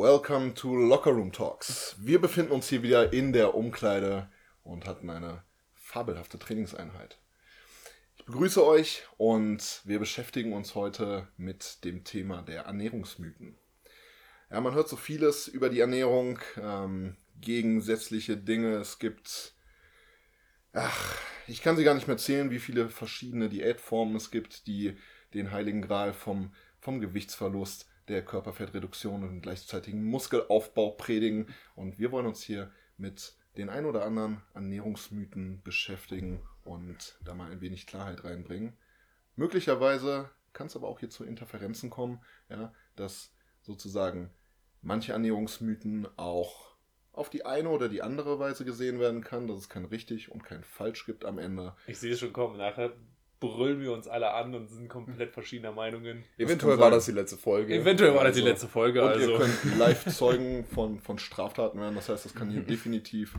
Welcome to Locker Room Talks. Wir befinden uns hier wieder in der Umkleide und hatten eine fabelhafte Trainingseinheit. Ich begrüße euch und wir beschäftigen uns heute mit dem Thema der Ernährungsmythen. Ja, man hört so vieles über die Ernährung, ähm, gegensätzliche Dinge. Es gibt, ach, ich kann sie gar nicht mehr zählen, wie viele verschiedene Diätformen es gibt, die den heiligen Gral vom, vom Gewichtsverlust der Körperfettreduktion und gleichzeitigen Muskelaufbau predigen. Und wir wollen uns hier mit den ein oder anderen Ernährungsmythen beschäftigen und da mal ein wenig Klarheit reinbringen. Möglicherweise kann es aber auch hier zu Interferenzen kommen, ja, dass sozusagen manche Ernährungsmythen auch auf die eine oder die andere Weise gesehen werden kann, dass es kein richtig und kein falsch gibt am Ende. Ich sehe es schon kommen. Nachher brüllen wir uns alle an und sind komplett verschiedener Meinungen. Eventuell war das die letzte Folge. Eventuell war das die letzte Folge. Und also. ihr könnt Live-Zeugen von, von Straftaten werden. Das heißt, das kann hier definitiv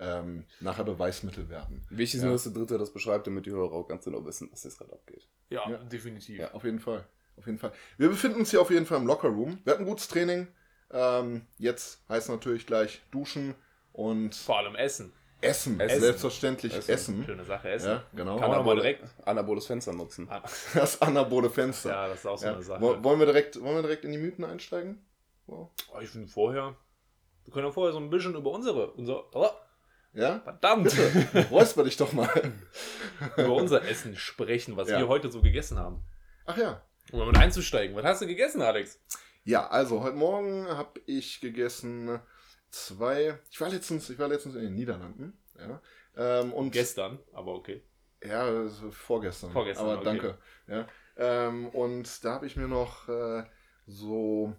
ähm, nachher Beweismittel werden. Wichtig ist nur, dass der Dritte das beschreibt, damit die Hörer auch ganz genau wissen, was jetzt gerade abgeht. ja, Ja. definitiv. Ja, auf jeden Fall. Auf jeden Fall. Wir befinden uns hier auf jeden Fall im Locker Room. Wir hatten ein gutes Training. Ähm, jetzt heißt natürlich gleich duschen und Vor allem Essen. Essen. Essen. Selbstverständlich Essen. essen. Schöne Sache, Essen. Ja, genau. Kann man mal direkt. Anaboles Fenster nutzen. Ah, Das anabole Fenster. Ja, das ist auch so Ja. eine Sache. Wo- Wollen wir, direkt, wollen wir direkt in die Mythen einsteigen? Wow. Oh, ich finde vorher. Wir können ja vorher so ein bisschen über unsere. Unser, oh, Ja? verdammt! Räusper dich doch mal. über unser Essen sprechen, was Ja. wir heute so gegessen haben. Ach ja. Um damit einzusteigen. Was hast du gegessen, Alex? Ja, also heute Morgen habe ich gegessen zwei. Ich war letztens, ich war letztens in den Niederlanden. Ja. Ähm, und Gestern, aber okay. Ja, vorgestern. Vorgestern, Aber okay. danke. Ja. Ähm, und da habe ich mir noch äh, so,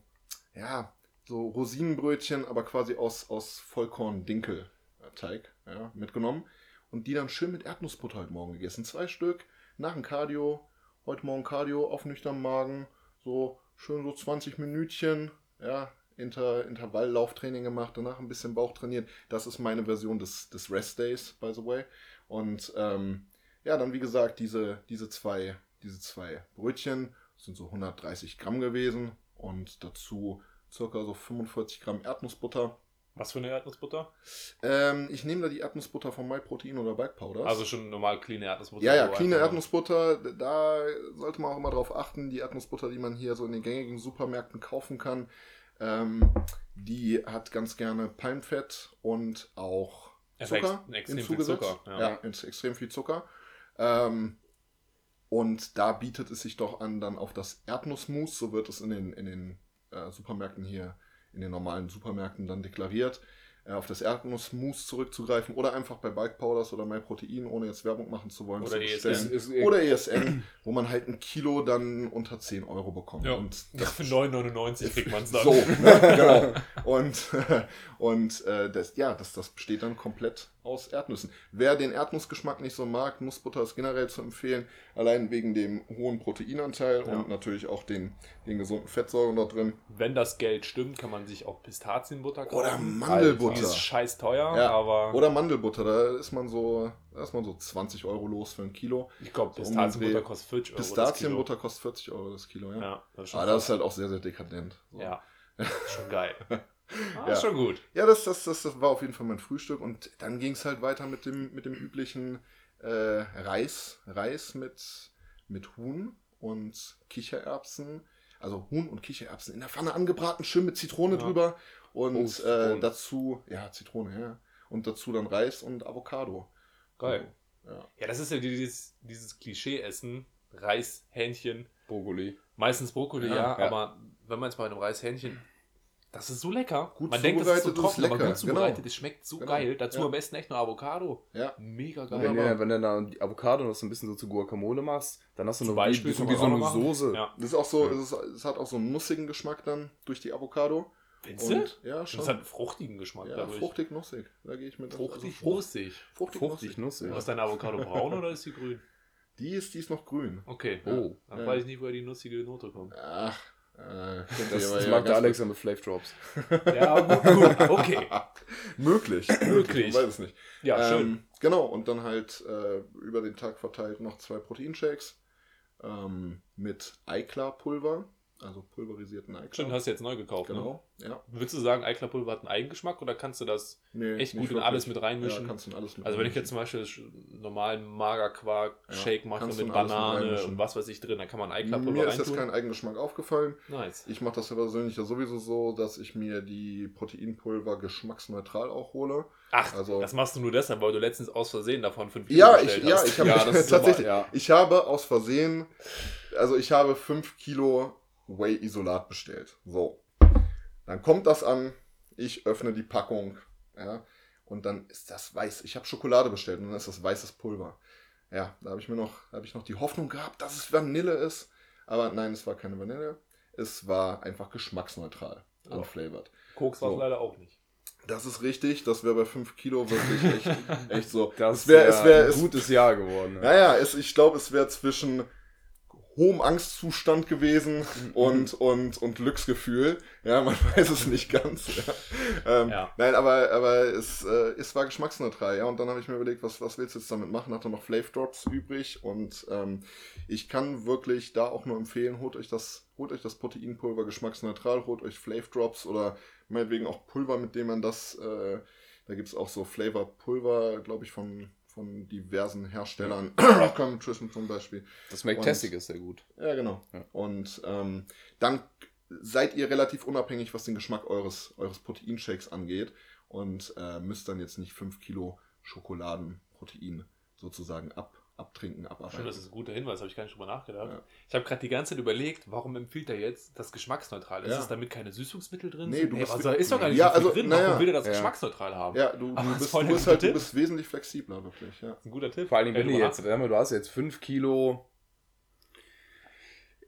ja, so Rosinenbrötchen, aber quasi aus, aus Vollkorn-Dinkel-Teig ja, mitgenommen. Und die dann schön mit Erdnussbutter heute Morgen gegessen. Zwei Stück nach dem Cardio. Heute Morgen Cardio auf nüchternem Magen. So schön so 20 Minütchen. Ja, Inter, Intervalllauftraining gemacht, danach ein bisschen Bauch trainiert. Das ist meine Version des, des Rest Days, by the way. Und ähm, ja, dann wie gesagt, diese, diese, zwei, diese zwei Brötchen sind so 130 Gramm gewesen und dazu circa so 45 Gramm Erdnussbutter. Was für eine Erdnussbutter? Ähm, ich nehme da die Erdnussbutter von MyProtein oder Bike Powders. Also schon normal clean Erdnussbutter. ja, ja, clean einfach- Erdnussbutter, da sollte man auch immer drauf achten. Die Erdnussbutter, die man hier so in den gängigen Supermärkten kaufen kann, ähm, die hat ganz gerne Palmfett und auch Also Zucker ex- extrem viel. Zucker, Ja, ja. extrem viel Zucker. Ähm, und da bietet es sich doch an, dann auf das Erdnussmus, so wird es in den, in den äh, Supermärkten hier, in den normalen Supermärkten dann deklariert, äh, auf das Erdnussmus zurückzugreifen oder einfach bei Bike Powders oder MyProtein, ohne jetzt Werbung machen zu wollen, Oder zu ESN. Ist- ist- Oder ESN, wo man halt ein Kilo dann unter 10 Euro bekommt. Ja. Und Ja, für 9,99 kriegt man es dann. so, ne? genau. Und, und äh, das, ja, das, das besteht dann komplett aus Erdnüssen. Wer den Erdnussgeschmack nicht so mag, Nussbutter ist generell zu empfehlen, allein wegen dem hohen Proteinanteil Ja. und natürlich auch den, den gesunden Fettsäuren da drin. Wenn das Geld stimmt, kann man sich auch Pistazienbutter kaufen. Oder Die Mandelbutter. ist scheiß teuer, Ja. aber Oder Mandelbutter, da ist man so, da ist man so 20 Euro los für ein Kilo. ich glaube, So um Pistazienbutter Dreh. kostet 40 Euro. Pistazienbutter kostet 40 Euro das Kilo, ja. Ja, das Aber das ist halt auch sehr, sehr dekadent. So. Ja, schon geil. Ah, Ja. Ist schon gut. Ja, das, das, das, das war auf jeden Fall mein Frühstück und dann ging es halt weiter mit dem, mit dem üblichen äh, Reis. Reis mit, mit Huhn und Kichererbsen. Also Huhn und Kichererbsen in der Pfanne angebraten, schön mit Zitrone Ja. drüber. Oh, Und Zitrone. äh, dazu, ja, Zitrone, ja. Und dazu dann Reis und Avocado. Geil. So, ja. Ja, das ist ja dieses, dieses Klischee-Essen. Reis, Hähnchen, Brokkoli. meistens Brokkoli, Ja, ja, aber wenn man jetzt bei einem Reishähnchen, das ist so lecker. Gut man denkt, das ist so zubereitet ist trocken, aber gut zubereitet, genau. es schmeckt so Genau, geil. Dazu ja. am besten echt nur Avocado. ja. Mega Wenn, geil. ihr, wenn du dann die Avocado noch so ein bisschen so zu Guacamole machst, dann hast du noch Beispiel wie, wie so eine. Soße. Ja. Das ist auch so, Ja. es, es hat auch so einen nussigen Geschmack dann durch die Avocado. Findest du? Ja, schon. Das hat einen fruchtigen Geschmack ja, dadurch. fruchtig, nussig. Da gehe ich mit. Fruchtig, also nussig. fruchtig, Fruchtig, nussig. nussig. Ist deine Avocado braun oder ist sie grün? Die ist, die ist noch grün. Okay. Oh. Dann Ja. weiß ich nicht, woher die nussige Note kommt. Ach, äh, Das, das ja mag der Alex ja mit Flav Drops. Ja, gut. Okay. Möglich. Möglich. Ich weiß es nicht. Ja, schön. Ähm, genau, und dann halt äh, über den Tag verteilt noch zwei Proteinshakes ähm, mit Eiklar-Pulver. Also pulverisierten Eiklar. Stimmt, hast du jetzt neu gekauft, ne? Genau, ja. Würdest du sagen, Eiklarpulver hat einen Eigengeschmack oder kannst du das Nee, echt gut in alles mit Ja, reinmischen? kannst du in alles mit also wenn ich jetzt zum Beispiel normalen Magerquark-Shake Ja, mache mit mit Banane reinmischen. und was weiß ich drin, dann kann man Eiklarpulver Mir ist jetzt reintun. kein Eigengeschmack aufgefallen. Nice. Ich mache das ja persönlich ja sowieso so, dass ich mir die Proteinpulver geschmacksneutral auch hole. Ach, Also- das machst du nur deshalb, weil du letztens aus Versehen davon 5 Kilo Ja, ich, ja, hast. ich habe Ja, tatsächlich, aber- ja. ich habe aus Versehen, also ich habe 5 Kilo Whey-Isolat bestellt. So. Dann kommt das an, ich öffne die Packung, ja, und dann ist das weiß. Ich habe Schokolade bestellt und dann ist das weißes Pulver. Ja, da habe ich mir noch, habe ich noch die Hoffnung gehabt, dass es Vanille ist. Aber nein, es war keine Vanille. Es war einfach geschmacksneutral, Ja. unflavored. Koks war So. leider auch nicht. Das ist richtig, das wäre bei 5 Kilo wirklich echt, echt so. Das es wäre, wär es wäre, ein es, gutes Jahr geworden. ne? naja, es, ich glaube, es wäre zwischen hohem Angstzustand gewesen und, und, und Glücksgefühl. Ja, man weiß es nicht ganz. Ja. Ähm, Ja. Nein, aber, aber es, äh, es war geschmacksneutral. Ja, und dann habe ich mir überlegt, was, was willst du jetzt damit machen? Hatte noch Flav Drops übrig und ähm, ich kann wirklich da auch nur empfehlen, holt euch das, holt euch das Proteinpulver geschmacksneutral, holt euch Flav Drops oder meinetwegen auch Pulver, mit dem man das, äh, da gibt es auch so Flavor-Pulver, glaube ich, von, von diversen Herstellern. Rocker Nutrition zum Beispiel. Das McTastic ist sehr gut. Ja, genau. Ja. Und ähm, dann seid ihr relativ unabhängig, was den Geschmack eures, eures Proteinshakes angeht und äh, müsst dann jetzt nicht 5 Kilo Schokoladenprotein sozusagen ab, abtrinken, Schön, abarbeiten. das ist ein guter Hinweis, habe ich gar nicht drüber nachgedacht. Ja. Ich habe gerade die ganze Zeit überlegt, warum empfiehlt er jetzt das geschmacksneutral? Ist Ja. es damit keine Süßungsmittel drin Nee, sind? du bist- was, da ist doch gar nicht Ja, also, drin. naja. Warum will er das Ja. geschmacksneutral haben? ja, du, du, das ist bist, voll du, bist halt, du bist wesentlich flexibler, wirklich. Ja. Das ist ein guter Tipp. Vor allem, wenn du jetzt, du hast jetzt 5 Kilo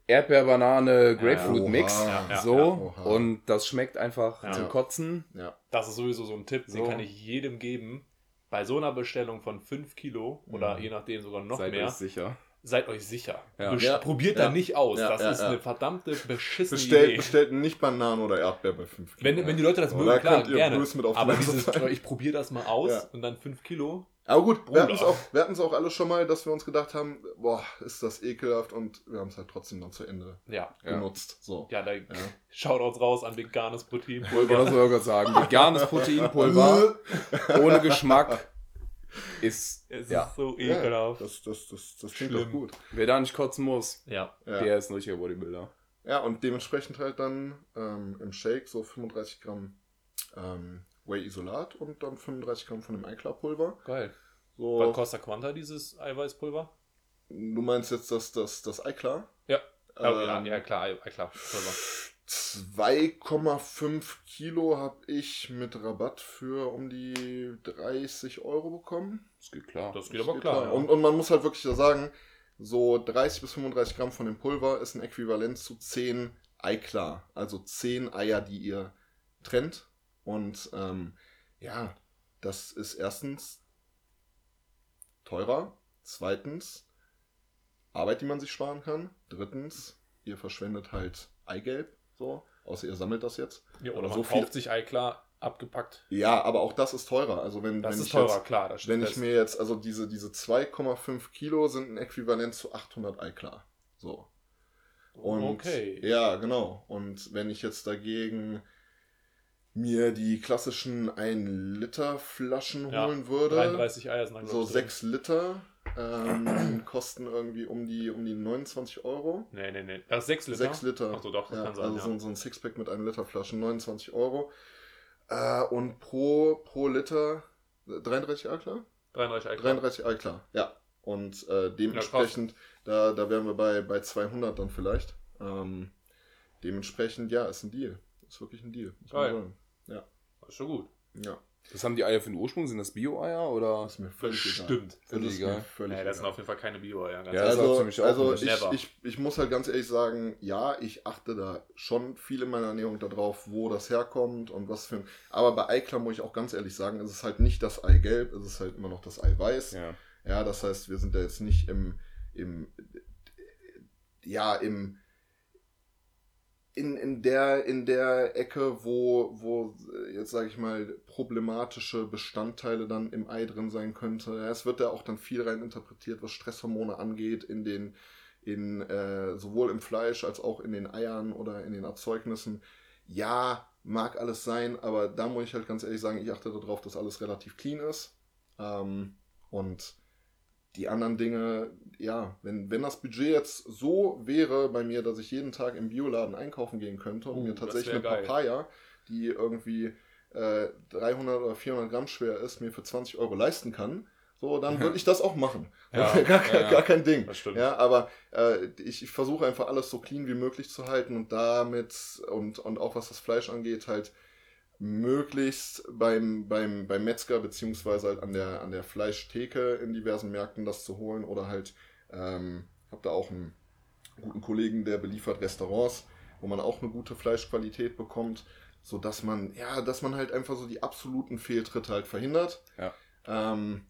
Erdbeer, Banane, Grapefruit-Mix. Oha. Ja, ja, so. ja. Und das schmeckt einfach Ja. zum Kotzen. ja. Das ist sowieso so ein Tipp, den So. kann ich jedem geben. Bei so einer Bestellung von 5 Kilo oder Mhm. je nachdem sogar noch Seid mehr, sicher. Seid euch sicher. Ja. Ja. Probiert Ja. da nicht aus. Ja, das ja, ist ja. eine verdammte beschissene Bestellt, Idee. bestellt nicht Bananen oder Erdbeer bei 5 Kilo. Wenn, wenn die Leute das Oder mögen, klar, könnt ihr gerne. Aber dieses, ich probiere das mal aus Ja. und dann 5 Kilo. Aber gut, wir Bruder. hatten es auch, wir auch alle schon mal, dass wir uns gedacht haben, boah, ist das ekelhaft und wir haben es halt trotzdem dann zu Ende Ja. Genutzt. So. Ja, da Ja. schaut uns raus an veganes Ich wollte Proteinpulver. das sogar sagen. Veganes Proteinpulver ohne Geschmack ist, Es ja, ist so Ja, ekelhaft. das, das, das, das klingt Schlimm. doch gut. wer da nicht kotzen muss, Ja. Ja. der ist ein richtiger Bodybuilder. ja, und dementsprechend halt dann ähm, im Shake so 35 Gramm ähm, Whey-Isolat und dann 35 Gramm von dem Eiklar-Pulver. Geil. So, Was kostet Quanta dieses Eiweißpulver? du meinst jetzt das, das, das Eiklar? Ja. Oh, ja, Ähm, ja, klar, Ei- Ei- klar. Pulver. 2,5 Kilo habe ich mit Rabatt für um die 30 Euro bekommen. Das geht klar. Das geht aber klar. Ja. Und, und man muss halt wirklich sagen, so 30 bis 35 Gramm von dem Pulver ist ein Äquivalent zu 10 Eiklar. Also 10 Eier, die ihr trennt. Und ähm, ja, das ist erstens teurer. Zweitens Arbeit, die man sich sparen kann. Drittens, ihr verschwendet halt Eigelb. So, außer ihr sammelt das jetzt. ja, oder aber man so viel- kauft sich Ei klar abgepackt. Ja, aber auch das ist teurer. Also wenn, Das wenn ist ich teurer, jetzt, klar. Wenn ich mir jetzt, also diese, diese 2,5 Kilo sind ein Äquivalent zu 800 Eiklar. So. Und, okay. Ja, genau. Und wenn ich jetzt dagegen mir die klassischen 1 Liter Flaschen Ja, holen würde, 33 Eier sind dann, so glaub ich, 6 Liter, ähm, kosten irgendwie um die, um die 29 Euro. Nee, nee, nee. Das ist 6 Liter. 6 Liter. Achso, doch, das ja, kann sein. also ja. so, so ein Sixpack mit 1 Liter Flaschen, 29 Euro. Äh, und pro, pro Liter 33 Eiklar? 33 Ei klar. 33 Eiklar, ja. Und äh, dementsprechend, da, da wären wir bei, bei 200 dann vielleicht. Ähm, dementsprechend, ja, ist ein Deal. Ist wirklich ein Deal. Muss man Geil. sagen. Das ist schon gut. Ja, Was haben die Eier für den Ursprung? Sind das Bio-Eier oder? ist mir völlig egal. Stimmt. Das Völlig ist egal. mir völlig Nee, das sind egal. auf jeden Fall keine Bio-Eier. Ja, das also, ziemlich also ich, ich, ich muss halt ganz ehrlich sagen, ja, ich achte da schon viel in meiner Ernährung darauf, wo das herkommt und was für ein. Aber bei Eiklar muss ich auch ganz ehrlich sagen, es ist halt nicht das Eigelb, es ist halt immer noch das Eiweiß. Ja. Ja, das heißt, wir sind da jetzt nicht im, im ja, im in, in, der, in der Ecke, wo, wo äh, jetzt sage ich mal, problematische Bestandteile dann im Ei drin sein könnte. Ja, es wird da auch dann viel rein interpretiert, was Stresshormone angeht, in den, in äh, sowohl im Fleisch als auch in den Eiern oder in den Erzeugnissen. Ja, mag alles sein, aber da muss ich halt ganz ehrlich sagen, ich achte darauf, dass alles relativ clean ist. Ähm, und die anderen Dinge, ja, wenn, wenn das Budget jetzt so wäre bei mir, dass ich jeden Tag im Bioladen einkaufen gehen könnte und Uh, mir tatsächlich eine geil. Papaya, die irgendwie äh, 300 oder 400 Gramm schwer ist, mir für 20 Euro leisten kann, so, dann würde ich das auch machen. Ja, gar, kein- ja, gar kein Ding. Ja, aber äh, ich, ich versuche einfach alles so clean wie möglich zu halten und damit und, und auch was das Fleisch angeht, halt möglichst beim, beim, beim Metzger beziehungsweise halt an der, an der Fleischtheke in diversen Märkten das zu holen oder halt, ähm, habe da auch einen guten Kollegen, der beliefert Restaurants, wo man auch eine gute Fleischqualität bekommt, so dass man, ja, dass man halt einfach so die absoluten Fehltritte halt verhindert. Ja. Ähm,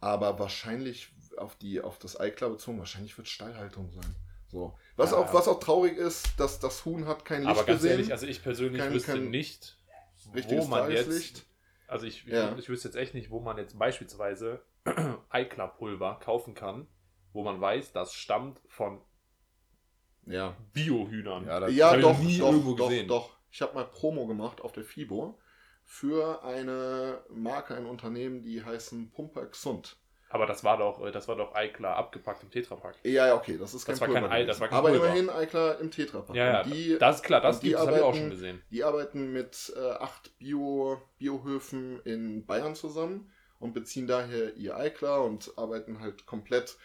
aber wahrscheinlich auf die, auf das Eiklar bezogen, wahrscheinlich wird Stallhaltung sein. So. Was, Ja. auch, was auch traurig ist, dass das Huhn hat kein Licht Aber ganz gesehen. ehrlich, also ich persönlich Kein- wüsste kein nicht, wo richtiges man jetzt, Tageslicht. also ich, ich, Ja. ich wüsste jetzt echt nicht, wo man jetzt beispielsweise Eiklarpulver kaufen kann, wo man weiß, das stammt von Ja, Biohühnern. Ja, das ja ich doch, nie doch, irgendwo doch, gesehen. doch. Ich habe mal Promo gemacht auf der FIBO für eine Marke, ein Unternehmen, die heißen Pumper Gesund. Aber das war doch, äh, das war doch Eiklar abgepackt im Tetrapack. Ja, ja, okay, das ist kein Das war kein Ei, das war kein Aber Pulver. immerhin Eiklar im Tetrapack. Ja, ja, die, das ist klar, das, die das habe ich auch schon gesehen. Die arbeiten mit äh, acht Bio, Biohöfen in Bayern zusammen und beziehen daher ihr Eiklar und arbeiten halt komplett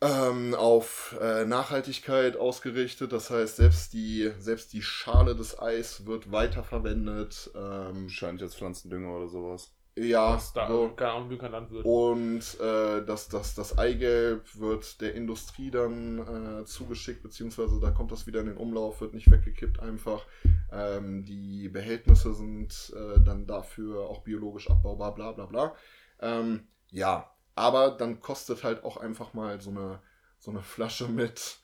ähm, auf äh, Nachhaltigkeit ausgerichtet. Das heißt, selbst die, selbst die Schale des Eis wird weiterverwendet. Ähm, Wahrscheinlich als Pflanzendünger oder sowas. Ja, da, so. keine Ahnung, kein Landwirt. Und äh, das, das, das Eigelb wird der Industrie dann äh, zugeschickt, beziehungsweise da kommt das wieder in den Umlauf, wird nicht weggekippt einfach. Ähm, die Behältnisse sind äh, dann dafür auch biologisch abbaubar, bla bla bla. Ähm, ja, aber dann kostet halt auch einfach mal so eine, so eine Flasche mit,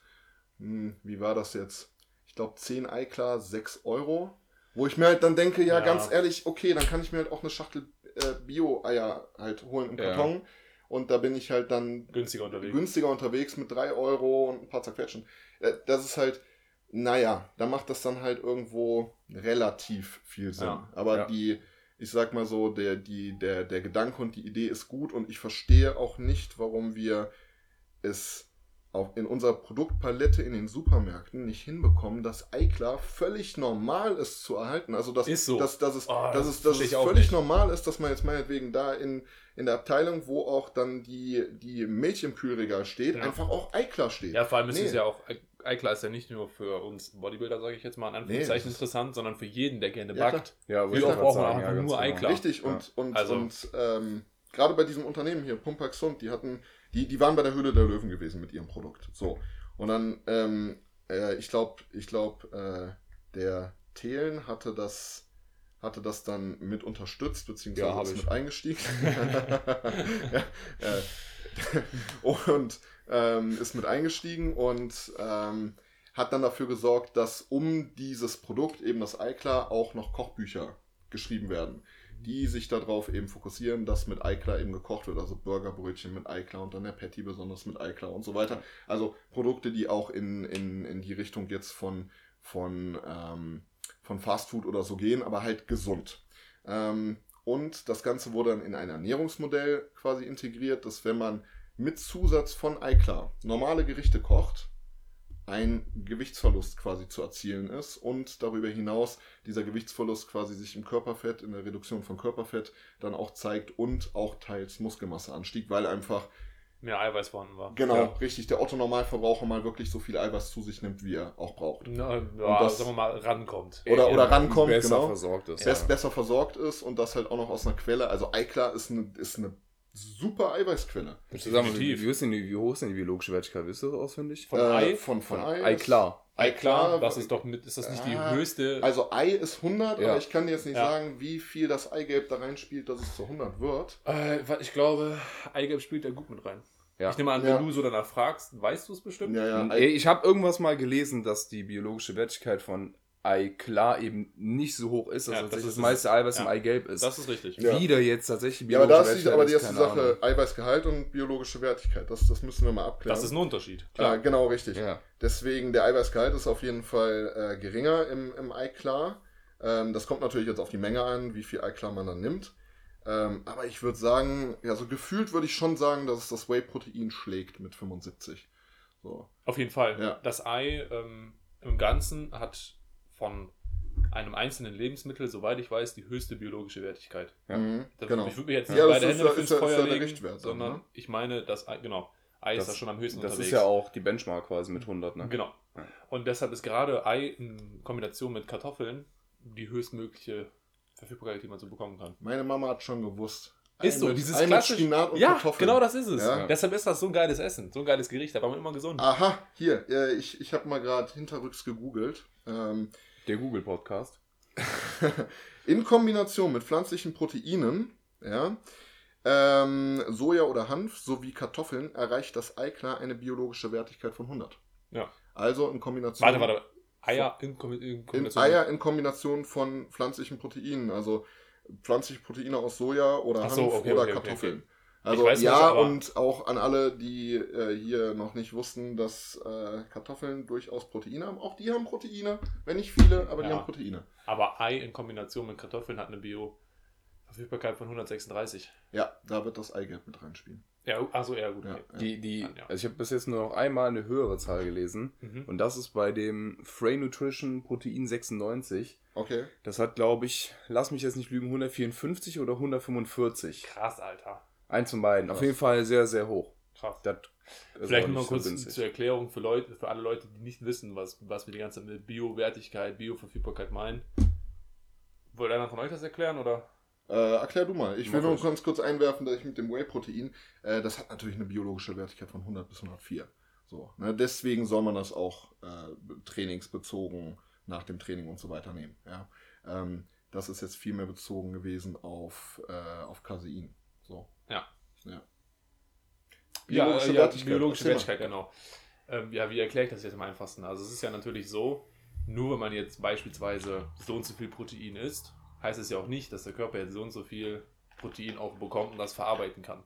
hm, wie war das jetzt? Ich glaube 10 Eiklar, 6 Euro. Wo ich mir halt dann denke, ja, Ja. ganz ehrlich, okay, dann kann ich mir halt auch eine Schachtel äh, Bio-Eier halt holen im Ja. Karton. Und da bin ich halt dann Günstiger unterwegs. günstiger unterwegs mit 3 Euro und ein paar zerquetschen. Äh, Das ist halt, naja, da macht das dann halt irgendwo relativ viel Sinn. Ja, Aber ja. die, ich sag mal so, der, die, der, der Gedanke und die Idee ist gut und ich verstehe auch nicht, warum wir es auch in unserer Produktpalette in den Supermärkten nicht hinbekommen, dass Eiklar völlig normal ist zu erhalten. Also dass, Ist so. dass, dass es, Oh, dass das es, dass es völlig normal ist, dass man jetzt meinetwegen da in, in der Abteilung, wo auch dann die, die Milch im Kühlregal steht, Ja. einfach auch Eiklar steht. Ja, vor allem ist Nee. es ja auch, Eiklar ist ja nicht nur für uns Bodybuilder, sage ich jetzt mal in Anführungszeichen, ist- interessant, sondern für jeden, der gerne Ja, backt. Ja, oft grad braucht man sagen, einfach ja, nur genau. Eiklar? Richtig, Ja. und, und, Also- und ähm, gerade bei diesem Unternehmen hier, Pumper Gesund, die hatten, die, die waren bei der Höhle der Löwen gewesen mit ihrem Produkt. So. Und dann, ähm, äh, ich glaube, ich glaube, äh, der Thelen hatte das, hatte das dann mit unterstützt, beziehungsweise Ja, ist mit eingestiegen. ja, äh, und ähm, ist mit eingestiegen und ähm, hat dann dafür gesorgt, dass um dieses Produkt, eben das Eiklar, auch noch Kochbücher geschrieben werden, die sich darauf eben fokussieren, dass mit Eiklar eben gekocht wird, also Burgerbrötchen mit Eiklar und dann der Patty besonders mit Eiklar und so weiter. Also Produkte, die auch in, in, in die Richtung jetzt von, von, ähm, von Fastfood oder so gehen, aber halt gesund. Ähm, und das Ganze wurde dann in ein Ernährungsmodell quasi integriert, dass wenn man mit Zusatz von Eiklar normale Gerichte kocht, ein Gewichtsverlust quasi zu erzielen ist und darüber hinaus dieser Gewichtsverlust quasi sich im Körperfett, in der Reduktion von Körperfett dann auch zeigt und auch teils Muskelmasseanstieg, weil einfach, Mehr Eiweiß vorhanden war. genau, Ja. richtig, der Otto-Normalverbraucher mal wirklich so viel Eiweiß zu sich nimmt, wie er auch braucht. Na, Und ja, das- sagen wir mal, rankommt. Oder, oder rankommt, besser genau. versorgt ist. Best, besser versorgt ist und das halt auch noch aus einer Quelle. Also Eiklar ist eine, ist eine super Eiweißquelle. Zusammen, wie, wie, denn die, wie hoch ist denn die biologische Wertigkeit? Wisst ihr das auswendig? Von Äh, Ei? Von, von, Von Ei. Eiklar. Eiklar, das ist doch mit, ist das nicht die Ah, höchste? Also Ei ist 100, Ja. aber ich kann dir jetzt nicht Ja. sagen, wie viel das Eigelb da reinspielt, dass es zu 100 wird. Äh, ich glaube, Eigelb spielt da gut mit rein. Ja. Ich nehme an, Ja. wenn du so danach fragst, weißt du es bestimmt? Ja, ja. Ey, Ich habe irgendwas mal gelesen, dass die biologische Wertigkeit von Eiklar eben nicht so hoch ist, dass Ja, tatsächlich das das, ist- meiste Eiweiß im ja. Eigelb ist. Das ist richtig. Ja. Wieder jetzt tatsächlich Ja, aber da biologische ist die, aber die erste Sache Eiweißgehalt und biologische Wertigkeit. Das, das müssen wir mal abklären. Das ist ein Unterschied. Klar. Klar. genau, richtig. Ahnung. Ja. Deswegen der Eiweißgehalt ist auf jeden Fall äh, geringer im, im Eiklar. Ähm, das kommt natürlich jetzt auf die Menge an, wie viel Eiklar man dann nimmt. Ähm, aber ich würde sagen, ja, so gefühlt würde ich schon sagen, dass es das Whey-Protein schlägt mit 75. So. Auf jeden Fall. Ja. Das Ei ähm, im Ganzen hat von einem einzelnen Lebensmittel, soweit ich weiß, die höchste biologische Wertigkeit. Ja. Mhm, genau. Ich würde mir jetzt Ja, nicht das beide ist Hände ja- ist ins ja- ist ja Feuer der legen, Richtwert sondern ne? ich meine, das Ei, genau, Ei ist Das- da schon am höchsten Das unterwegs. ist ja auch die Benchmark quasi mit 100, ne? Genau. Ja. Und deshalb ist gerade Ei in Kombination mit Kartoffeln die höchstmögliche Verfügbarkeit, die man so bekommen kann. Meine Mama hat schon gewusst. Ist so, mit- dieses Ei klassische- Spinat und Ja, Kartoffeln. genau das ist es. Ja. Deshalb ist das so ein geiles Essen, so ein geiles Gericht, da war man immer gesund. Aha, hier, äh, ich, ich habe mal gerade hinterrücks gegoogelt. Ähm, Der Google-Podcast. in Kombination mit pflanzlichen Proteinen, ja, ähm, Soja oder Hanf sowie Kartoffeln erreicht das Eiklar eine biologische Wertigkeit von 100. Ja. Also in Kombination Warte, warte. Eier in, Kombi- in in Kombination. Eier in Kombination von pflanzlichen Proteinen, also pflanzliche Proteine aus Soja oder Hanf so, okay, oder okay, Kartoffeln. okay. Also weiß ja, nicht, aber- und auch an alle, die äh, hier noch nicht wussten, dass äh, Kartoffeln durchaus Proteine haben. Auch die haben Proteine, wenn nicht viele, aber die Ja. haben Proteine. Aber Ei in Kombination mit Kartoffeln hat eine Bio-Verfügbarkeit von 136. Ja, da wird das Eigelb mit reinspielen. Ja, also ja, gut. Ja. okay. Die, die, also ich habe bis jetzt nur noch einmal eine höhere Zahl gelesen. Mhm. Und das ist bei dem Frey Nutrition Protein 96. Okay. Das hat, glaube ich, lass mich jetzt nicht lügen, 154 oder 145. Krass, Alter. Eins von beiden. Auf jeden Fall sehr, sehr hoch. Krass. Das Vielleicht nur mal kurz so zur Erklärung für Leute, für alle Leute, die nicht wissen, was, was wir die ganze Zeit mit Bio-Wertigkeit, Bio-Verfügbarkeit meinen. Wollt einer von euch das erklären oder? Äh, erklär du mal. Ich will nur ich. ganz kurz einwerfen, dass ich mit dem Whey-Protein, äh, das hat natürlich eine biologische Wertigkeit von 100 bis 104. So, ne? Deswegen soll man das auch äh, trainingsbezogen nach dem Training und so weiter nehmen. Ja? Ähm, das ist jetzt viel mehr bezogen gewesen auf, äh, auf Casein. Ja. ja. ja, äh, ja, biologische. Wertigkeit, genau. Ähm, ja, wie erkläre ich das jetzt am einfachsten? Also es ist ja natürlich so, nur wenn man jetzt beispielsweise so und so viel Protein isst, heißt es ja auch nicht, dass der Körper jetzt so und so viel Protein auch bekommt und das verarbeiten kann.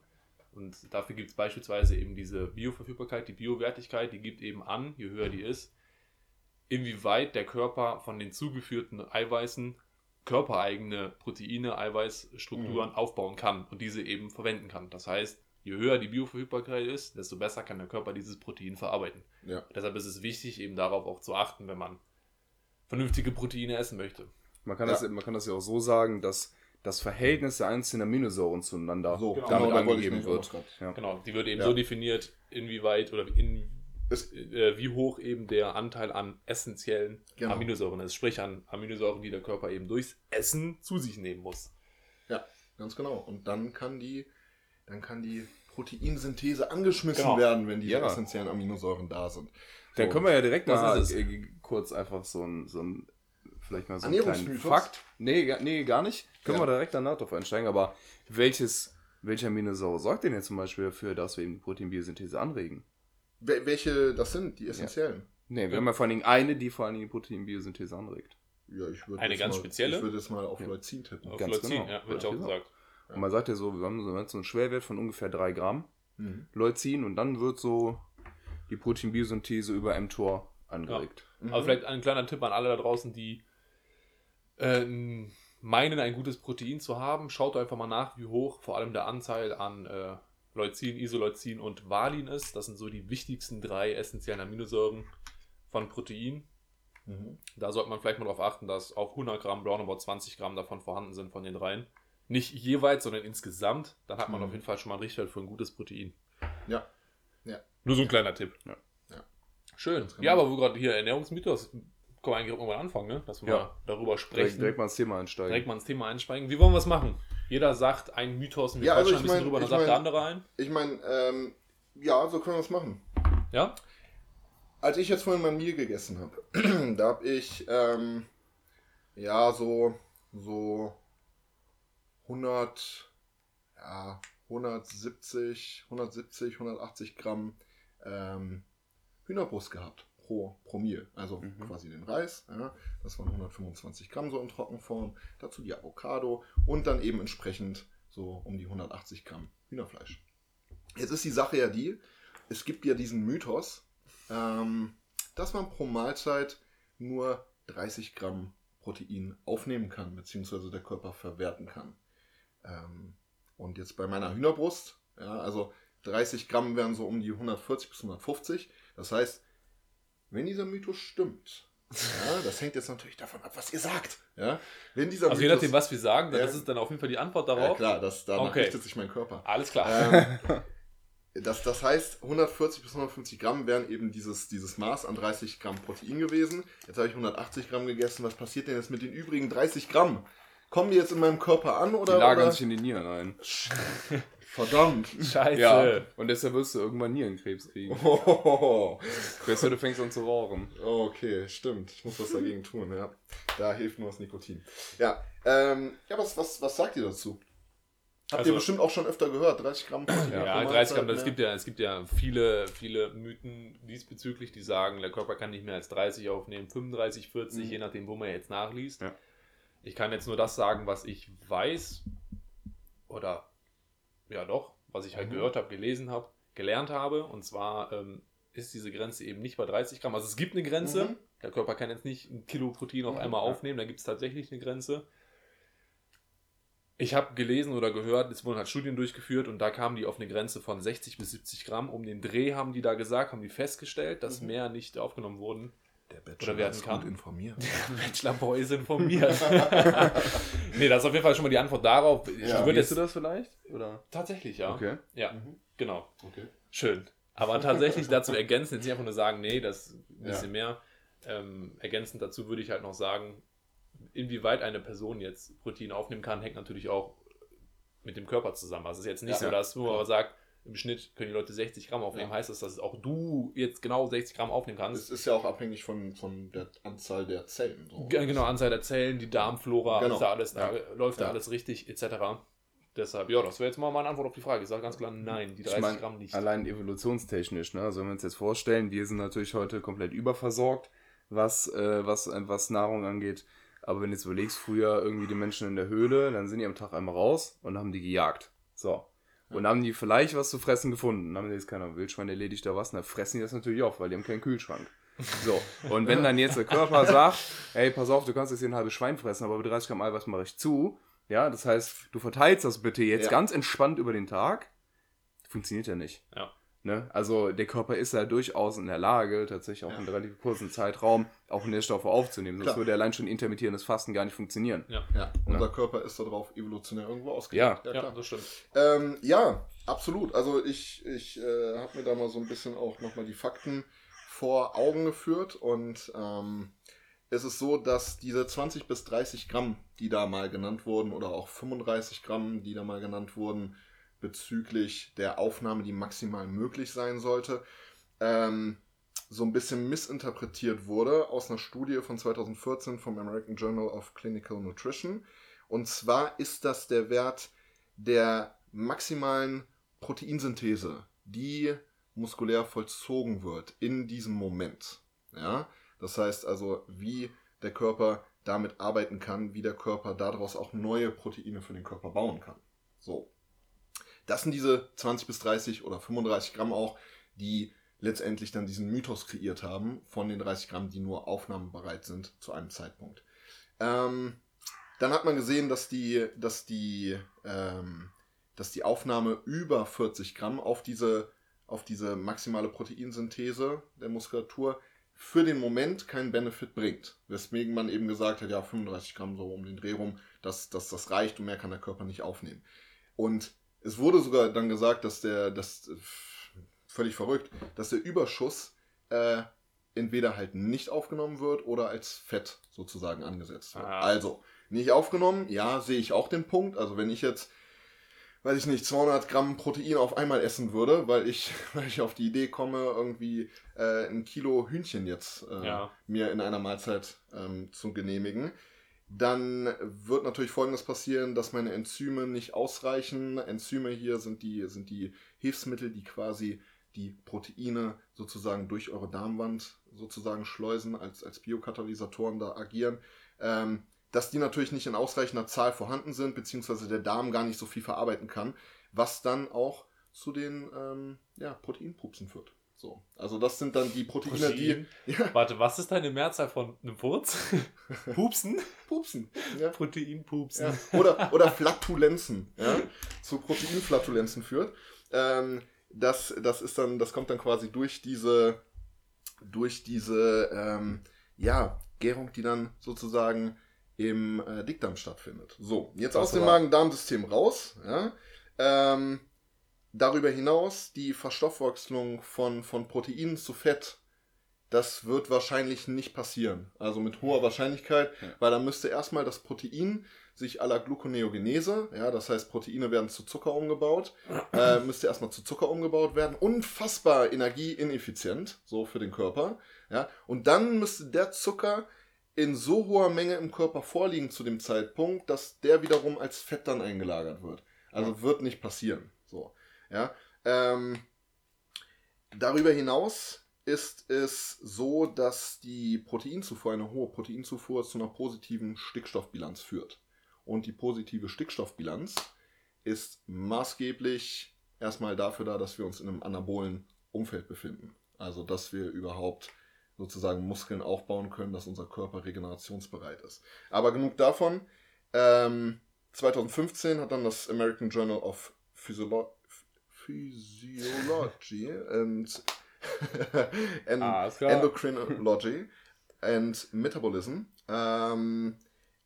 Und dafür gibt es beispielsweise eben diese Bioverfügbarkeit, die Biowertigkeit, die gibt eben an, je höher die ist, inwieweit der Körper von den zugeführten Eiweißen körpereigene Proteine, Eiweißstrukturen aufbauen kann und diese eben verwenden kann. Das heißt, je höher die Bioverfügbarkeit ist, desto besser kann der Körper dieses Protein verarbeiten. Ja. Deshalb ist es wichtig, eben darauf auch zu achten, wenn man vernünftige Proteine essen möchte. Man kann, Ja. das, man kann das ja auch so sagen, dass das Verhältnis der einzelnen Aminosäuren zueinander So, Genau. damit ich angegeben wird. Ja. Genau, die wird eben Ja. so definiert, inwieweit oder in, Es- äh, wie hoch eben der Anteil an essentiellen Genau. Aminosäuren ist. Sprich an Aminosäuren, die der Körper eben durchs Essen zu sich nehmen muss. Ja, ganz genau. Und dann kann die, dann kann die Proteinsynthese angeschmissen Genau. werden, wenn die Ja. essentiellen Aminosäuren da sind. Dann So. können wir ja direkt Das mal äh, kurz einfach so ein, so ein vielleicht mal so einen kleinen Fakt. Nee, nee, gar nicht. Können Ja. wir direkt danach drauf einsteigen, aber welches, welche Aminosäure sorgt denn jetzt zum Beispiel dafür, dass wir eben die Proteinbiosynthese anregen? Wel- welche das sind, die essentiellen? Nee, wir haben ja vor allen Dingen eine, die vor allen Dingen die Proteinbiosynthese anregt. Ja, ich würde Eine ganz mal, spezielle? Ich würde jetzt mal auf Ja. Leucin tippen. Auf Ganz Leucin, genau. ja, wird Ja, auch genau. gesagt. Und man sagt ja so, wir haben so, einen Schwerwert von ungefähr 3 Gramm Mhm. Leucin und dann wird so die Proteinbiosynthese über mTOR angeregt. Mhm. Aber vielleicht ein kleiner Tipp an alle da draußen, die ähm, meinen, ein gutes Protein zu haben. Schaut einfach mal nach, wie hoch vor allem der Anteil an äh, Leucin, Isoleucin und Valin ist. Das sind so die wichtigsten drei essentiellen Aminosäuren von Protein. Mhm. Da sollte man vielleicht mal darauf achten, dass auf 100 Gramm roundabout 20 Gramm davon vorhanden sind von den dreien. Nicht jeweils, sondern insgesamt. Dann hat man Mhm. auf jeden Fall schon mal einen Richtwert für ein gutes Protein. Ja. Ja. Nur so ein kleiner Tipp. Ja. Ja. Schön. Ja, aber wo gerade hier Ernährungsmythos, können wir eigentlich auch irgendwann anfangen, ne? dass wir Ja. mal darüber Direkt, sprechen. direkt mal ins Thema einsteigen. direkt mal ins Thema einsteigen. Wie wollen wir es machen? Jeder sagt einen Mythos und wir Ja, also quatschen ein ich bisschen mein- drüber, dann ich sagt der mein- andere ein. Ich meine, ähm, ja, so können wir es machen. Ja? Als ich jetzt vorhin mein Meal gegessen habe, da habe ich, ähm, ja, so, so 100, ja, 170, 170, 180 Gramm ähm, Hühnerbrust gehabt. Pro Promille. Also Mhm. quasi den Reis, ja, das waren 125 Gramm so in Trockenform, dazu die Avocado und dann eben entsprechend so um die 180 Gramm Hühnerfleisch. Jetzt ist die Sache ja die, es gibt ja diesen Mythos, ähm, dass man pro Mahlzeit nur 30 Gramm Protein aufnehmen kann, beziehungsweise der Körper verwerten kann. Ähm, und jetzt bei meiner Hühnerbrust, ja, also 30 Gramm wären so um die 140 bis 150. Das heißt, wenn dieser Mythos stimmt, ja, das hängt jetzt natürlich davon ab, was ihr sagt. Ja, wenn dieser Also je Mythos, nachdem, was wir sagen, dann Ja. ist es dann auf jeden Fall die Antwort ja, darauf. klar, das, danach Okay. richtet sich mein Körper. Alles klar. Ähm, das, das heißt, 140 bis 150 Gramm wären eben dieses, dieses Maß an 30 Gramm Protein gewesen. Jetzt habe ich 180 Gramm gegessen. Was passiert denn jetzt mit den übrigen 30 Gramm? Kommen die jetzt in meinem Körper an Die oder? lagern oder? sich in die Nieren ein. Verdammt. Scheiße. Ja, und deshalb wirst du irgendwann Nierenkrebs kriegen. Oh, Besser, du fängst an zu rauchen. okay, stimmt. Ich muss was dagegen tun, ja. Da hilft nur das Nikotin. Ja, ähm, ja was, was, was sagt ihr dazu? Habt Also- ihr bestimmt auch schon öfter gehört, 30 Gramm Protein. Ja, pro 30 Gramm, es ne? gibt ja, es gibt ja viele, viele Mythen diesbezüglich, die sagen, der Körper kann nicht mehr als 30 aufnehmen, 35, 40, Mhm. je nachdem, wo man jetzt nachliest. Ja. Ich kann jetzt nur das sagen, was ich weiß oder ja doch, was ich halt Mhm. gehört habe, gelesen habe, gelernt habe. Und zwar ähm, ist diese Grenze eben nicht bei 30 Gramm. Also es gibt eine Grenze. Mhm. Der Körper kann jetzt nicht ein Kilo Protein auf einmal aufnehmen. Da gibt es tatsächlich eine Grenze. Ich habe gelesen oder gehört, es wurden halt Studien durchgeführt und da kamen die auf eine Grenze von 60 bis 70 Gramm. Um den Dreh haben die da gesagt, haben die festgestellt, dass Mhm. mehr nicht aufgenommen wurden. Der Oder Bachelor werden ist kann. gut informiert. Bachelor-Boy ist informiert. nee, das ist auf jeden Fall schon mal die Antwort darauf. Ja. Weißt jetzt du das vielleicht? Oder? Tatsächlich, ja. Okay. Ja, Mhm. genau. Okay. Schön. Aber tatsächlich dazu ergänzen, jetzt nicht einfach nur sagen, nee, das ein Ja. bisschen mehr. Ähm, ergänzend dazu würde ich halt noch sagen, inwieweit eine Person jetzt Protein aufnehmen kann, hängt natürlich auch mit dem Körper zusammen. Also es ist jetzt nicht Ja, so, dass du aber sagst, im Schnitt können die Leute 60 Gramm aufnehmen. Ja. Heißt das, dass auch du jetzt genau 60 Gramm aufnehmen kannst? Es ist ja auch abhängig von, von der Anzahl der Zellen. So. Ge- Genau, Anzahl der Zellen, die Darmflora, Genau. ist da alles, da, Ja. läuft da Ja. alles richtig, etc. Deshalb, ja, das wäre jetzt mal meine Antwort auf die Frage. Ich sage ganz klar, nein, die 30 Ich mein, Gramm nicht. Allein evolutionstechnisch, ne? Also wenn wir uns jetzt vorstellen, wir sind natürlich heute komplett überversorgt, was, äh, was, äh, was Nahrung angeht. Aber wenn du jetzt überlegst, früher irgendwie die Menschen in der Höhle, dann sind die am Tag einmal raus und haben die gejagt. So. Und haben die vielleicht was zu fressen gefunden. Haben die jetzt keiner Wildschwein erledigt oder was, dann fressen die das natürlich auf, weil die haben keinen Kühlschrank. So. Und wenn dann jetzt der Körper sagt, hey, pass auf, du kannst jetzt hier ein halbes Schwein fressen, aber bei 30 Gramm Eiweiß mache ich zu. Ja, das heißt, du verteilst das bitte jetzt Ja. ganz entspannt über den Tag. Funktioniert ja nicht. Ja. Ne? Also der Körper ist ja durchaus in der Lage, tatsächlich auch in einem relativ kurzen Zeitraum auch Nährstoffe aufzunehmen. Sonst Klar. würde allein schon intermittierendes Fasten gar nicht funktionieren. ja. Ja, unser Körper ist darauf evolutionär irgendwo ausgelegt. Ja. ja, das stimmt. Ähm, ja, absolut. Also ich, ich äh, habe mir da mal so ein bisschen auch nochmal die Fakten vor Augen geführt und ähm, es ist so, dass diese 20 bis 30 Gramm, die da mal genannt wurden, oder auch 35 Gramm, die da mal genannt wurden, bezüglich der Aufnahme, die maximal möglich sein sollte, ähm, so ein bisschen missinterpretiert wurde aus einer Studie von 2014 vom American Journal of Clinical Nutrition. Und zwar ist das der Wert der maximalen Proteinsynthese, die muskulär vollzogen wird in diesem Moment. Ja? Das heißt also, wie der Körper damit arbeiten kann, wie der Körper daraus auch neue Proteine für den Körper bauen kann. So. Das sind diese 20 bis 30 oder 35 Gramm auch, die letztendlich dann diesen Mythos kreiert haben von den 30 Gramm, die nur aufnahmebereit sind zu einem Zeitpunkt. Ähm, dann hat man gesehen, dass die, dass die, ähm, dass die Aufnahme über 40 Gramm auf diese, auf diese maximale Proteinsynthese der Muskulatur für den Moment keinen Benefit bringt. Weswegen man eben gesagt hat, ja, 35 Gramm so um den Dreh rum, dass, dass das reicht und mehr kann der Körper nicht aufnehmen. Und es wurde sogar dann gesagt, dass der, das völlig verrückt, dass der Überschuss äh, entweder halt nicht aufgenommen wird oder als Fett sozusagen angesetzt wird. Ah. Also, nicht aufgenommen, ja, sehe ich auch den Punkt. Also wenn ich jetzt, weiß ich nicht, 200 Gramm Protein auf einmal essen würde, weil ich, weil ich auf die Idee komme, irgendwie äh, ein Kilo Hühnchen jetzt äh, Ja. mir in einer Mahlzeit ähm, zu genehmigen, dann wird natürlich Folgendes passieren, dass meine Enzyme nicht ausreichen. Enzyme hier sind die, sind die Hilfsmittel, die quasi die Proteine sozusagen durch eure Darmwand sozusagen schleusen, als, als Biokatalysatoren da agieren, ähm, dass die natürlich nicht in ausreichender Zahl vorhanden sind, beziehungsweise der Darm gar nicht so viel verarbeiten kann, was dann auch zu den ähm, ja, Proteinpupsen führt. So. Also das sind dann die Proteine, Protein? die. Ja, Warte, was ist deine Mehrzahl von einem Furz? Pupsen? Pupsen. Ja. Proteinpupsen. Ja. Oder, oder Flatulenzen, ja, zu Proteinflatulenzen führt. Ähm, das, das ist dann, das kommt dann quasi durch diese, durch diese, ähm, ja, Gärung, die dann sozusagen im äh, Dickdarm stattfindet. So, jetzt Das aus dem Magen-Darm-System raus, ja. Ähm, darüber hinaus die Verstoffwechslung von, von Proteinen zu Fett, das wird wahrscheinlich nicht passieren. Also mit hoher Wahrscheinlichkeit, Ja. weil dann müsste erstmal das Protein sich la Gluconeogenese, ja, das heißt Proteine werden zu Zucker umgebaut, äh, müsste erstmal zu Zucker umgebaut werden. Unfassbar energieineffizient, so für den Körper. Ja, und dann müsste der Zucker in so hoher Menge im Körper vorliegen zu dem Zeitpunkt, dass der wiederum als Fett dann eingelagert wird. Also wird nicht passieren. So, ja. Ähm, darüber hinaus ist es so, dass die Proteinzufuhr, eine hohe Proteinzufuhr zu einer positiven Stickstoffbilanz führt. Und die positive Stickstoffbilanz ist maßgeblich erstmal dafür da, dass wir uns in einem anabolen Umfeld befinden. Also, dass wir überhaupt sozusagen Muskeln aufbauen können, dass unser Körper regenerationsbereit ist. Aber genug davon. Ähm, 2015 hat dann das American Journal of Physiolo Physiology and, and Ah. Endocrinology and Metabolism ähm,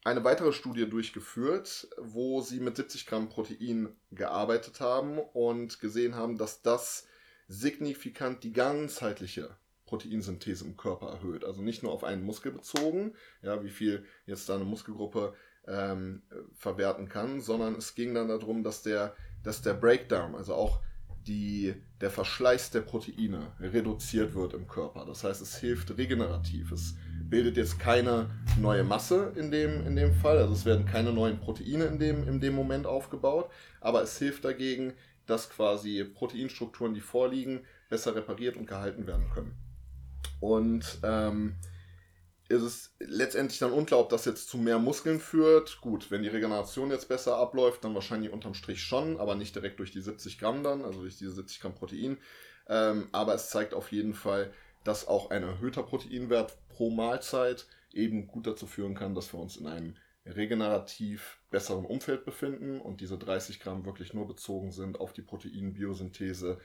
eine weitere Studie durchgeführt, wo sie mit 70 Gramm Protein gearbeitet haben und gesehen haben, dass das signifikant die ganzheitliche Proteinsynthese im Körper erhöht. Also nicht nur auf einen Muskel bezogen, ja, wie viel jetzt da eine Muskelgruppe ähm, verwerten kann, sondern es ging dann darum, dass der, dass der Breakdown, also auch die, der Verschleiß der Proteine reduziert wird im Körper. Das heißt, es hilft regenerativ. Es bildet jetzt keine neue Masse in dem, in dem Fall, also es werden keine neuen Proteine in dem, in dem Moment aufgebaut, aber es hilft dagegen, dass quasi Proteinstrukturen, die vorliegen, besser repariert und gehalten werden können. Und ähm, ist es letztendlich dann unklar, ob das jetzt zu mehr Muskeln führt. Gut, wenn die Regeneration jetzt besser abläuft, dann wahrscheinlich unterm Strich schon, aber nicht direkt durch die 70 Gramm dann, also durch diese 70 Gramm Protein. Ähm, aber es zeigt auf jeden Fall, dass auch ein erhöhter Proteinwert pro Mahlzeit eben gut dazu führen kann, dass wir uns in einem regenerativ besseren Umfeld befinden und diese 30 Gramm wirklich nur bezogen sind auf die Proteinbiosynthese,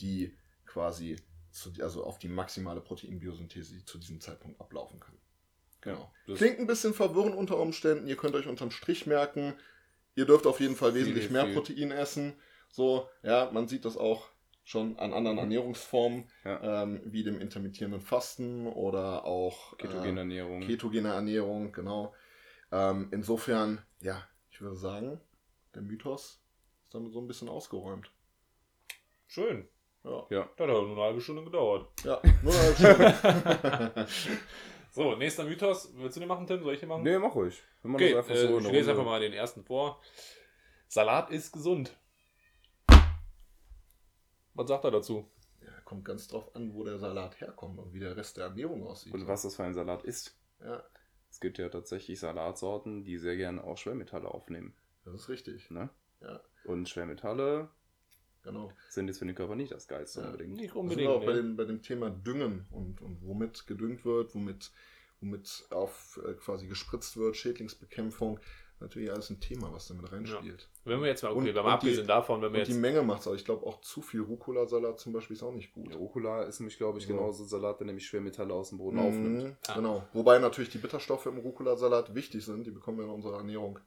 die quasi zu, also auf die maximale Proteinbiosynthese, die zu diesem Zeitpunkt ablaufen kann. Genau. Klingt ein bisschen verwirrend unter Umständen. Ihr könnt euch unterm Strich merken, ihr dürft auf jeden Fall Viel, wesentlich mehr viel. Protein essen. So, ja, man sieht das auch schon an anderen Ernährungsformen, Ja. ähm, wie dem intermittierenden Fasten oder auch Ketogene Ernährung. äh, ketogene Ernährung, genau. Ähm, insofern, ja, ich würde sagen, der Mythos ist damit so ein bisschen ausgeräumt. Schön. Ja, ja. Das hat aber nur eine halbe Stunde gedauert. ja nur eine halbe Stunde. So, nächster Mythos. Willst du den machen, Tim? Soll ich den machen? Nee, mach ruhig. Wenn man Okay, das einfach äh, so in ich lese einfach mal den ersten vor. Salat ist gesund. Was sagt er dazu? ja, kommt ganz drauf an, wo der Salat herkommt und wie der Rest der Ernährung aussieht. Und was das für ein Salat ist. Ja, Es gibt ja tatsächlich Salatsorten, die sehr gerne auch Schwermetalle aufnehmen. das ist richtig. Ne? Ja, Und Schwermetalle genau. sind jetzt für den Körper nicht das Geilste Ja. unbedingt. Nicht Wir sind unbedingt. auch bei dem, bei dem Thema Düngen und, und womit gedüngt wird, womit, womit auf äh, quasi gespritzt wird, Schädlingsbekämpfung. Natürlich alles ein Thema, was damit reinspielt. Wenn wir jetzt mal, okay, Und- mal abgesehen die- davon, wenn wir Und die jetzt. Menge macht es auch. Ich glaube, auch zu viel Rucola-Salat zum Beispiel ist auch nicht gut. Der Rucola ist nämlich, glaube ich, So. genauso ein Salat, der nämlich Schwermetalle aus dem Boden Mhm, aufnimmt. Ah. Genau. Wobei natürlich die Bitterstoffe im Rucola-Salat wichtig sind. Die bekommen wir in unserer Ernährung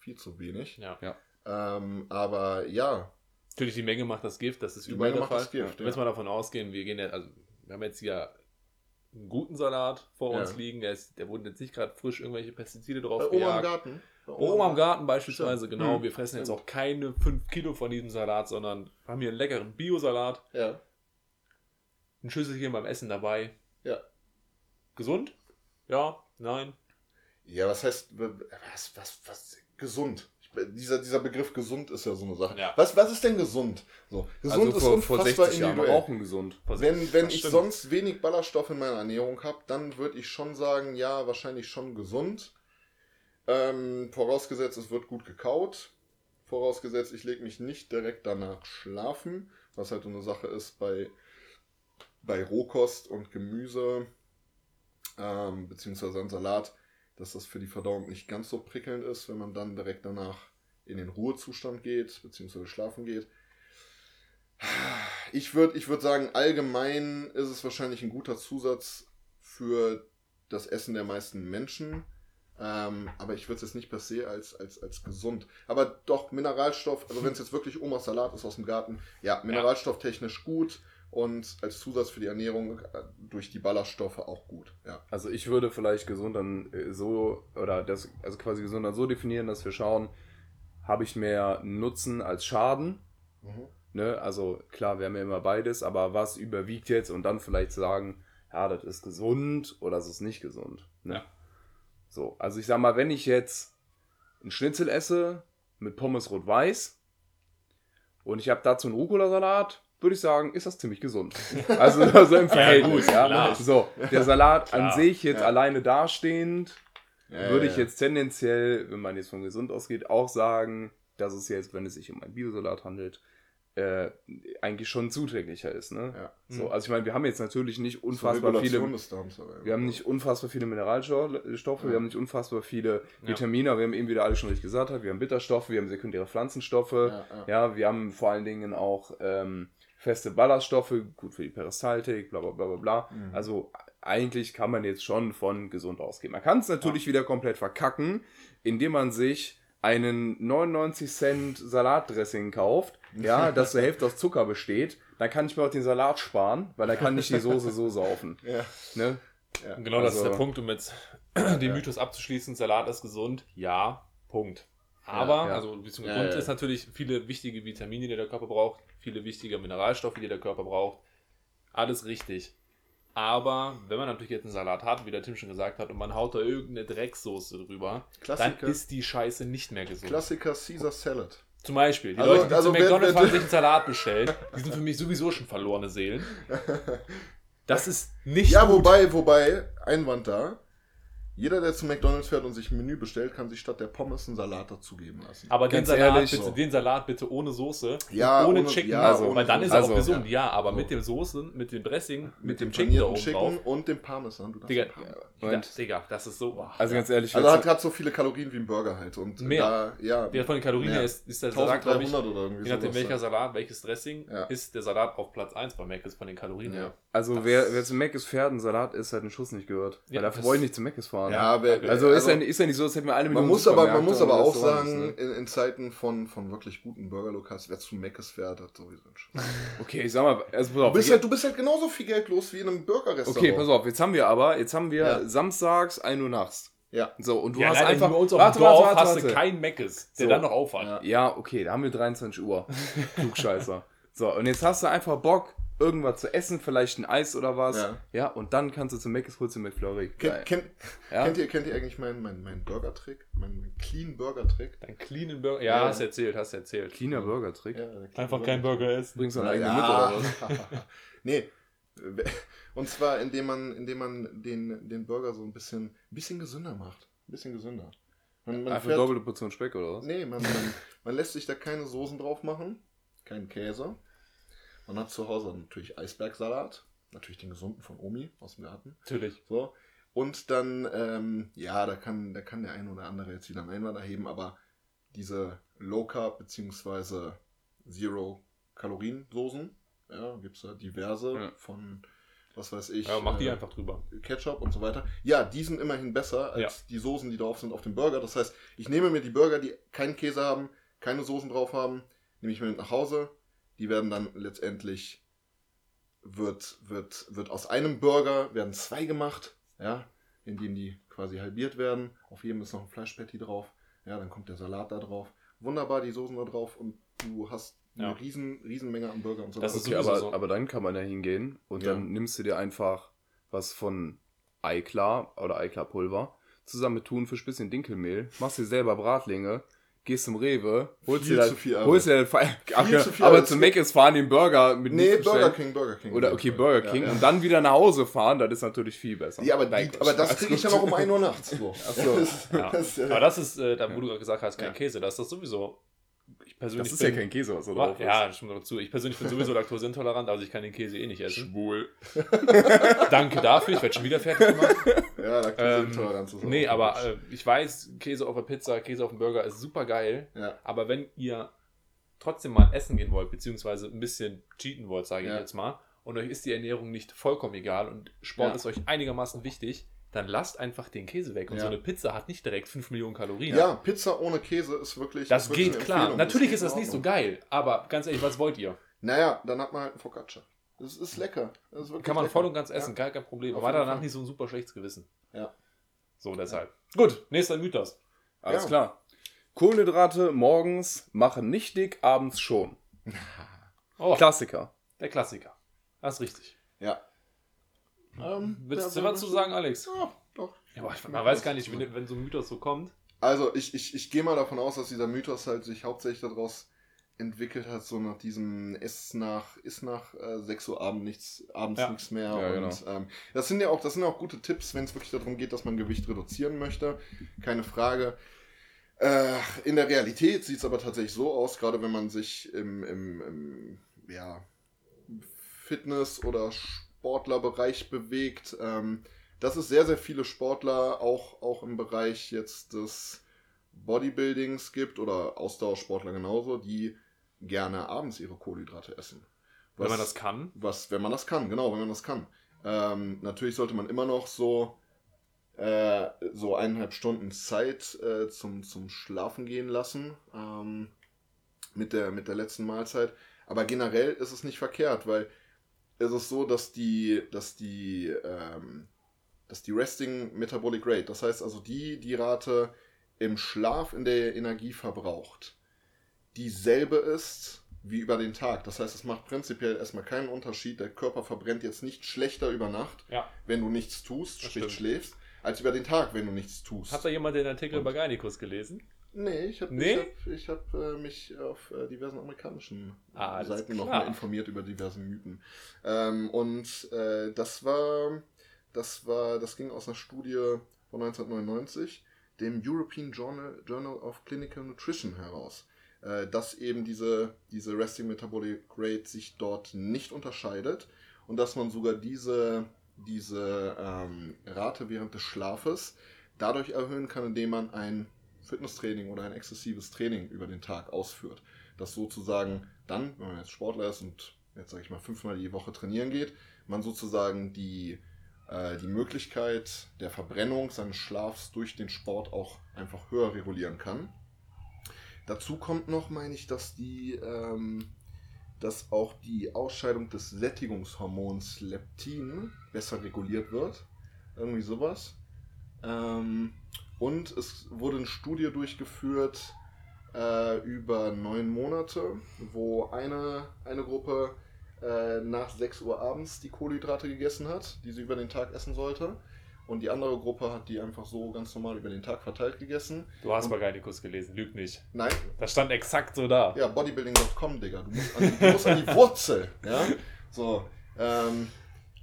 viel zu wenig. Ja. Ähm, aber ja, Natürlich, die Menge macht das Gift, das ist die überall Menge der Fall. Gift. Wenn wir mal davon ausgehen, wir gehen ja, also wir haben jetzt hier einen guten Salat vor Ja. uns liegen, der, ist, der wurde jetzt nicht gerade frisch irgendwelche Pestizide drauf Bei Oma im gejagt. Garten. Bei Oma im Garten beispielsweise, Stimmt. genau. Hm, Wir fressen jetzt auch keine 5 Kilo von diesem Salat, sondern haben hier einen leckeren Bio-Salat, Ja. ein Schüsselchen beim Essen dabei. Ja. Gesund? Ja, nein. Ja, was heißt, was, was, was, gesund? Dieser, dieser Begriff gesund ist ja so eine Sache. Ja. Was, was ist denn gesund? So, gesund also ist vor, vor unfassbar 60 Jahren individuell. rauchen gesund. Wenn, wenn Das ich stimmt. sonst wenig Ballaststoffe in meiner Ernährung habe, dann würde ich schon sagen, ja, wahrscheinlich schon gesund. Ähm, vorausgesetzt, es wird gut gekaut. Vorausgesetzt, ich lege mich nicht direkt danach schlafen, was halt so eine Sache ist bei, bei Rohkost und Gemüse, ähm, beziehungsweise ein Salat, dass das für die Verdauung nicht ganz so prickelnd ist, wenn man dann direkt danach in den Ruhezustand geht, beziehungsweise schlafen geht. Ich würde ich würd sagen, allgemein ist es wahrscheinlich ein guter Zusatz für das Essen der meisten Menschen. Ähm, aber ich würde es jetzt nicht per se als, als, als gesund. Aber doch, Mineralstoff, also wenn es jetzt wirklich Omas Salat ist aus dem Garten, ja, mineralstofftechnisch gut und als Zusatz für die Ernährung äh, durch die Ballaststoffe auch gut. Ja. Also ich würde vielleicht gesund dann äh, so, oder das, also quasi gesund dann so definieren, dass wir schauen, habe ich mehr Nutzen als Schaden? Mhm. Ne? Also klar, wir haben ja immer beides, aber was überwiegt jetzt und dann vielleicht sagen, ja, das ist gesund oder es ist nicht gesund. Ne? Ja. So, also ich sag mal, wenn ich jetzt einen Schnitzel esse mit Pommes rot-weiß und ich habe dazu einen Rucola-Salat, würde ich sagen, ist das ziemlich gesund. Also, also im Verhältnis, gut, ja. So, der Salat an Klar. sich jetzt Ja. alleine dastehend, Ja, würde ja, ich ja. jetzt tendenziell, wenn man jetzt von gesund ausgeht, auch sagen, dass es jetzt, wenn es sich um einen Biosalat handelt, äh, eigentlich schon zuträglicher ist. Ne? Ja. So, Mhm. also ich meine, wir haben jetzt natürlich nicht unfassbar viele. Wir haben nicht unfassbar viele Mineralstoffe, Ja. wir haben nicht unfassbar viele Ja. Vitamine, wir haben eben wieder alles schon richtig gesagt, hat. wir haben Bitterstoffe, wir haben sekundäre Pflanzenstoffe, Ja, ja. ja, wir haben vor allen Dingen auch ähm, feste Ballaststoffe, gut für die Peristaltik, bla bla bla bla bla. Mhm. Also eigentlich kann man jetzt schon von gesund ausgehen. Man kann es natürlich wieder komplett verkacken, indem man sich einen 99 Cent Salatdressing kauft, ja, das zur Hälfte aus Zucker besteht, dann kann ich mir auch den Salat sparen, weil dann kann ich die Soße so saufen. Ja. Ne? Ja. Genau, das ist Also- der Punkt, um jetzt den Ja. Mythos abzuschließen. Salat ist gesund. Ja, Punkt. Aber, ja. also ein bisschen Ja, gesund ja. ist natürlich viele wichtige Vitamine, die der Körper braucht, viele wichtige Mineralstoffe, die der Körper braucht. Alles richtig. Aber wenn man natürlich jetzt einen Salat hat, wie der Tim schon gesagt hat, und man haut da irgendeine Drecksoße drüber, Klassiker. dann ist die Scheiße nicht mehr gesund. Klassiker Caesar Salad. Zum Beispiel, die Also- Leute, die also zu McDonalds fahren, sich einen Salat bestellen, die sind für mich sowieso schon verlorene Seelen. Das ist nicht Ja, gut. wobei, wobei, Einwand da. Jeder, der zu McDonalds fährt und sich ein Menü bestellt, kann sich statt der Pommes einen Salat dazugeben lassen. Aber den Ganz Salat, ehrlich, bitte, so. den Salat bitte ohne Soße, Ja, ohne ohne- Chicken, ja, also, ohne weil dann ist er auch Also, gesund, ja, aber So. mit dem Soße, mit dem Dressing, mit, dem dem Chicken da oben Chicken drauf. und dem Parmesan. Du darfst Digga, Parmesan. ja, Digga, das ist so. boah. Also ganz ehrlich, Also hat, hat so viele Kalorien wie ein Burger halt. Und Mehr. Da, ja, der von den Kalorien Mehr. her ist, ist der Salat, glaube ich, 1300 oder irgendwie je nachdem sowas, welcher ja. Salat, welches Dressing, Ja. ist der Salat auf Platz 1 bei Mac ist von den Kalorien Ja. her. also wer, Mac ist fährt, einen Salat isst, hat einen Schuss nicht gehört. Ja, Weil dafür ich nicht zum Mac ist fahren. Ja, wer, Also, ist, ja, ist ja nicht so, als hätten wir alle man Millionen muss aber, man muss aber auch sagen, ne? in, in Zeiten von, von wirklich guten Burgerlokals, wer zu Mc's fährt, hat sowieso einen Schuss. Okay, ich sag mal, also pass Du auf. bist, wir- halt, du bist halt genauso viel Geld los wie in einem Burgerrestaurant. okay, pass auf, jetzt haben wir aber, jetzt haben wir Ja. samstags 1 Uhr nachts. Ja. So, und du ja, hast leider einfach. bei uns auf warte, Dorf warte, warte, hast du keinen Meckes, der So. dann noch aufhat. Ja. Ja, okay, da haben wir 23 Uhr. Klugscheißer. so, und jetzt hast du einfach Bock, irgendwas zu essen, vielleicht ein Eis oder was. Ja. Ja, und dann kannst du zum Mc's holst du McFlurry. Geil. Kennt, kennt, Ja. kennt, ihr, kennt ihr eigentlich meinen mein, mein Burger-Trick? Meinen Clean Burger-Trick? Dein cleanen Burger. Ja, Ja. hast erzählt, hast erzählt. Cleaner Burger-Trick. Clean Einfach kein Burger essen. Bringst du einen Na eigenen ja. mit oder was? nee. Und zwar, indem man, indem man den, den Burger so ein bisschen, ein bisschen gesünder macht. Ein bisschen gesünder. Man, man Einfach fährt- doppelte Portion Speck oder was? Nee, man, man, man lässt sich da keine Soßen drauf machen, keinen Käse. Man hat zu Hause natürlich Eisbergsalat, natürlich den gesunden von Omi aus dem Garten. Natürlich. So. Und dann, ähm, ja, da kann, da kann der eine oder andere jetzt wieder einen Einwand erheben, aber diese Low Carb bzw. Zero Kalorien Soßen, ja, gibt es da diverse Ja. von, was weiß ich, Ja, mach die äh, einfach drüber. Ketchup und so weiter. Ja, die sind immerhin besser als die Soßen, die drauf sind auf dem Burger. Das heißt, ich nehme mir die Burger, die keinen Käse haben, keine Soßen drauf haben, nehme ich mir mit nach Hause. Die werden dann letztendlich wird, wird, wird aus einem Burger werden zwei gemacht, ja, indem die quasi halbiert werden. Auf jedem ist noch ein Fleischpatty drauf. Ja, dann kommt der Salat da drauf. Wunderbar, die Soßen da drauf und du hast eine Ja. riesen, riesen Menge an Burger und so Das weiter. ist Okay, aber, so. aber dann kann man da hingehen und Ja. dann nimmst du dir einfach was von Eiklar oder Eiklar Pulver zusammen mit Thunfisch, bisschen Dinkelmehl, machst dir selber Bratlinge, gehst zum Rewe, holst Viel dir zu dann, viel Arbeit. holst dir dann, Ach, Viel ja, zu viel aber zum Mc's fahren den Burger mit Nee, nicht Burger bestellen. King, Burger King. Oder okay, Burger King Ja, ja. und dann wieder nach Hause fahren, das ist natürlich viel besser. Ja, aber, Nein, die, aber das kriege ich ja noch um 1 Uhr nachts. So. so. Das, Ja. Aber das ist, äh, da wo du gerade gesagt hast, kein Ja. Käse, das ist das sowieso. Ich persönlich Das ist ja bin- kein Käse, was da drauf ist. Ja, das stimmt dazu. Ich persönlich bin sowieso laktoseintolerant, also ich kann den Käse eh nicht essen. Schwul. Danke dafür, ich werde schon wieder fertig gemacht. ja, da Ähm, Intoleranz ist nee, aber äh, ich weiß, Käse auf der Pizza, Käse auf dem Burger ist super geil. Ja. Aber wenn ihr trotzdem mal essen gehen wollt, beziehungsweise ein bisschen cheaten wollt, sage ich Ja. jetzt mal, und euch ist die Ernährung nicht vollkommen egal und Sport Ja. ist euch einigermaßen wichtig, dann lasst einfach den Käse weg. Und Ja. so eine Pizza hat nicht direkt 5 Millionen Kalorien. Ja, Pizza ohne Käse ist wirklich. Das geht klar. Natürlich geht ist das nicht so geil, aber ganz ehrlich, was wollt ihr? Naja, dann hat man halt ein Focaccia. Das ist lecker. Das ist Kann man lecker. voll und ganz essen, gar kein Problem. Aber danach Fall. nicht so ein super schlechtes Gewissen. Ja. So, deshalb. Gut, nächster Mythos. Alles Ja. klar. Kohlenhydrate morgens machen nicht dick, abends schon. Oh, Klassiker. der Klassiker. Das ist richtig. Ja. Ähm, Willst ja, du was zu sagen, Alex? Ja, doch. Ja, aber ich, man weiß gar nicht, wenn, wenn so ein Mythos so kommt. Also, ich, ich, ich gehe mal davon aus, dass dieser Mythos halt sich hauptsächlich daraus entwickelt hat, so nach diesem ist nach, ist nach äh, 6 Uhr Abend nichts, abends Ja. nichts mehr. Ja, und ähm, das sind ja auch, das sind ja auch gute Tipps, wenn es wirklich darum geht, dass man Gewicht reduzieren möchte. Keine Frage. Äh, in der Realität sieht es aber tatsächlich so aus, gerade wenn man sich im, im, im ja, Fitness- oder Sportlerbereich bewegt, ähm, dass es sehr, sehr viele Sportler auch, auch im Bereich jetzt des Bodybuildings gibt oder Ausdauersportler genauso, die gerne abends ihre Kohlenhydrate essen. Wenn man das kann. Was, wenn man das kann, genau, wenn man das kann. Ähm, natürlich sollte man immer noch so, äh, so eineinhalb Stunden Zeit äh, zum, zum Schlafen gehen lassen ähm, mit, der, mit der letzten Mahlzeit. Aber generell ist es nicht verkehrt, weil es ist so, dass die, dass die, ähm, dass die Resting Metabolic Rate, das heißt also die, die Rate im Schlaf, in der Energie verbraucht, dieselbe ist wie über den Tag. Das heißt, es macht prinzipiell erstmal keinen Unterschied. Der Körper verbrennt jetzt nicht schlechter über Nacht, Ja. wenn du nichts tust, Das sprich stimmt. schläfst, als über den Tag, wenn du nichts tust. Hat da jemand den Artikel Und- über Geinikus gelesen? Nee, ich habe Nee? ich hab, ich hab, äh, mich auf äh, diversen amerikanischen Ah, Seiten noch klar. mal informiert über diverse Mythen. Ähm, und äh, das war, das war, das ging aus einer Studie von 1999, dem European Journal, Journal of Clinical Nutrition heraus, äh, dass eben diese, diese Resting Metabolic Rate sich dort nicht unterscheidet und dass man sogar diese, diese ähm, Rate während des Schlafes dadurch erhöhen kann, indem man ein Fitnesstraining oder ein exzessives Training über den Tag ausführt. Das sozusagen dann, wenn man jetzt Sportler ist und jetzt sage ich mal fünfmal die Woche trainieren geht, man sozusagen die, äh, die Möglichkeit der Verbrennung seines Schlafs durch den Sport auch einfach höher regulieren kann. Dazu kommt noch, meine ich, dass die, ähm, dass auch die Ausscheidung des Sättigungshormons Leptin besser reguliert wird. Irgendwie sowas. Ähm, und es wurde eine Studie durchgeführt äh, über neun Monate, wo eine, eine Gruppe äh, nach 6 Uhr abends die Kohlenhydrate gegessen hat, die sie über den Tag essen sollte. Und die andere Gruppe hat die einfach so ganz normal über den Tag verteilt gegessen. Du hast bei Geinikus gelesen, lüg nicht. Nein, Das stand exakt so da. ja, bodybuilding.com, Digga. Du musst an, du musst an die Wurzel. Ja? So. Ähm,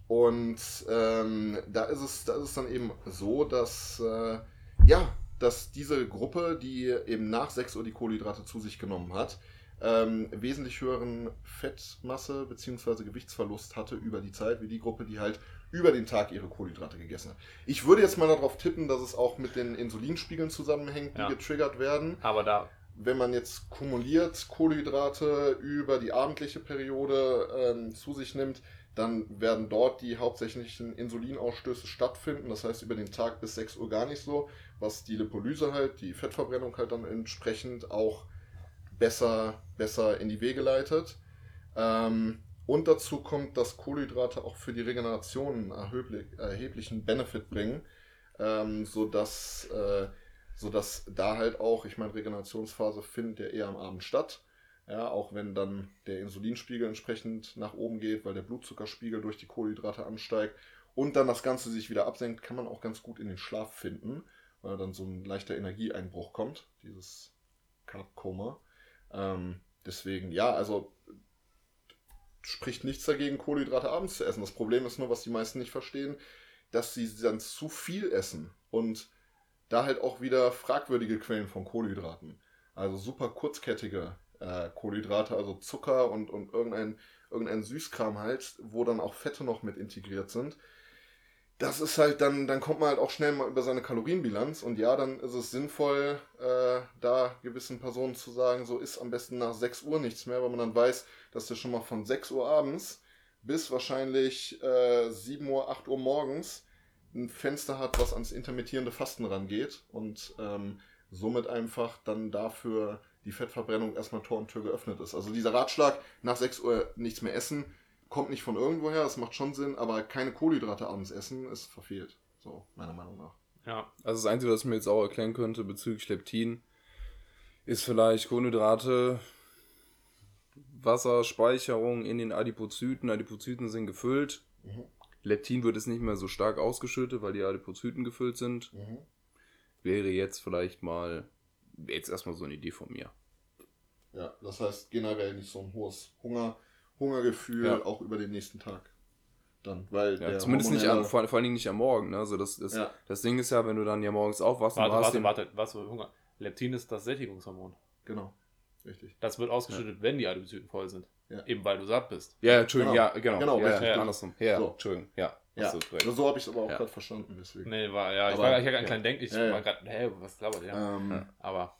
und ähm, da, ist es, da ist es dann eben so, dass, äh, ja, dass diese Gruppe, die eben nach 6 Uhr die Kohlenhydrate zu sich genommen hat, ähm, wesentlich höheren Fettmasse bzw. Gewichtsverlust hatte über die Zeit, wie die Gruppe, die halt über den Tag ihre Kohlenhydrate gegessen hat. Ich würde jetzt mal darauf tippen, dass es auch mit den Insulinspiegeln zusammenhängt, die Ja. getriggert werden Aber da, wenn man jetzt kumuliert Kohlenhydrate über die abendliche Periode ähm, zu sich nimmt, dann werden dort die hauptsächlichen Insulinausstöße stattfinden. Das heißt über den Tag bis 6 Uhr gar nicht so, was die Lipolyse halt, die Fettverbrennung halt dann entsprechend auch besser, besser in die Wege leitet. Ähm, und dazu kommt, dass Kohlenhydrate auch für die Regeneration einen erheblich, erheblichen Benefit bringen, ähm, sodass, äh, sodass da halt auch, ich meine, Regenerationsphase findet ja eher am Abend statt. Ja, auch wenn dann der Insulinspiegel entsprechend nach oben geht, weil der Blutzuckerspiegel durch die Kohlenhydrate ansteigt und dann das Ganze sich wieder absenkt, kann man auch ganz gut in den Schlaf finden, weil dann so ein leichter Energieeinbruch kommt. Dieses Carb-Koma. Ähm, deswegen, ja, also spricht nichts dagegen, Kohlenhydrate abends zu essen. Das Problem ist nur, was die meisten nicht verstehen, dass sie dann zu viel essen und da halt auch wieder fragwürdige Quellen von Kohlenhydraten. Also super kurzkettige äh, Kohlenhydrate, also Zucker und, und irgendein, irgendein Süßkram halt, wo dann auch Fette noch mit integriert sind. Das ist halt dann, dann kommt man halt auch schnell mal über seine Kalorienbilanz und ja, dann ist es sinnvoll, äh, da gewissen Personen zu sagen, so ist am besten nach 6 Uhr nichts mehr, weil man dann weiß, dass der schon mal von 6 Uhr abends bis wahrscheinlich äh, 7 Uhr, 8 Uhr morgens ein Fenster hat, was ans intermittierende Fasten rangeht und ähm, somit einfach dann dafür die Fettverbrennung erstmal Tor und Tür geöffnet ist. Also dieser Ratschlag, nach 6 Uhr nichts mehr essen, kommt nicht von irgendwoher, das macht schon Sinn, aber keine Kohlenhydrate abends essen ist verfehlt. So, meiner Meinung nach. Ja. Also das Einzige, was ich mir jetzt auch erklären könnte bezüglich Leptin, ist vielleicht Kohlenhydrate, Wasserspeicherung in den Adipozyten. Adipozyten sind gefüllt. Mhm. Leptin wird es nicht mehr so stark ausgeschüttet, weil die Adipozyten gefüllt sind. Mhm. Wäre jetzt vielleicht mal, jetzt erstmal so eine Idee von mir. Ja, das heißt generell nicht so ein hohes Hunger, Hungergefühl ja. auch über den nächsten Tag. Dann, weil ja, zumindest nicht am, vor, vor allen Dingen nicht am Morgen. Ne? Also das, das, ja. das Ding ist ja, wenn du dann ja morgens aufwachst warte, und warte, warte, was für Hunger. Leptin ist das Sättigungshormon. Genau. Richtig. Das wird ausgeschüttet, ja. wenn die Adipozyten voll sind. Ja. Eben weil du satt bist. Ja, Entschuldigung, genau. ja, genau. genau ja, ja, andersrum. Ja, so. Entschuldigung, ja. Ja, so habe ich es aber auch gerade verstanden. Deswegen. Nee, war, ja, ich, war, ich hatte einen kleinen Denk, ich war gerade, hä, was labert ja. Ähm, Aber.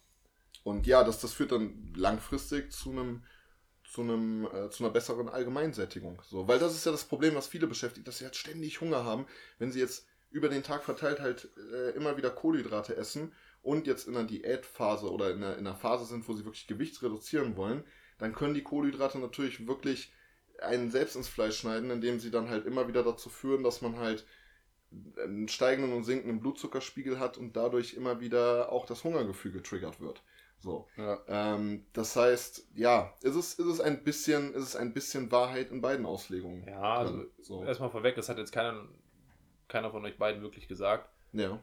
Und ja, das, das führt dann langfristig zu einem zu einem äh, zu einer besseren Allgemeinsättigung. So, weil das ist ja das Problem, was viele beschäftigt, dass sie halt ständig Hunger haben, wenn sie jetzt über den Tag verteilt halt äh, immer wieder Kohlenhydrate essen und jetzt in einer Diätphase oder in einer, in einer Phase sind, wo sie wirklich Gewicht reduzieren wollen, dann können die Kohlenhydrate natürlich wirklich einen selbst ins Fleisch schneiden, indem sie dann halt immer wieder dazu führen, dass man halt einen steigenden und sinkenden Blutzuckerspiegel hat und dadurch immer wieder auch das Hungergefühl getriggert wird. So. Ja. Ähm, das heißt, ja, ist es, ist es ein bisschen, ist es ein bisschen Wahrheit in beiden Auslegungen. Ja, also so. erstmal vorweg, das hat jetzt keiner, keiner von euch beiden wirklich gesagt. Ja.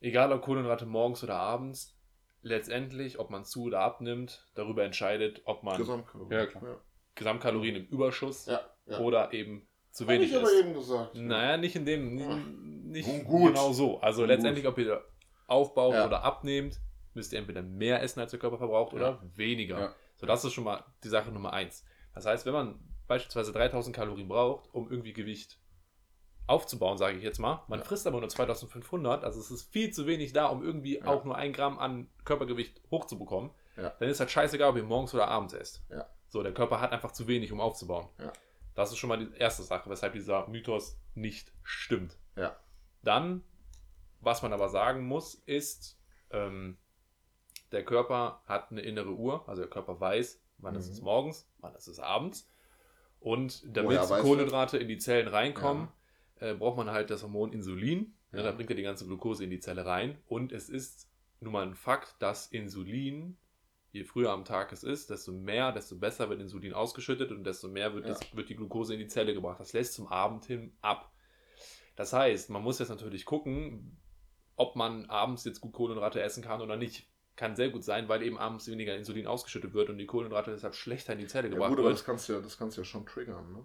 Egal ob Kohlenhydrate morgens oder abends, letztendlich, ob man zu oder abnimmt, darüber entscheidet, ob man Gesamtkalorien, ja, klar. Ja. Gesamtkalorien im Überschuss oder eben zu wenig Hab ich aber eben gesagt. Naja, nicht in dem, nicht genau so. Also letztendlich, ob ihr aufbaut oder abnehmt, müsst ihr entweder mehr essen, als der Körper verbraucht, oder weniger. So, das ist schon mal die Sache Nummer eins. Das heißt, wenn man beispielsweise 3000 Kalorien braucht, um irgendwie Gewicht aufzubauen, sage ich jetzt mal. Man ja. frisst aber nur 2500, also es ist viel zu wenig da, um irgendwie ja. auch nur ein Gramm an Körpergewicht hochzubekommen. Ja. Dann ist halt scheißegal, ob ihr morgens oder abends esst. So, der Körper hat einfach zu wenig, um aufzubauen. Das ist schon mal die erste Sache, weshalb dieser Mythos nicht stimmt. Dann, was man aber sagen muss, ist, ähm, der Körper hat eine innere Uhr, also der Körper weiß, wann mhm. ist es morgens, wann ist es abends. Und damit Kohlenhydrate in die Zellen reinkommen, äh, braucht man halt das Hormon Insulin. Ja. da bringt er die ganze Glucose in die Zelle rein. Und es ist nun mal ein Fakt, dass Insulin, je früher am Tag es ist, desto mehr, desto besser wird Insulin ausgeschüttet und desto mehr wird, ja. das, wird die Glucose in die Zelle gebracht. Das lässt zum Abend hin ab. Das heißt, man muss jetzt natürlich gucken, ob man abends jetzt gut Kohlenhydrate essen kann oder nicht. Kann sehr gut sein, weil eben abends weniger Insulin ausgeschüttet wird und die Kohlenhydrate deshalb schlechter in die Zelle gebracht ja, gut, aber wird. Das kannst du ja, das kannst du ja schon triggern, ne?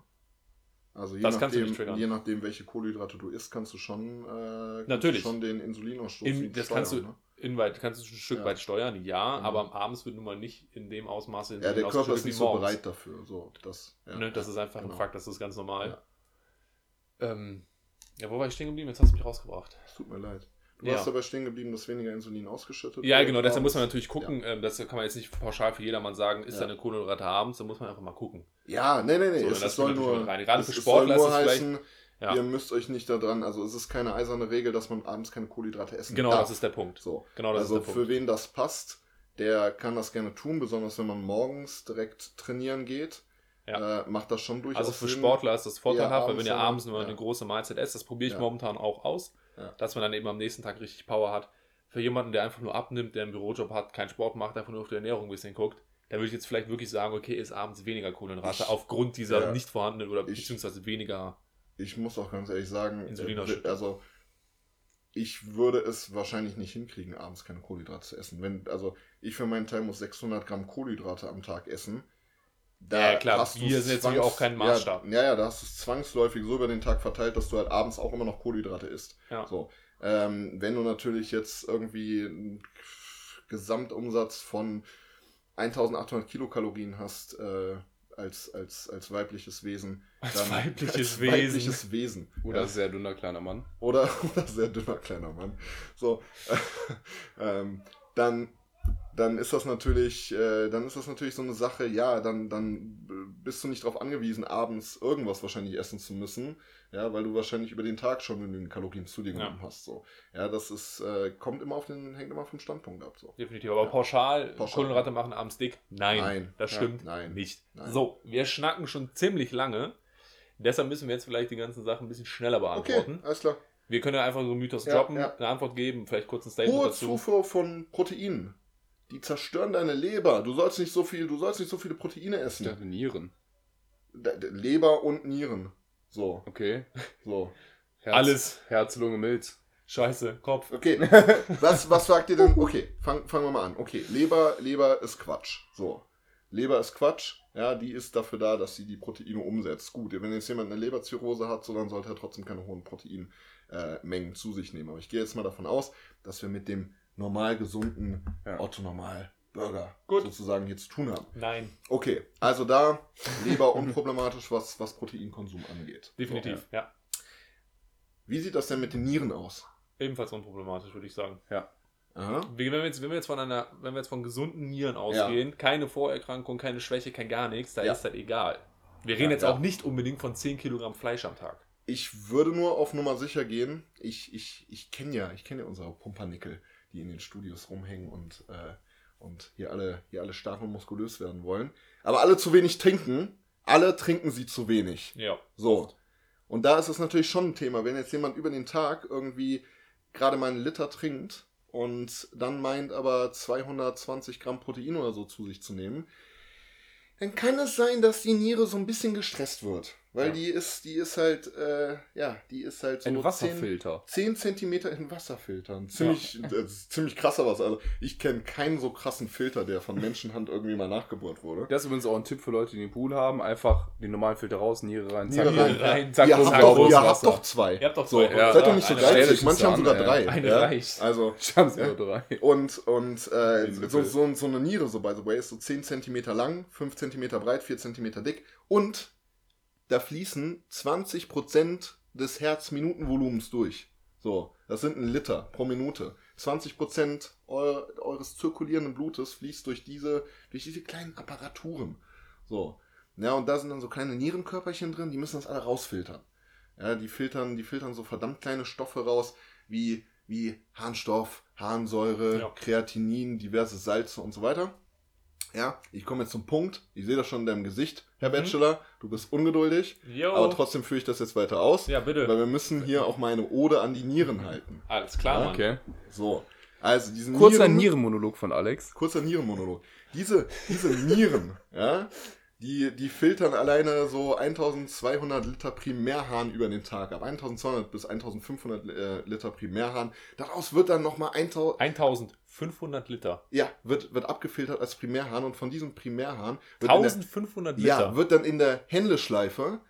Also je, das nachdem, je nachdem, welche Kohlenhydrate du isst, kannst du schon, äh, Natürlich. schon den Insulinausstoß in, Das steuern, kannst du ne? inweit, kannst du ein Stück ja. weit steuern, ja, mhm. aber abends wird nun mal nicht in dem Ausmaße Insulin Ja, der Körper ist nicht so bereit dafür. So, das, ja, ne, das ist einfach genau. ein Fakt, das ist ganz normal. Ja. Ähm, ja, wo war ich stehen geblieben? Jetzt hast du mich rausgebracht. Es tut mir leid. Du ja. warst dabei stehen geblieben, dass weniger Insulin ausgeschüttet wird. Ja, genau, deshalb muss man natürlich gucken. Ja. Ähm, das kann man jetzt nicht pauschal für jedermann sagen, ist ja. eine Kohlenhydrate abends, da muss man einfach mal gucken. Ja, nee, nee, nee. So, es, es soll nur, rein. Gerade es, für Sportler soll nur heißen, ja. ihr müsst euch nicht daran, also es ist keine eiserne Regel, dass man abends keine Kohlenhydrate essen genau, darf. Genau, das ist der Punkt. So. Genau, das also ist der Punkt. für wen das passt, der kann das gerne tun, besonders wenn man morgens direkt trainieren geht. Ja. Äh, macht das schon durchaus Also für. Sportler ist das vorteilhaft, weil wenn ihr abends nur ja. eine große Mahlzeit esst, das probiere ich momentan auch aus ja. dass man dann eben am nächsten Tag richtig Power hat. Für jemanden, der einfach nur abnimmt, der einen Bürojob hat, keinen Sport macht, einfach nur auf die Ernährung ein bisschen guckt, da würde ich jetzt vielleicht wirklich sagen, okay, ist abends weniger Kohlenhydrate ich, aufgrund dieser ja, nicht vorhandenen oder ich, beziehungsweise weniger. Ich muss auch ganz ehrlich sagen, äh, also ich würde es wahrscheinlich nicht hinkriegen, abends keine Kohlenhydrate zu essen. Wenn, also ich für meinen Teil muss 600 Gramm Kohlenhydrate am Tag essen. Ja, ja, klar, hast du's sind jetzt auch kein Maßstab. Ja, ja, da hast du es zwangsläufig so über den Tag verteilt, dass du halt abends auch immer noch Kohlenhydrate isst. Ja. So. Ähm, wenn du natürlich jetzt irgendwie einen Gesamtumsatz von 1800 Kilokalorien hast, äh, als, als, als weibliches Wesen. Als weibliches als Wesen. weibliches Wesen. Oder ja. sehr dünner kleiner Mann. Oder, oder sehr dünner kleiner Mann. So, ähm, dann, dann ist das natürlich, äh, dann ist das natürlich so eine Sache, ja, dann, dann bist du nicht darauf angewiesen, abends irgendwas wahrscheinlich essen zu müssen, ja, weil du wahrscheinlich über den Tag schon genügend Kalorien zu dir genommen Ja. hast. So. Ja, das ist, äh, kommt immer auf den, hängt immer vom Standpunkt ab. So. Definitiv. Aber Ja. pauschal, Pauschal. Kohlenhydrate machen abends dick? Nein. Nein. Das Ja, stimmt nein. nicht. Nein. So, wir schnacken schon ziemlich lange. Deshalb müssen wir jetzt vielleicht die ganzen Sachen ein bisschen schneller Okay, beantworten. alles klar. Wir können ja einfach so einen Mythos droppen, eine Antwort geben, vielleicht kurz ein Statement Hohe dazu. Zufuhr von Proteinen. Die zerstören deine Leber. Du sollst nicht so viel, du sollst nicht so viele Proteine essen. dachte Nieren. D- d- Leber und Nieren. So, Okay. so. Herz, Alles. Herz, Lunge, Milz. Scheiße, Kopf. Okay, was, was sagt ihr denn? Okay, fang, fangen wir mal an. Okay, Leber, Leber ist Quatsch. So, Leber ist Quatsch. Ja, die ist dafür da, dass sie die Proteine umsetzt. Gut, wenn jetzt jemand eine Leberzirrhose hat, so dann sollte er trotzdem keine hohen Proteinmengen äh, zu sich nehmen. Aber ich gehe jetzt mal davon aus, dass wir mit dem normal gesunden Ja. Otto-Normal Burger Gut. sozusagen hier zu tun haben. Nein, Okay, also da Leber unproblematisch, was, was Proteinkonsum angeht. definitiv. Ja. Wie sieht das denn mit den Nieren aus? Ebenfalls unproblematisch, würde ich sagen. Aha. Wenn wir jetzt, wenn wir jetzt von einer, wenn wir jetzt von gesunden Nieren ausgehen, keine Vorerkrankung, keine Schwäche, kein gar nichts, da Ja. ist das egal. Wir reden Ja, jetzt ja. auch nicht unbedingt von 10 Kilogramm Fleisch am Tag. Ich würde nur auf Nummer sicher gehen. Ich, ich, ich kenne ja, ich kenne ja unsere Pumpernickel, die in den Studios rumhängen und, äh, und hier alle, hier alle stark und muskulös werden wollen. Aber alle zu wenig trinken. Alle trinken sie zu wenig. Ja. So. Und da ist es natürlich schon ein Thema, wenn jetzt jemand über den Tag irgendwie gerade mal einen Liter trinkt und dann meint aber 220 Gramm Protein oder so zu sich zu nehmen, dann kann es sein, dass die Niere so ein bisschen gestresst wird. Weil Ja. die ist, die ist halt, äh, ja, die ist halt so Ein 10, Wasserfilter. 10 Zentimeter in Wasserfiltern. Ziemlich, das ist ziemlich krasser was. Also ich kenne keinen so krassen Filter, der von Menschenhand irgendwie mal nachgebohrt wurde. Das ist übrigens auch ein Tipp für Leute, die den Pool haben. Einfach den normalen Filter raus, Niere rein, Niere zack, rein. zack, ihr habt, doch, ihr habt doch zwei. Ihr habt doch So, zwei. Ja, seid ja, doch nicht so geizig. Manche haben sogar Ja. drei. Eine ja? reicht. Also, Ich hab's Ja. nur drei. und, und äh, so, so, so eine Niere, so by the way, ist so 10 cm lang, 5 cm breit, 4 cm dick. Und da fließen 20% des Herzminutenvolumens durch. So, das sind ein Liter pro Minute. 20% eu eures zirkulierenden Blutes fließt durch diese, durch diese kleinen Apparaturen. So. Ja, und da sind dann so kleine Nierenkörperchen drin, die müssen das alle rausfiltern. Ja, die filtern, die filtern so verdammt kleine Stoffe raus, wie, wie Harnstoff, Harnsäure, Ja. Kreatinin, diverse Salze und so weiter. Ja, ich komme jetzt zum Punkt. Ich sehe das schon in deinem Gesicht, Herr Mhm. Bachelor. Du bist ungeduldig, Jo. aber trotzdem führe ich das jetzt weiter aus, ja, bitte. weil wir müssen hier auch meine Ode an die Nieren halten. Alles klar, Mann. Okay. So, also diesen Kurzer Nieren- Nierenmonolog von Alex. kurzer Nierenmonolog. Diese, diese Nieren, ja, die, die filtern alleine so 1200 Liter Primärhahn über den Tag ab. 1200 bis 1500 äh, Liter Primärhahn. Daraus wird dann nochmal 1000, 1500 Liter. ja, wird, wird abgefiltert als Primärhahn und von diesem Primärhahn wird, in der, 1500 Liter. ja, wird dann in der Händeschleife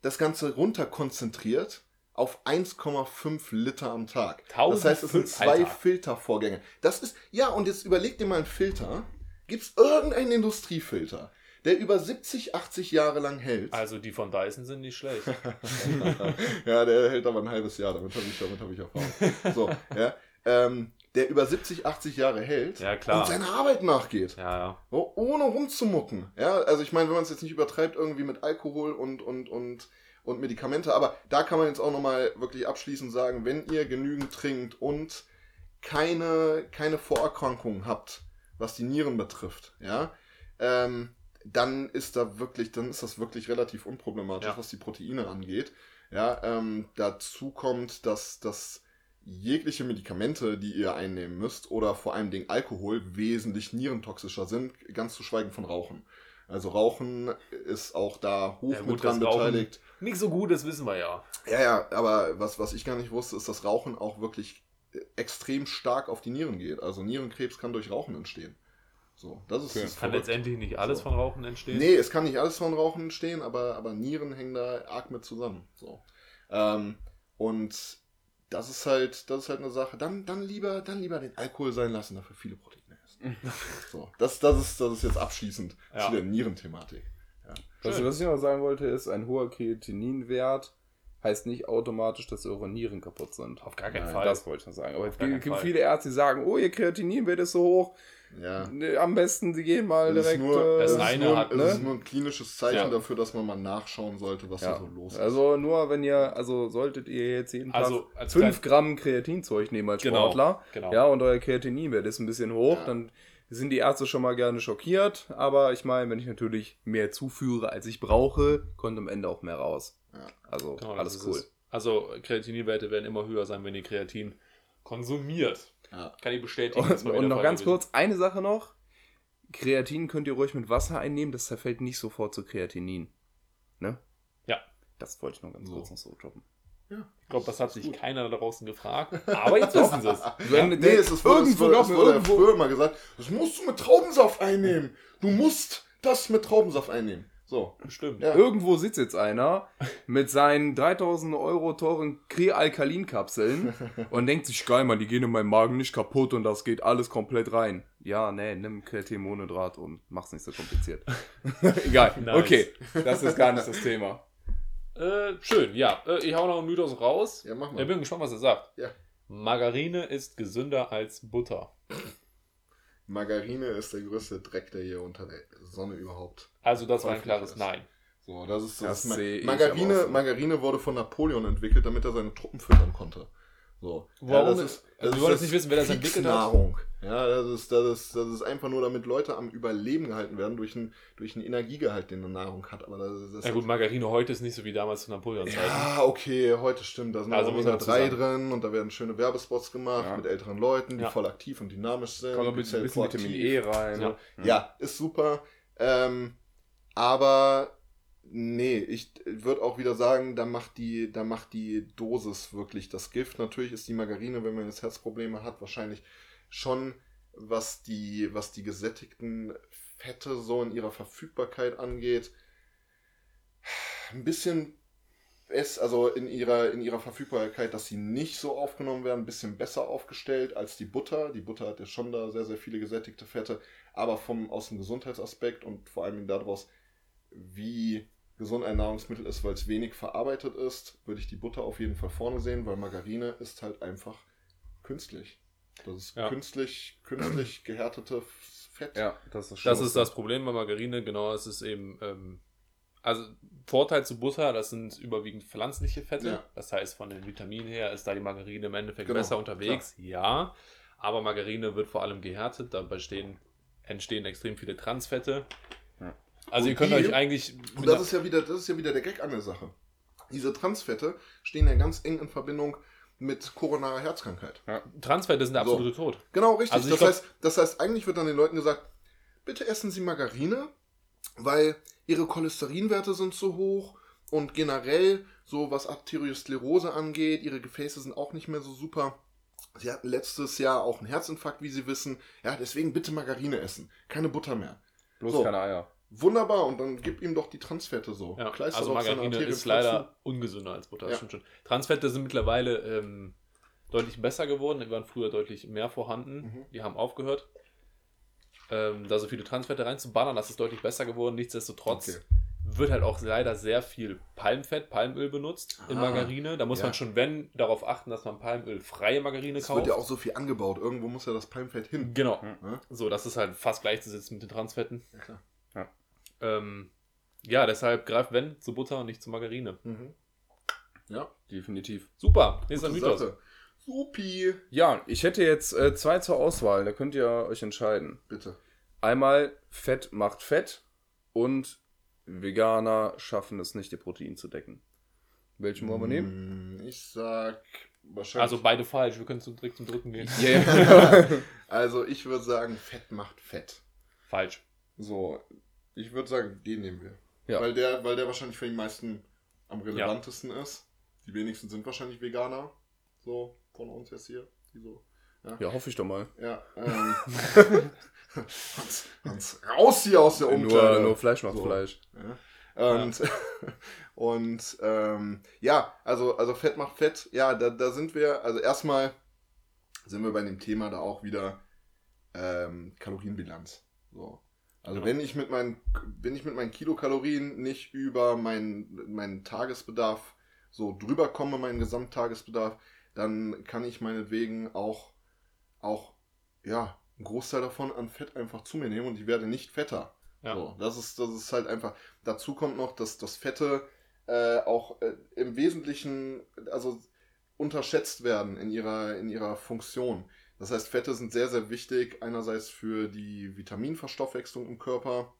das Ganze runterkonzentriert auf 1,5 Liter am Tag. Das heißt, es sind 1500 zwei Alter. Filtervorgänge. Das ist, ja, und jetzt überleg dir mal einen Filter. Gibt es irgendeinen Industriefilter, der über 70, 80 Jahre lang hält? Also die von Dyson sind nicht schlecht. ja, der hält aber ein halbes Jahr, damit habe ich, damit hab ich Erfahrung. So, ja. Ähm, der über 70, 80 Jahre hält Ja, klar. und seiner Arbeit nachgeht. Ja, ja. So, ohne rumzumucken. Ja, also ich meine, wenn man es jetzt nicht übertreibt, irgendwie mit Alkohol und, und, und, und Medikamente, aber da kann man jetzt auch nochmal wirklich abschließend sagen, wenn ihr genügend trinkt und keine, keine Vorerkrankungen habt, was die Nieren betrifft, ja, ähm, dann ist da wirklich, dann ist das wirklich relativ unproblematisch, was die Proteine angeht. Ja, ähm, dazu kommt, dass, dass jegliche Medikamente, die ihr einnehmen müsst, oder vor allem den Alkohol wesentlich nierentoxischer sind, ganz zu schweigen von Rauchen. Also Rauchen ist auch da hoch Ja, gut, mit dran das Rauchen- beteiligt. Nicht so gut, das wissen wir ja. Ja, ja, aber was, was ich gar nicht wusste, ist, dass Rauchen auch wirklich extrem stark auf die Nieren geht. Also Nierenkrebs kann durch Rauchen entstehen. So, das ist Okay. das Kann letztendlich nicht alles So. von Rauchen entstehen. Nee, es kann nicht alles von Rauchen entstehen, aber, aber Nieren hängen da arg mit zusammen. So. Ähm, und das ist halt, das ist halt eine Sache. Dann, dann lieber, dann lieber den Alkohol sein lassen, dafür viele Proteine essen. so, das, das ist, das ist jetzt abschließend Ja. zu der Nierenthematik. Also, Schön. was ich noch sagen wollte, ist, ein hoher Kreatininwert heißt nicht automatisch, dass eure Nieren kaputt sind. Auf gar keinen Nein, Fall. Das wollte ich noch sagen. Aber es gibt, keinen gibt Fall. viele Ärzte, die sagen, oh, ihr Kreatininwert ist so hoch. Ja. Am besten, sie gehen mal ist direkt. nur, äh, es Das ist eine nur, hat, ne? ist nur ein klinisches Zeichen Ja. dafür, dass man mal nachschauen sollte, was da ja. so los ist. Also nur wenn ihr, also solltet ihr jetzt jeden Also, Tag als 5 klein- Gramm Kreatinzeug nehmen als Genau, Sportler, genau. ja, und euer Kreatininwert ist ein bisschen hoch, Ja. dann sind die Ärzte schon mal gerne schockiert. Aber ich meine, wenn ich natürlich mehr zuführe, als ich brauche, kommt am Ende auch mehr raus. Ja. Also Genau, das alles ist cool. es. Also Kreatininwerte werden immer höher sein, wenn ihr Kreatin konsumiert. Ja. Kann ich bestätigen. Und, das und noch ganz gewesen. kurz, eine Sache noch. Kreatin könnt ihr ruhig mit Wasser einnehmen, das zerfällt nicht sofort zu Kreatinin. Ne? Ja. Das wollte ich noch ganz So. kurz noch so droppen. Ich glaube, das hat sich keiner da draußen gefragt. Aber jetzt wissen sie es. Wenn, Nee, es ist irgendwo, mir, wurde irgendwo, früher mal gesagt, das musst du mit Traubensaft einnehmen. Du musst das mit Traubensaft einnehmen. So. Stimmt. Ja. Irgendwo sitzt jetzt einer mit seinen 3000 Euro teuren Krealkalin-Kapseln und denkt sich, geil, Mann, die gehen in meinem Magen nicht kaputt und das geht alles komplett rein. Ja, nee, nimm Kreatinmonhydrat und mach's nicht so kompliziert. Egal, Nice. okay, das ist gar nicht das Thema. Äh, schön, ja. Äh, ich hau noch einen Mythos raus. Ja, mach Ich mal. bin gespannt, was er sagt. Ja. Margarine ist gesünder als Butter. Margarine ist der größte Dreck, der hier unter der Sonne überhaupt. Also das war ein klares ist. Nein. So, das ist Das das. ich Margarine. Margarine wurde von Napoleon entwickelt, damit er seine Truppen füttern konnte. So. Warum? das ist, Also das wir wollen jetzt nicht wissen, wer das entwickelt hat. Ja, das ist, das, ist, das ist einfach nur, damit Leute am Überleben gehalten werden durch einen, durch einen Energiegehalt, den eine Nahrung hat. Aber das, ist- das Ja gut, Margarine heute ist nicht so wie damals zu Napoleon-Zeiten. Ja, okay, heute stimmt. Da sind Also auch muss man Omega 3 dazu drin und da werden schöne Werbespots gemacht Ja. mit älteren Leuten, die Ja. voll aktiv und dynamisch sind. Kommt ein bisschen, bisschen. Vitamin E rein. Ja. Ja, ist super. Ähm, aber nee, ich würde auch wieder sagen, da macht, die, da macht die Dosis wirklich das Gift. Natürlich ist die Margarine, wenn man jetzt Herzprobleme hat, wahrscheinlich schon, was die, was die gesättigten Fette so in ihrer Verfügbarkeit angeht, ein bisschen es, also in ihrer, in ihrer Verfügbarkeit, dass sie nicht so aufgenommen werden, ein bisschen besser aufgestellt als die Butter. Die Butter hat ja schon da sehr, sehr viele gesättigte Fette, aber vom, aus dem Gesundheitsaspekt und vor allem daraus, wie gesund ein Nahrungsmittel ist, weil es wenig verarbeitet ist, würde ich die Butter auf jeden Fall vorne sehen, weil Margarine ist halt einfach künstlich. Das ist Ja. künstlich, künstlich gehärtete Fett. Ja, das ist Das ist das Problem bei Margarine, genau, es ist eben, ähm, also Vorteil zu Butter, das sind überwiegend pflanzliche Fette. Ja. Das heißt, von den Vitaminen her ist da die Margarine im Endeffekt Genau, besser unterwegs, ja. Aber Margarine wird vor allem gehärtet, dabei stehen, entstehen extrem viele Transfette. Ja. Also Und ihr könnt die- euch eigentlich. Und das ist ja wieder, das ist ja wieder der Gag an der Sache. Diese Transfette stehen ja ganz eng in Verbindung mit koronarer Herzkrankheit. Transfette sind der So. absolute Tod. Genau, richtig. Also das, glaub- heißt, das heißt, eigentlich wird dann den Leuten gesagt, bitte essen Sie Margarine, weil Ihre Cholesterinwerte sind zu hoch und generell, so was Arteriosklerose angeht, Ihre Gefäße sind auch nicht mehr so super. Sie hatten letztes Jahr auch einen Herzinfarkt, wie Sie wissen. Ja, deswegen bitte Margarine essen. Keine Butter mehr. Bloß So. keine Eier. Wunderbar, und dann gib ihm doch die Transfette so. Ja, Kleister also Margarine ist leider ungesünder als Butter, das Ja. stimmt schon. Transfette sind mittlerweile ähm, deutlich besser geworden, die waren früher deutlich mehr vorhanden, Mhm. die haben aufgehört. Ähm, da so viele Transfette reinzuballern, das ist deutlich besser geworden. Nichtsdestotrotz Okay. wird halt auch leider sehr viel Palmfett, Palmöl benutzt in Ah, Margarine. Da muss ja. man schon, wenn, darauf achten, dass man palmölfreie Margarine Es kauft. wird ja auch so viel angebaut. Irgendwo muss ja das Palmfett hin. Genau. Ne? So, das ist halt fast gleichzusetzen mit den Transfetten. Ja, klar. Ähm, ja, deshalb greift wenn zu Butter und nicht zu Margarine. Mhm. Ja, Definitiv. Super, nächster gute Mythos. Sache. Supi. Ja, ich hätte jetzt äh, zwei zur Auswahl, da könnt ihr euch entscheiden. Bitte. Einmal Fett macht Fett und Veganer schaffen es nicht, ihr Protein zu decken. Welchen wollen wir nehmen? Mm, Ich sag wahrscheinlich. Also beide falsch, wir können zum, direkt zum dritten gehen. Yeah. also ich würde sagen, Fett macht Fett. Falsch. So, ich würde sagen, den nehmen wir. Ja. Weil, der, weil der wahrscheinlich für die meisten am relevantesten ist. Die wenigsten sind wahrscheinlich Veganer. So, von uns jetzt hier. Wieso? Ja, hoffe ich doch mal. Ja, ähm. Hans, Hans, raus hier aus der Umkleide. Nur, nur Fleisch macht So. Fleisch. Ja. Und, und ähm, ja, also, also Fett macht Fett. Ja, da, da sind wir, also erstmal sind wir bei dem Thema da auch wieder ähm, Kalorienbilanz. So. Also Genau. wenn ich mit meinen, wenn ich mit meinen Kilokalorien nicht über meinen, meinen Tagesbedarf so drüber komme, meinen Gesamttagesbedarf, dann kann ich meinetwegen auch, auch, ja, einen Großteil davon an Fett einfach zu mir nehmen und ich werde nicht fetter. Ja. So, das ist, das ist halt einfach. Dazu kommt noch, dass das Fette äh, auch äh, im Wesentlichen also unterschätzt werden in ihrer, in ihrer Funktion. Das heißt, Fette sind sehr, sehr wichtig, einerseits für die Vitaminverstoffwechslung im Körper,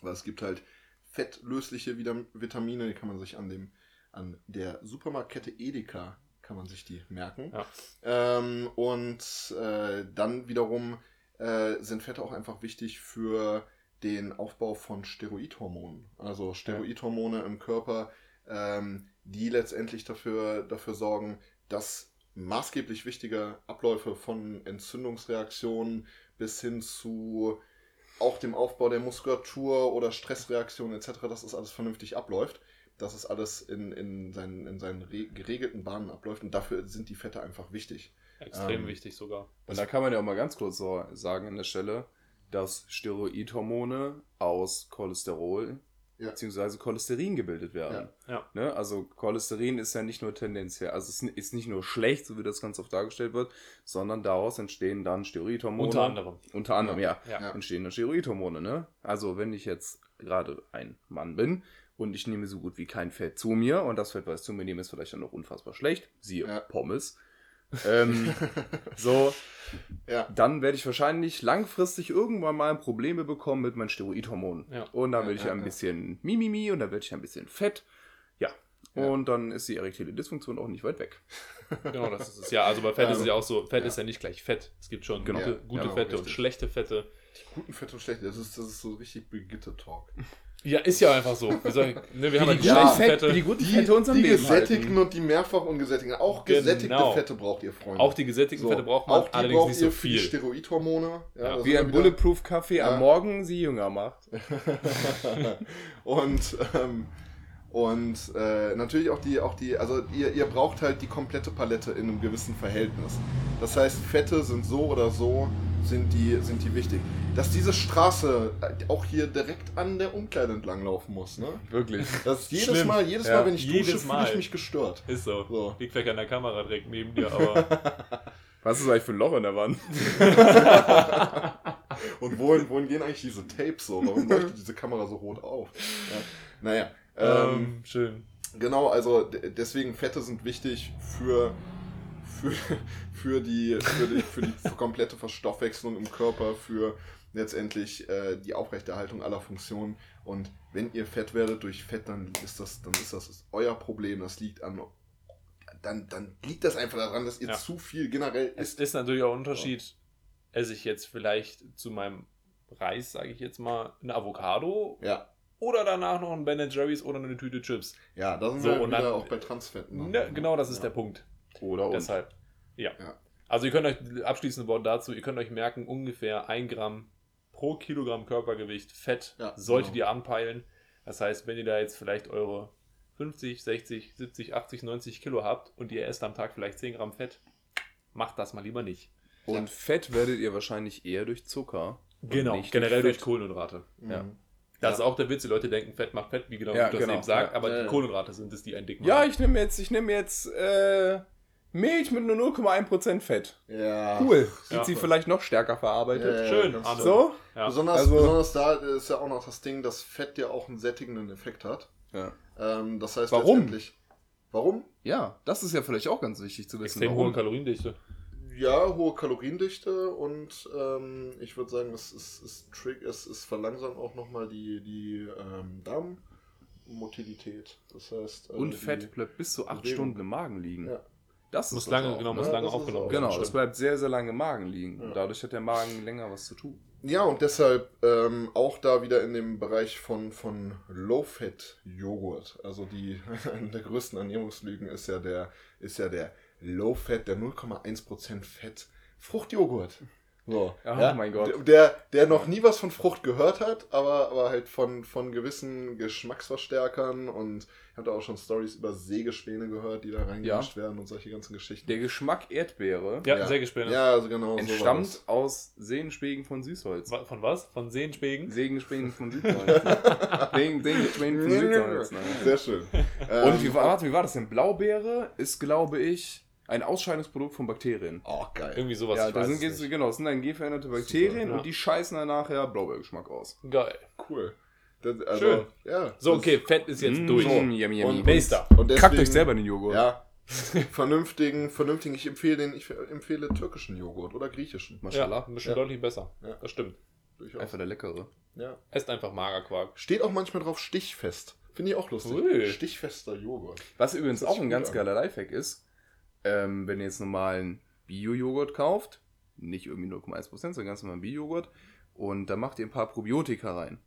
weil es gibt halt fettlösliche Vita- Vitamine, die kann man sich an dem, an der Supermarktkette Edeka kann man sich die merken. Ja. Ähm, und äh, dann wiederum äh, sind Fette auch einfach wichtig für den Aufbau von Steroidhormonen. Also Steroidhormone im Körper, ähm, die letztendlich dafür, dafür sorgen, dass maßgeblich wichtige Abläufe von Entzündungsreaktionen bis hin zu auch dem Aufbau der Muskulatur oder Stressreaktionen etc., dass das alles vernünftig abläuft, dass es alles in, in seinen, in seinen re geregelten Bahnen abläuft und dafür sind die Fette einfach wichtig. Extrem Ähm, wichtig sogar. Und da kann man ja auch mal ganz kurz so sagen an der Stelle, dass Steroidhormone aus Cholesterol Ja. bzw. Cholesterin gebildet werden. Ja. Ne? Also Cholesterin ist ja nicht nur tendenziell, also es ist nicht nur schlecht, so wie das ganz oft dargestellt wird, sondern daraus entstehen dann Steroidhormone. Unter anderem. Unter anderem, ja. Ja. Ja. Entstehen dann Steroidhormone, ne? Also wenn ich jetzt gerade ein Mann bin und ich nehme so gut wie kein Fett zu mir und das Fett, was ich zu mir nehme, ist vielleicht dann noch unfassbar schlecht, siehe Ja. Pommes. Ähm, so, Ja. dann werde ich wahrscheinlich langfristig irgendwann mal Probleme bekommen mit meinen Steroidhormonen. Ja. Und dann Ja, werde ich ja, ein ja. bisschen Mimimi und dann werde ich ein bisschen fett. Ja. Ja. Und dann ist die erektile Dysfunktion auch nicht weit weg. Genau, das ist es. Ja, also bei Fett Ähm, ist es ja auch so, Fett ja. ist ja nicht gleich Fett. Es gibt schon Genau. gute, Ja, gute genau, Fette und richtig. schlechte Fette. Guten Fett und schlecht, das ist, das ist so richtig Begitter-Talk. Ja, ist ja einfach so. Wir, sagen, ne, wir haben halt die Ja. Fette. die guten Die, Fette unserem die Leben gesättigten halten. und die mehrfach ungesättigten. Auch Genau. gesättigte Fette braucht ihr, Freunde. Auch die gesättigten So, Fette braucht man, auch die allerdings braucht nicht so viel. Steroidhormone. Ja, Ja. Wie ein Bulletproof-Kaffee Ja. am Morgen sie jünger macht. und ähm, und äh, natürlich auch die, auch die, also ihr, ihr braucht halt die komplette Palette in einem gewissen Verhältnis. Das heißt, Fette sind so oder so, sind die, sind die wichtig. Dass diese Straße äh, auch hier direkt an der Umkleide entlang laufen muss, ne? Wirklich. Das ist jedes Schlimm. Mal, jedes Ja, Mal, wenn ich jedes dusche, fühle ich mich gestört. Ist so. So. Liegt vielleicht an der Kamera direkt neben dir, aber Was ist eigentlich für ein Loch in der Wand? Und wohin, wohin gehen eigentlich diese Tapes so? Warum leuchtet diese Kamera so rot auf? Ja. Naja. Ähm, ähm, schön. Genau, also deswegen Fette sind wichtig für, für, für, die, für, die, für die komplette Verstoffwechslung im Körper, für letztendlich äh, die Aufrechterhaltung aller Funktionen. Und wenn ihr fett werdet durch Fett, dann ist das, dann ist das euer Problem. Das liegt an. Dann, dann liegt das einfach daran, dass ihr Ja. zu viel generell Es isst. ist natürlich auch ein Unterschied, esse ich jetzt vielleicht zu meinem Reis, sage ich jetzt mal, eine Avocado Ja, oder danach noch ein Ben Jerry's oder eine Tüte Chips. ja, da sind So, wir und dann- auch bei Transfetten. Ne, genau das ist Ja. der Punkt. Oder und. Deshalb, ja. Ja. Also ihr könnt euch, abschließende Wort dazu, ihr könnt euch merken, ungefähr ein Gramm pro Kilogramm Körpergewicht Fett Ja, solltet genau. ihr anpeilen. Das heißt, wenn ihr da jetzt vielleicht eure 50, 60, 70, 80, 90 Kilo habt und ihr esst am Tag vielleicht 10 Gramm Fett, macht das mal lieber nicht. Und Fett werdet ihr wahrscheinlich eher durch Zucker. und nicht Genau, generell durch Fett. Kohlenhydrate. Ja. Mhm. Das ist auch der Witz, die Leute denken, Fett macht Fett, wie genau Ja, du das genau. eben sagst, Ja, aber ja, die ja. Kohlenhydrate sind es, die ein Dick machen. Ja, ich nehme jetzt, ich nehme jetzt äh, Milch mit nur 0,1% Fett. Ja. Cool. Sind Ja. sie vielleicht noch stärker verarbeitet? Ja, ja, Schön, ganz Arne. So? Ja. Besonders, Also- besonders da ist ja auch noch das Ding, dass Fett ja auch einen sättigenden Effekt hat. Ja. Ähm, das heißt Warum? letztendlich- Warum? ja, das ist ja vielleicht auch ganz wichtig zu wissen. Extrem hohe. Kaloriendichte. Ja, hohe Kaloriendichte und ähm, ich würde sagen, es ist, ist Trick, es, es verlangsamt auch nochmal die, die ähm, Darmmotilität. Das heißt. äh, Und Fett bleibt bis zu 8 Bewegung. Stunden im Magen liegen. Ja. Das Muss ist lange, auch, genau, ne? muss lange das aufgenommen auch- werden. Genau, es bleibt sehr, sehr lange im Magen liegen. Ja. Und dadurch hat der Magen länger was zu tun. Ja, und deshalb ähm, auch da wieder in dem Bereich von, von Low-Fat-Joghurt. Also die, eine der größten Ernährungslügen ist ja der, ist ja der Low Fat, der 0,1% Fett Fruchtjoghurt. So, Oh mein Gott. Der, der noch nie was von Frucht gehört hat, aber, aber halt von, von gewissen Geschmacksverstärkern und ich habe da auch schon Stories über Sägespäne gehört, die da reingemischt werden und solche ganzen Geschichten. Der Geschmack Erdbeere Ja, sehr gespannt. Ja, also genau. so entstammt das. aus Seenspegen von Süßholz. Von was? Von Seenspegen? Sägenspegen von Süßholz. Sägenspegen von Süßholz. Sehr schön. Und Ähm, wie war, warte, wie war das denn? Blaubeere ist, glaube ich, ein Ausscheidungsprodukt von Bakterien. Oh, geil. Irgendwie sowas. ja, ich da weiß sind es jetzt, nicht. genau, es sind dann genveränderte Bakterien ja. und die scheißen dann nachher Blaubeergeschmack aus. Geil. Cool. Das, also, Schön. Ja, So, das- okay, Fett ist jetzt Mm, durch. yummy, yummy. Und- Nächster. Und deswegen, Kackt euch selber in den Joghurt. Ja. vernünftigen, vernünftigen, ich empfehle den, ich empfehle türkischen Joghurt oder griechischen. Ja, Maschallah. ein bisschen Ja. deutlich besser. Ja. Das stimmt. Durchaus. Einfach der leckere. Ja. Esst einfach Magerquark. Steht auch manchmal drauf stichfest. Finde ich auch lustig. Ui. Stichfester Joghurt. Was übrigens Das auch ein ganz geiler Lifehack ist, ähm, wenn ihr jetzt normalen Bio-Joghurt kauft, nicht irgendwie 0,1%, sondern ganz normalen Bio-Joghurt, und da macht ihr ein paar Probiotika rein.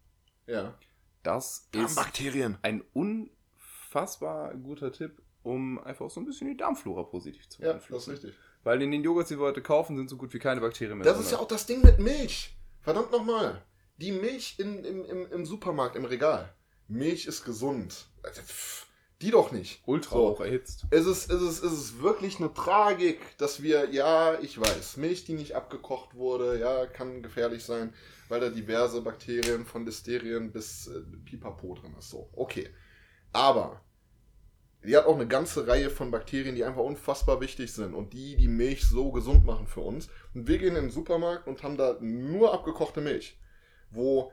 Ja. Das ist Bakterien. ein unfassbar guter Tipp, um einfach so ein bisschen die Darmflora positiv zu Ja, das ist beeinflussen. richtig. Weil in den Joghurts, die wir heute kaufen, sind so gut wie keine Bakterien mehr Das drin. ist ja auch das Ding mit Milch. Verdammt nochmal. Die Milch in, im, im, im Supermarkt, im Regal. Milch ist gesund. Also, pff, Die doch nicht. ultra So. hoch erhitzt. Es ist, es, ist, es ist wirklich eine Tragik, dass wir, ja, ich weiß, Milch, die nicht abgekocht wurde, ja, kann gefährlich sein, weil da diverse Bakterien von Listerien bis äh, Pipapo drin ist. So, okay. Aber die hat auch eine ganze Reihe von Bakterien, die einfach unfassbar wichtig sind und die die Milch so gesund machen für uns. Und wir gehen in den Supermarkt und haben da nur abgekochte Milch, wo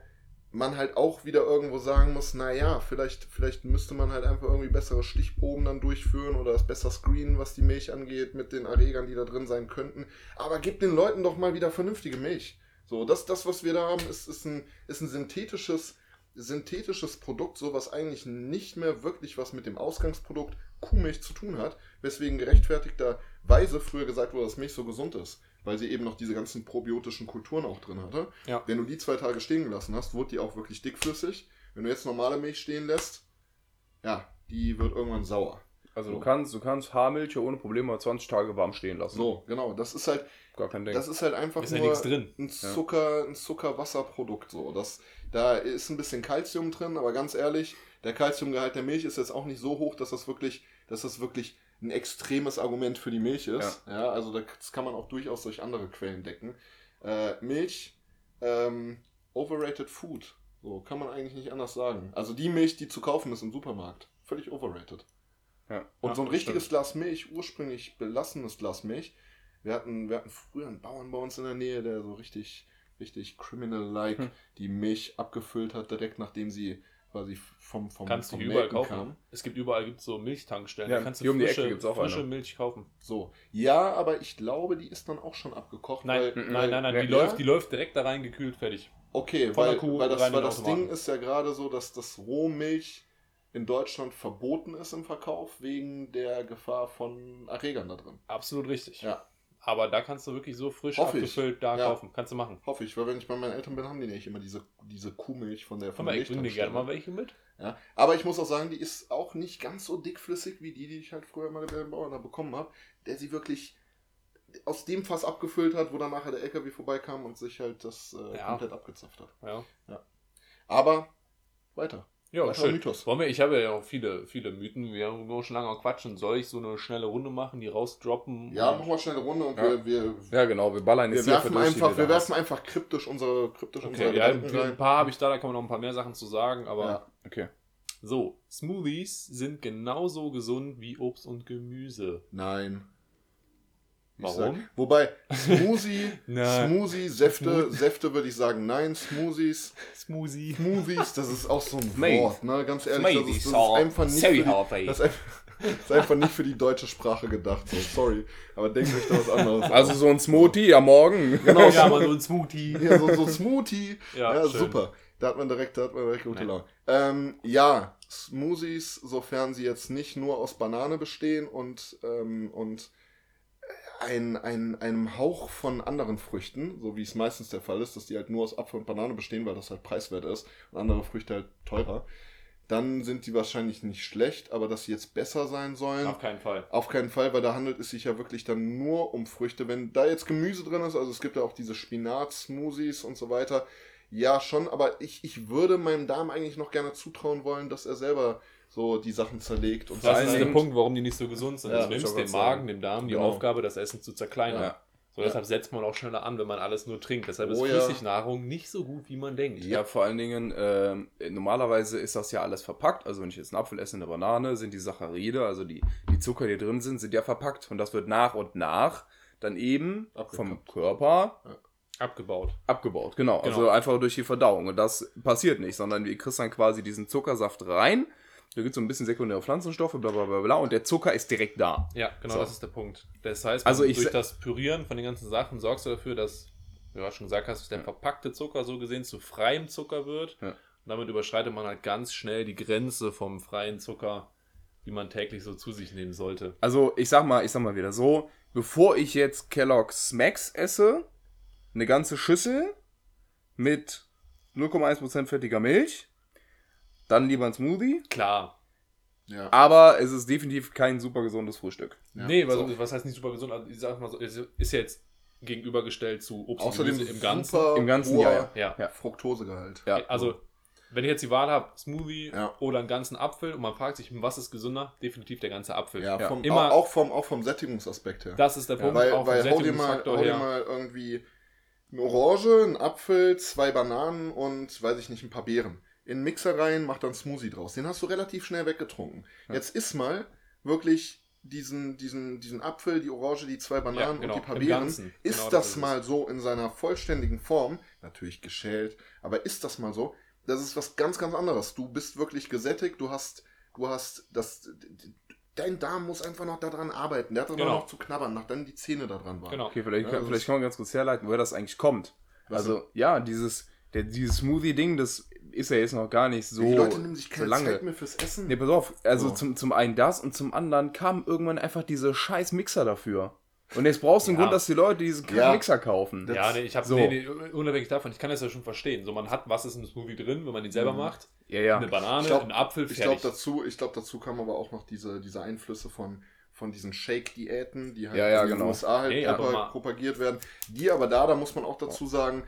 man halt auch wieder irgendwo sagen muss, naja, vielleicht, vielleicht müsste man halt einfach irgendwie bessere Stichproben dann durchführen oder das besser screenen, was die Milch angeht, mit den Erregern, die da drin sein könnten. Aber gib den Leuten doch mal wieder vernünftige Milch. So, das, das was wir da haben, ist, ist, ein, ist ein synthetisches, synthetisches Produkt, so was eigentlich nicht mehr wirklich was mit dem Ausgangsprodukt Kuhmilch zu tun hat, weswegen gerechtfertigterweise früher gesagt wurde, dass Milch so gesund ist, weil sie eben noch diese ganzen probiotischen Kulturen auch drin hatte. Ja. Wenn du die zwei Tage stehen gelassen hast, wurde die auch wirklich dickflüssig. Wenn du jetzt normale Milch stehen lässt, ja, die wird irgendwann sauer. Also du So. kannst, du kannst Haarmilch ja ohne Probleme 20 Tage warm stehen lassen. So, genau. Das ist halt, Gar kein Ding. das ist halt einfach Ist ja nur nichts drin. ein Zucker, ein Zuckerwasserprodukt. So, das, da ist ein bisschen Kalzium drin, aber ganz ehrlich, der Kalziumgehalt der Milch ist jetzt auch nicht so hoch, dass das wirklich, dass das wirklich ein extremes Argument für die Milch ist. Ja, also das kann man auch durchaus durch andere Quellen decken. Äh, Milch, ähm, overrated food. So kann man eigentlich nicht anders sagen. Also die Milch, die zu kaufen ist im Supermarkt, völlig overrated. ja. Und Ja, so ein richtiges stimmt. Glas Milch, ursprünglich belassenes Glas Milch. Wir hatten, wir hatten früher einen Bauern bei uns in der Nähe, der so richtig, richtig criminal-like Hm. die Milch abgefüllt hat, direkt nachdem sie quasi vom, vom, Kannst du vom die überall kaufen. kam. Es gibt überall gibt's so Milchtankstellen. Ja, da kannst du um frische, gibt's auch frische eine. Milch kaufen. So. Ja, aber ich glaube, die ist dann auch schon abgekocht. Nein, weil, nein, weil, nein, nein, die, ja? läuft, die läuft direkt da rein gekühlt, fertig. Okay, Von weil, Kuh weil das, weil das. Ding ist ja gerade so, dass das Rohmilch in Deutschland verboten ist im Verkauf wegen der Gefahr von Erregern da drin. Absolut richtig. Ja. Aber da kannst du wirklich so frisch Hoffe ich. abgefüllt da Ja. kaufen. Kannst du machen. Hoffe ich, weil wenn ich bei meinen Eltern bin, haben die nicht immer diese, diese Kuhmilch von der von mal, der ich bring dir gerne mal welche mit. Ja. Aber ich muss auch sagen, die ist auch nicht ganz so dickflüssig wie die, die ich halt früher mal bei den Bauern da bekommen habe, der sie wirklich aus dem Fass abgefüllt hat, wo dann nachher der LKW vorbeikam und sich halt das äh, Ja. komplett abgezapft hat. Ja, Aber weiter. Ja Weiterer schön. Mythos. Wollen wir, ich habe ja auch viele, viele Mythen. Wir haben nur schon lange quatschen. Soll ich so eine schnelle Runde machen, die rausdroppen? Ja, machen wir schnell eine Runde und Ja. wir, wir, Ja, genau, wir ballern wir jetzt die werfen durch, einfach, wir werfen einfach kryptisch unsere kryptisch Okay, unsere ja, Gedanken ein paar habe ich da, da kann man noch ein paar mehr Sachen zu sagen, aber Ja. Okay. so, Smoothies sind genauso gesund wie Obst und Gemüse. Nein. Warum? Sag, wobei, Smoothie. Smoothie, Säfte, Säfte würde ich sagen, nein, Smoothies, Smoothie. Smoothies, das ist auch so ein. Wort, ne? Ganz ehrlich, das Smoothies ist, das ist einfach nicht für die, das ist einfach, das ist einfach nicht für die deutsche Sprache gedacht. So, sorry, aber denkt euch da was anderes. Also so ein Smoothie am Morgen. genau, Ja, mal so ein Smoothie. ja, so, so Smoothie. Ja, Ja, super. Da hat man direkt, da hat man direkt gute. Laune. Ähm, ja, Smoothies, sofern sie jetzt nicht nur aus Banane bestehen und, ähm, und ein, ein, einem Hauch von anderen Früchten, so wie es meistens der Fall ist, dass die halt nur aus Apfel und Banane bestehen, weil das halt preiswert ist und andere Früchte halt teurer, dann sind die wahrscheinlich nicht schlecht, aber dass sie jetzt besser sein sollen, Auf keinen Fall. auf keinen Fall, weil da handelt es sich ja wirklich dann nur um Früchte. Wenn da jetzt Gemüse drin ist, also es gibt ja auch diese Spinat-Smoothies und so weiter, ja schon, aber ich, ich würde meinem Darm eigentlich noch gerne zutrauen wollen, dass er selber so die Sachen zerlegt und Das ist der Punkt, warum die nicht so gesund sind. Ja, du ich nimmst dem Magen, dem Darm die Genau. Aufgabe, das Essen zu zerkleinern. Ja. So, deshalb setzt man auch schneller an, wenn man alles nur trinkt. Deshalb Oh ist ja. Flüssignahrung nicht so gut, wie man denkt. Ja, vor allen Dingen, ähm, normalerweise ist das ja alles verpackt. Also wenn ich jetzt einen Apfel esse, eine Banane, sind die Saccharide, also die, die Zucker, die drin sind, sind ja verpackt. Und das wird nach und nach dann eben vom Abgekappt. Körper Abgebaut. abgebaut. Genau, also Genau. einfach durch die Verdauung. Und das passiert nicht, sondern du kriegst dann quasi diesen Zuckersaft rein. Da gibt es so ein bisschen sekundäre Pflanzenstoffe, bla bla bla bla. Und der Zucker ist direkt da. Ja, genau, So. das ist der Punkt. Das heißt, Also durch das Pürieren von den ganzen Sachen sorgst du dafür, dass, wie du schon gesagt hast, der Ja. verpackte Zucker so gesehen zu freiem Zucker wird. Ja. Und damit überschreitet man halt ganz schnell die Grenze vom freien Zucker, die man täglich so zu sich nehmen sollte. Also ich sag mal, ich sag mal wieder so, bevor ich jetzt Kellogg's Smacks esse, eine ganze Schüssel mit 0,1% fettiger Milch, dann lieber ein Smoothie. Klar. ja. Aber es ist definitiv kein super gesundes Frühstück. Ja. nee, was, So. was heißt nicht super gesund? Also, ich sag mal so, es ist ja jetzt gegenübergestellt zu Obst und Außerdem Gemüse im Ganzen. Im Ganzen, ja, ja. Ja. Fructosegehalt. Ja. Also, wenn ich jetzt die Wahl habe, Smoothie Ja. oder einen ganzen Apfel und man fragt sich, was ist gesünder? Definitiv der ganze Apfel. Ja, Ja. vom, Immer- auch, vom, auch vom Sättigungsaspekt her. Das ist der Punkt, weil auch vom weil hau dir, mal, hau dir mal irgendwie eine Orange, einen Apfel, zwei Bananen und, weiß ich nicht, ein paar Beeren. In Mixer rein, mach dann Smoothie draus. Den hast du relativ schnell weggetrunken. Ja. Jetzt iss mal wirklich diesen, diesen, diesen Apfel, die Orange, die zwei Bananen genau, und die paar im Beeren. Ganzen. Ist Genau das das ist mal so in seiner vollständigen Form, natürlich geschält, aber ist das mal so, das ist was ganz, ganz anderes. Du bist wirklich gesättigt, du hast, du hast das, dein Darm muss einfach noch daran arbeiten, der hat Genau. noch zu knabbern, nachdem die Zähne da dran waren. Genau. Okay, vielleicht, Ja, kann, das vielleicht kann man ganz kurz herleiten, woher das eigentlich kommt. Also, ja, dieses, der, dieses Smoothie-Ding, das ist ja jetzt noch gar nicht so, die Leute nehmen sich keine so lange. Zeit mehr fürs Essen. Nee, pass auf, also So. zum, zum einen das und zum anderen kam irgendwann einfach diese scheiß Mixer dafür. Und jetzt brauchst du einen Ja. Grund, dass die Leute diesen Ja. Mixer kaufen. Das- Ja, nee, ich habe So. nee, nee, unabhängig davon, ich kann das ja schon verstehen. So, man hat, was ist im Smoothie drin, wenn man den selber Mhm. macht? Ja, ja. Eine Banane, Ich glaub- ein Apfel, Ich glaube fertig. dazu, ich glaube dazu kamen aber auch noch diese, diese Einflüsse von, von diesen Shake-Diäten, die halt Ja, ja, in den genau. USA halt Nee, propagiert werden. Die aber da, da muss man auch dazu sagen,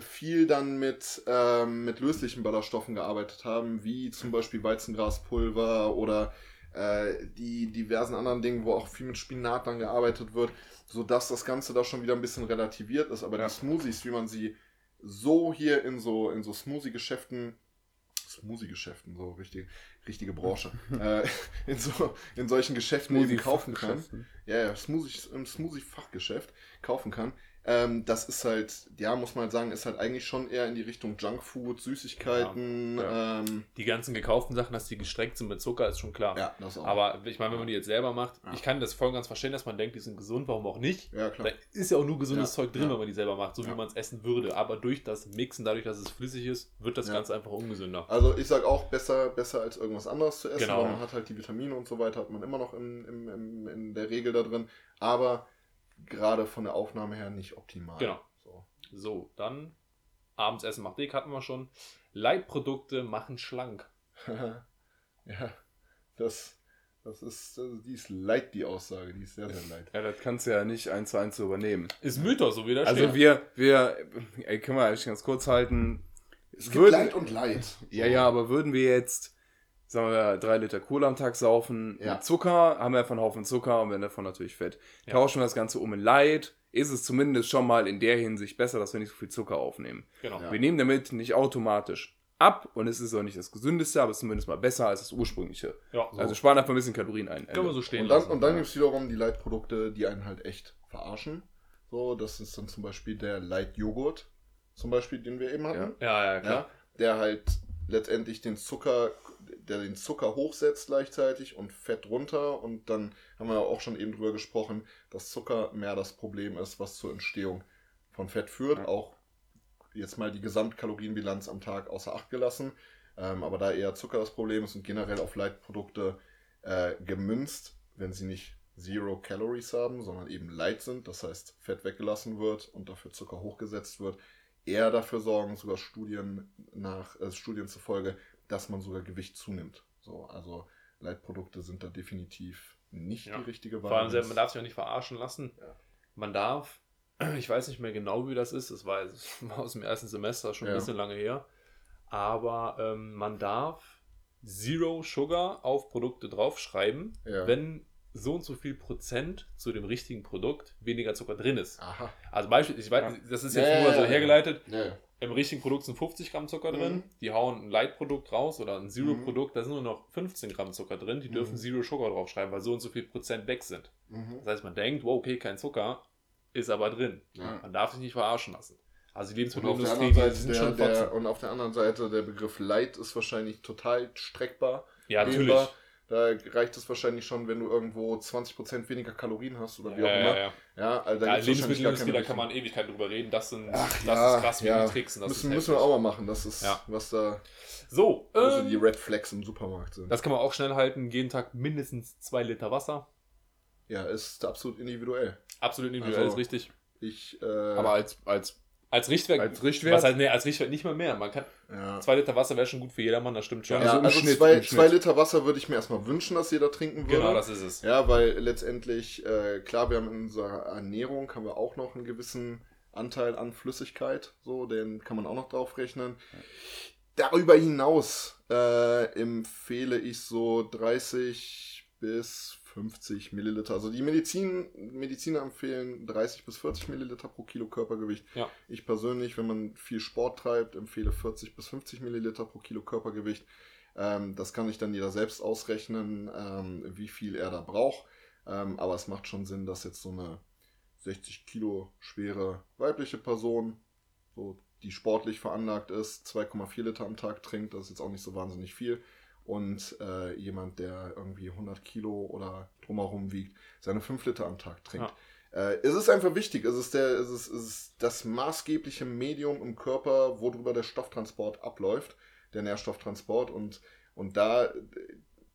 viel dann mit, ähm, mit löslichen Ballaststoffen gearbeitet haben, wie zum Beispiel Weizengraspulver oder äh, die diversen anderen Dingen, wo auch viel mit Spinat dann gearbeitet wird, sodass das Ganze da schon wieder ein bisschen relativiert ist. Aber Ja. die Smoothies, wie man sie so hier in so, in so Smoothie-Geschäften Smoothie-Geschäften, so richtig, richtige Branche, äh, in, so, in solchen Geschäften eben kaufen kann. Ja, ja, Smoothie, im Smoothie-Fachgeschäft kaufen kann. Ähm, das ist halt, ja, muss man halt sagen, ist halt eigentlich schon eher in die Richtung Junkfood, Süßigkeiten. Ja, Ähm, die ganzen gekauften Sachen, dass die gestreckt sind mit Zucker, ist schon klar. ja, das auch. Aber ich meine, wenn man die jetzt selber macht, Ja. ich kann das voll und ganz verstehen, dass man denkt, die sind gesund, warum auch nicht. ja, Da klar. ist ja auch nur gesundes Ja, Zeug drin, ja. wenn man die selber macht, so Ja. wie man es essen würde. Aber durch das Mixen, dadurch, dass es flüssig ist, wird das Ja. Ganze einfach ungesünder. Also ich sag auch besser, besser als irgendwas anderes zu essen, Genau. weil man hat halt die Vitamine und so weiter, hat man immer noch in, in, in, in der Regel da drin. Aber gerade von der Aufnahme her nicht optimal. Genau. So. So, dann Abendsessen macht dick, hatten wir schon. Leitprodukte machen schlank. ja, das, das ist, das, die ist leid, die Aussage, die ist sehr, sehr leid. Ja, das kannst du ja nicht eins zu eins übernehmen. Ist Mythos, so wie da Also steht. wir, wir, ey, können wir eigentlich ganz kurz halten. Es gibt Würden- Leid und Leid. Ja, ja, aber würden wir jetzt, sagen wir, drei Liter Cola am Tag saufen Ja. mit Zucker, haben wir einfach einen Haufen Zucker und werden davon natürlich fett. Ja. Tauschen wir das Ganze um in Light, ist es zumindest schon mal in der Hinsicht besser, dass wir nicht so viel Zucker aufnehmen. Genau. Ja. Wir nehmen damit nicht automatisch ab und es ist auch nicht das gesündeste, aber es ist zumindest mal besser als das ursprüngliche. Ja, so. Also sparen einfach ein bisschen Kalorien ein. können wir so stehen Und dann, lassen. und dann gibt es wiederum die Leitprodukte, die einen halt echt verarschen. So, das ist dann zum Beispiel der Light-Joghurt, zum Beispiel, den wir eben hatten. ja, ja, klar. Ja, der halt letztendlich den Zucker, der den Zucker hochsetzt gleichzeitig und Fett runter. Und dann haben wir auch schon eben drüber gesprochen, dass Zucker mehr das Problem ist, was zur Entstehung von Fett führt. Auch jetzt mal die Gesamtkalorienbilanz am Tag außer Acht gelassen. Ähm, aber da eher Zucker das Problem ist und generell auf Leitprodukte äh, gemünzt, wenn sie nicht Zero Calories haben, sondern eben light sind, das heißt Fett weggelassen wird und dafür Zucker hochgesetzt wird, eher dafür sorgen, sogar Studien nach äh, Studien zufolge, dass man sogar Gewicht zunimmt. So, also Leitprodukte sind da definitiv nicht Ja. die richtige Vor allem, Wahl. man darf sich auch nicht verarschen lassen. Ja. Man darf, ich weiß nicht mehr genau, wie das ist, das war, aus dem ersten Semester schon ein Ja. bisschen lange her, aber ähm, man darf Zero Sugar auf Produkte draufschreiben, wenn so und so viel Prozent zu dem richtigen Produkt weniger Zucker drin ist. Aha. Also Beispiel, ich weiß, das ist jetzt nur so hergeleitet. Im richtigen Produkt sind 50 Gramm Zucker Mhm. drin, die hauen ein Light-Produkt raus oder ein Zero-Produkt, da sind nur noch 15 Gramm Zucker drin, die dürfen Mhm. Zero Sugar draufschreiben, weil so und so viel Prozent weg sind. Mhm. Das heißt, man denkt, wow, okay, kein Zucker, ist aber drin. Ja. Man darf sich nicht verarschen lassen. Also die Lebensmittelindustrie, die Seite sind der, schon der, und auf der anderen Seite der Begriff Light ist wahrscheinlich total streckbar. Ja, natürlich. dehnbar. Da reicht es wahrscheinlich schon, wenn du irgendwo 20% weniger Kalorien hast oder wie auch immer. ja, ja. Ja, also da ja keine da kann man Richtung. Ewigkeit drüber reden. Das, sind, Ach, das ja, ist krass, wie ja. die tricksen. Das müssen, ist müssen wir auch mal machen. Das ist, was da so ähm, die Red Flags im Supermarkt sind. das kann man auch schnell halten. Jeden Tag mindestens zwei Liter Wasser. ja, ist absolut individuell. Absolut individuell, Also- ist richtig. Ich, äh, Aber als, als, Als Richtwert, als Richtwert. was heißt, nee, als Richtwert nicht mal mehr. Man kann, ja. zwei Liter Wasser wäre schon gut für jedermann, das stimmt schon. Ja, Ja, also im also Schnitt, zwei, zwei Liter Wasser würde ich mir erstmal wünschen, dass jeder trinken würde. genau, das ist es. Ja, weil letztendlich, äh, klar, wir haben in unserer Ernährung haben wir auch noch einen gewissen Anteil an Flüssigkeit, so, den kann man auch noch drauf rechnen. Darüber hinaus äh, empfehle ich so 30 bis 50 Milliliter. Also die Medizin, Mediziner empfehlen 30 bis 40 Milliliter pro Kilo Körpergewicht. Ja. Ich persönlich, wenn man viel Sport treibt, empfehle 40 bis 50 Milliliter pro Kilo Körpergewicht. Ähm, das kann sich dann jeder selbst ausrechnen, ähm, wie viel er da braucht. Ähm, aber es macht schon Sinn, dass jetzt so eine 60 Kilo schwere weibliche Person, so die sportlich veranlagt ist, 2,4 Liter am Tag trinkt. Das ist jetzt auch nicht so wahnsinnig viel. Und äh, jemand, der irgendwie 100 Kilo oder drumherum wiegt, seine 5 Liter am Tag trinkt. Äh, es ist einfach wichtig. Es ist, der, es, ist, es ist das maßgebliche Medium im Körper, worüber der Stofftransport abläuft, der Nährstofftransport. Und, und da äh,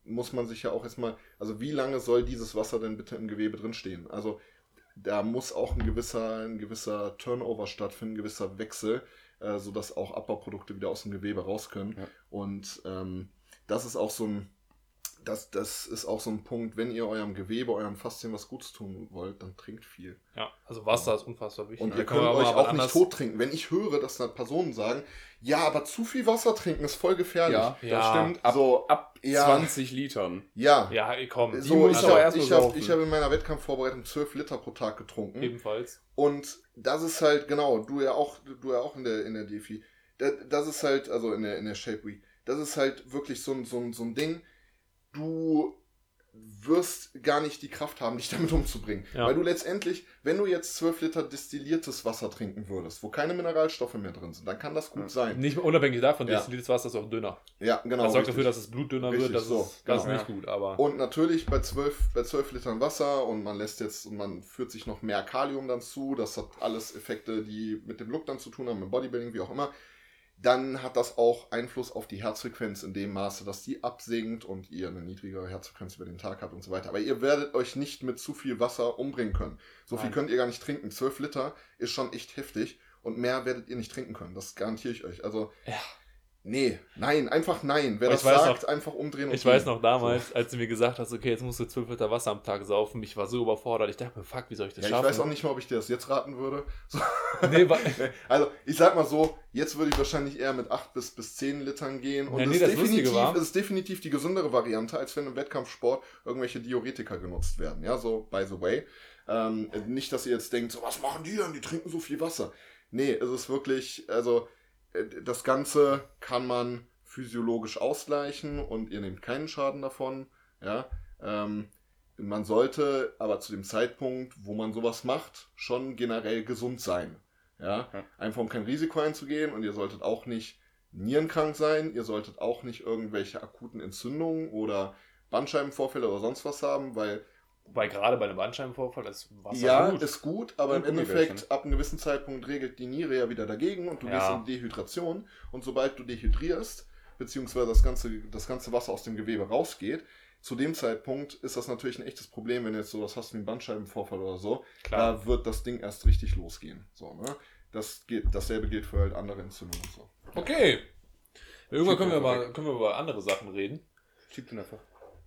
muss man sich ja auch erstmal, also wie lange soll dieses Wasser denn bitte im Gewebe drinstehen? Also da muss auch ein gewisser, ein gewisser Turnover stattfinden, ein gewisser Wechsel, äh, sodass auch Abbauprodukte wieder aus dem Gewebe raus können. Ja. Und ähm, das ist auch so ein, das, das ist auch so ein Punkt, wenn ihr eurem Gewebe, eurem Faszien was Gutes tun wollt, dann trinkt viel. Ja, also Wasser ist unfassbar wichtig. Und ihr können könnt euch aber auch nicht tot trinken. Wenn ich höre, dass da Personen sagen, ja, aber zu viel Wasser trinken ist voll gefährlich. ja, Ja. das stimmt. Ab, so, ab ja. 20 Litern. ja. Ja, komm. Die So, muss ich aber habe erst mal ich hab, ich hab in meiner Wettkampfvorbereitung 12 Liter pro Tag getrunken. Ebenfalls. Und das ist halt, genau, du ja auch, du ja auch in der, in der DFI. Da- Das ist halt, also in der, in der Shape Week, das ist halt wirklich so ein, so ein, so ein Ding. Du wirst gar nicht die Kraft haben, dich damit umzubringen. Ja. Weil du letztendlich, wenn du jetzt 12 Liter destilliertes Wasser trinken würdest, wo keine Mineralstoffe mehr drin sind, dann kann das gut Ja. sein. Nicht unabhängig davon, Ja. destilliertes Wasser ist auch dünner. Ja, genau. das sorgt richtig. dafür, dass das Blut dünner Richtig, wird. Das, so, ist, das genau, ist nicht gut, aber. Und natürlich bei 12, bei 12 Litern Wasser und man lässt jetzt und man führt sich noch mehr Kalium dann zu, das hat alles Effekte, die mit dem Look dann zu tun haben, mit Bodybuilding, wie auch immer, dann hat das auch Einfluss auf die Herzfrequenz in dem Maße, dass die absinkt und ihr eine niedrigere Herzfrequenz über den Tag habt und so weiter. Aber ihr werdet euch nicht mit zu viel Wasser umbringen können. So viel Nein. könnt ihr gar nicht trinken. 12 Liter ist schon echt heftig und mehr werdet ihr nicht trinken können. Das garantiere ich euch. Also, Ja. Nee, nein, einfach nein. Wer Ich das weiß sagt, einfach umdrehen und Ich weiß gehen. noch damals, als du mir gesagt hast, okay, jetzt musst du 12 Liter Wasser am Tag saufen, ich war so überfordert. Ich dachte mir, fuck, wie soll ich das Ja, ich schaffen? weiß auch nicht mal, ob ich dir das jetzt raten würde. So. Nee, Also, ich sag mal so, jetzt würde ich wahrscheinlich eher mit 8 bis, bis 10 Litern gehen. Und Ja, nee, es, das ist Lustige definitiv, war- ist definitiv die gesündere Variante, als wenn im Wettkampfsport irgendwelche Diuretika genutzt werden. Ja, so, by the way. Ähm, nicht, dass ihr jetzt denkt, so, was machen die denn? Die trinken so viel Wasser. Nee, es ist wirklich, also, das Ganze kann man physiologisch ausgleichen und ihr nehmt keinen Schaden davon. Ja, ähm, man sollte aber zu dem Zeitpunkt, wo man sowas macht, schon generell gesund sein. Ja, Ja. einfach um kein Risiko einzugehen und ihr solltet auch nicht nierenkrank sein, ihr solltet auch nicht irgendwelche akuten Entzündungen oder Bandscheibenvorfälle oder sonst was haben, weil Wobei gerade bei einem Bandscheibenvorfall ist Wasser ja, gut. ist gut, aber im Endeffekt ab einem gewissen Zeitpunkt regelt die Niere ja wieder dagegen und du Ja. gehst in Dehydration und sobald du dehydrierst, beziehungsweise das ganze, das ganze Wasser aus dem Gewebe rausgeht, zu dem Zeitpunkt ist das natürlich ein echtes Problem, wenn du jetzt sowas hast wie einen Bandscheibenvorfall oder so. Klar. Da wird das Ding erst richtig losgehen. So, ne? Das geht, dasselbe gilt für halt andere Entzündungen und so. Okay. Irgendwann können wir, mal, können wir über andere Sachen reden. Schieb den einfach.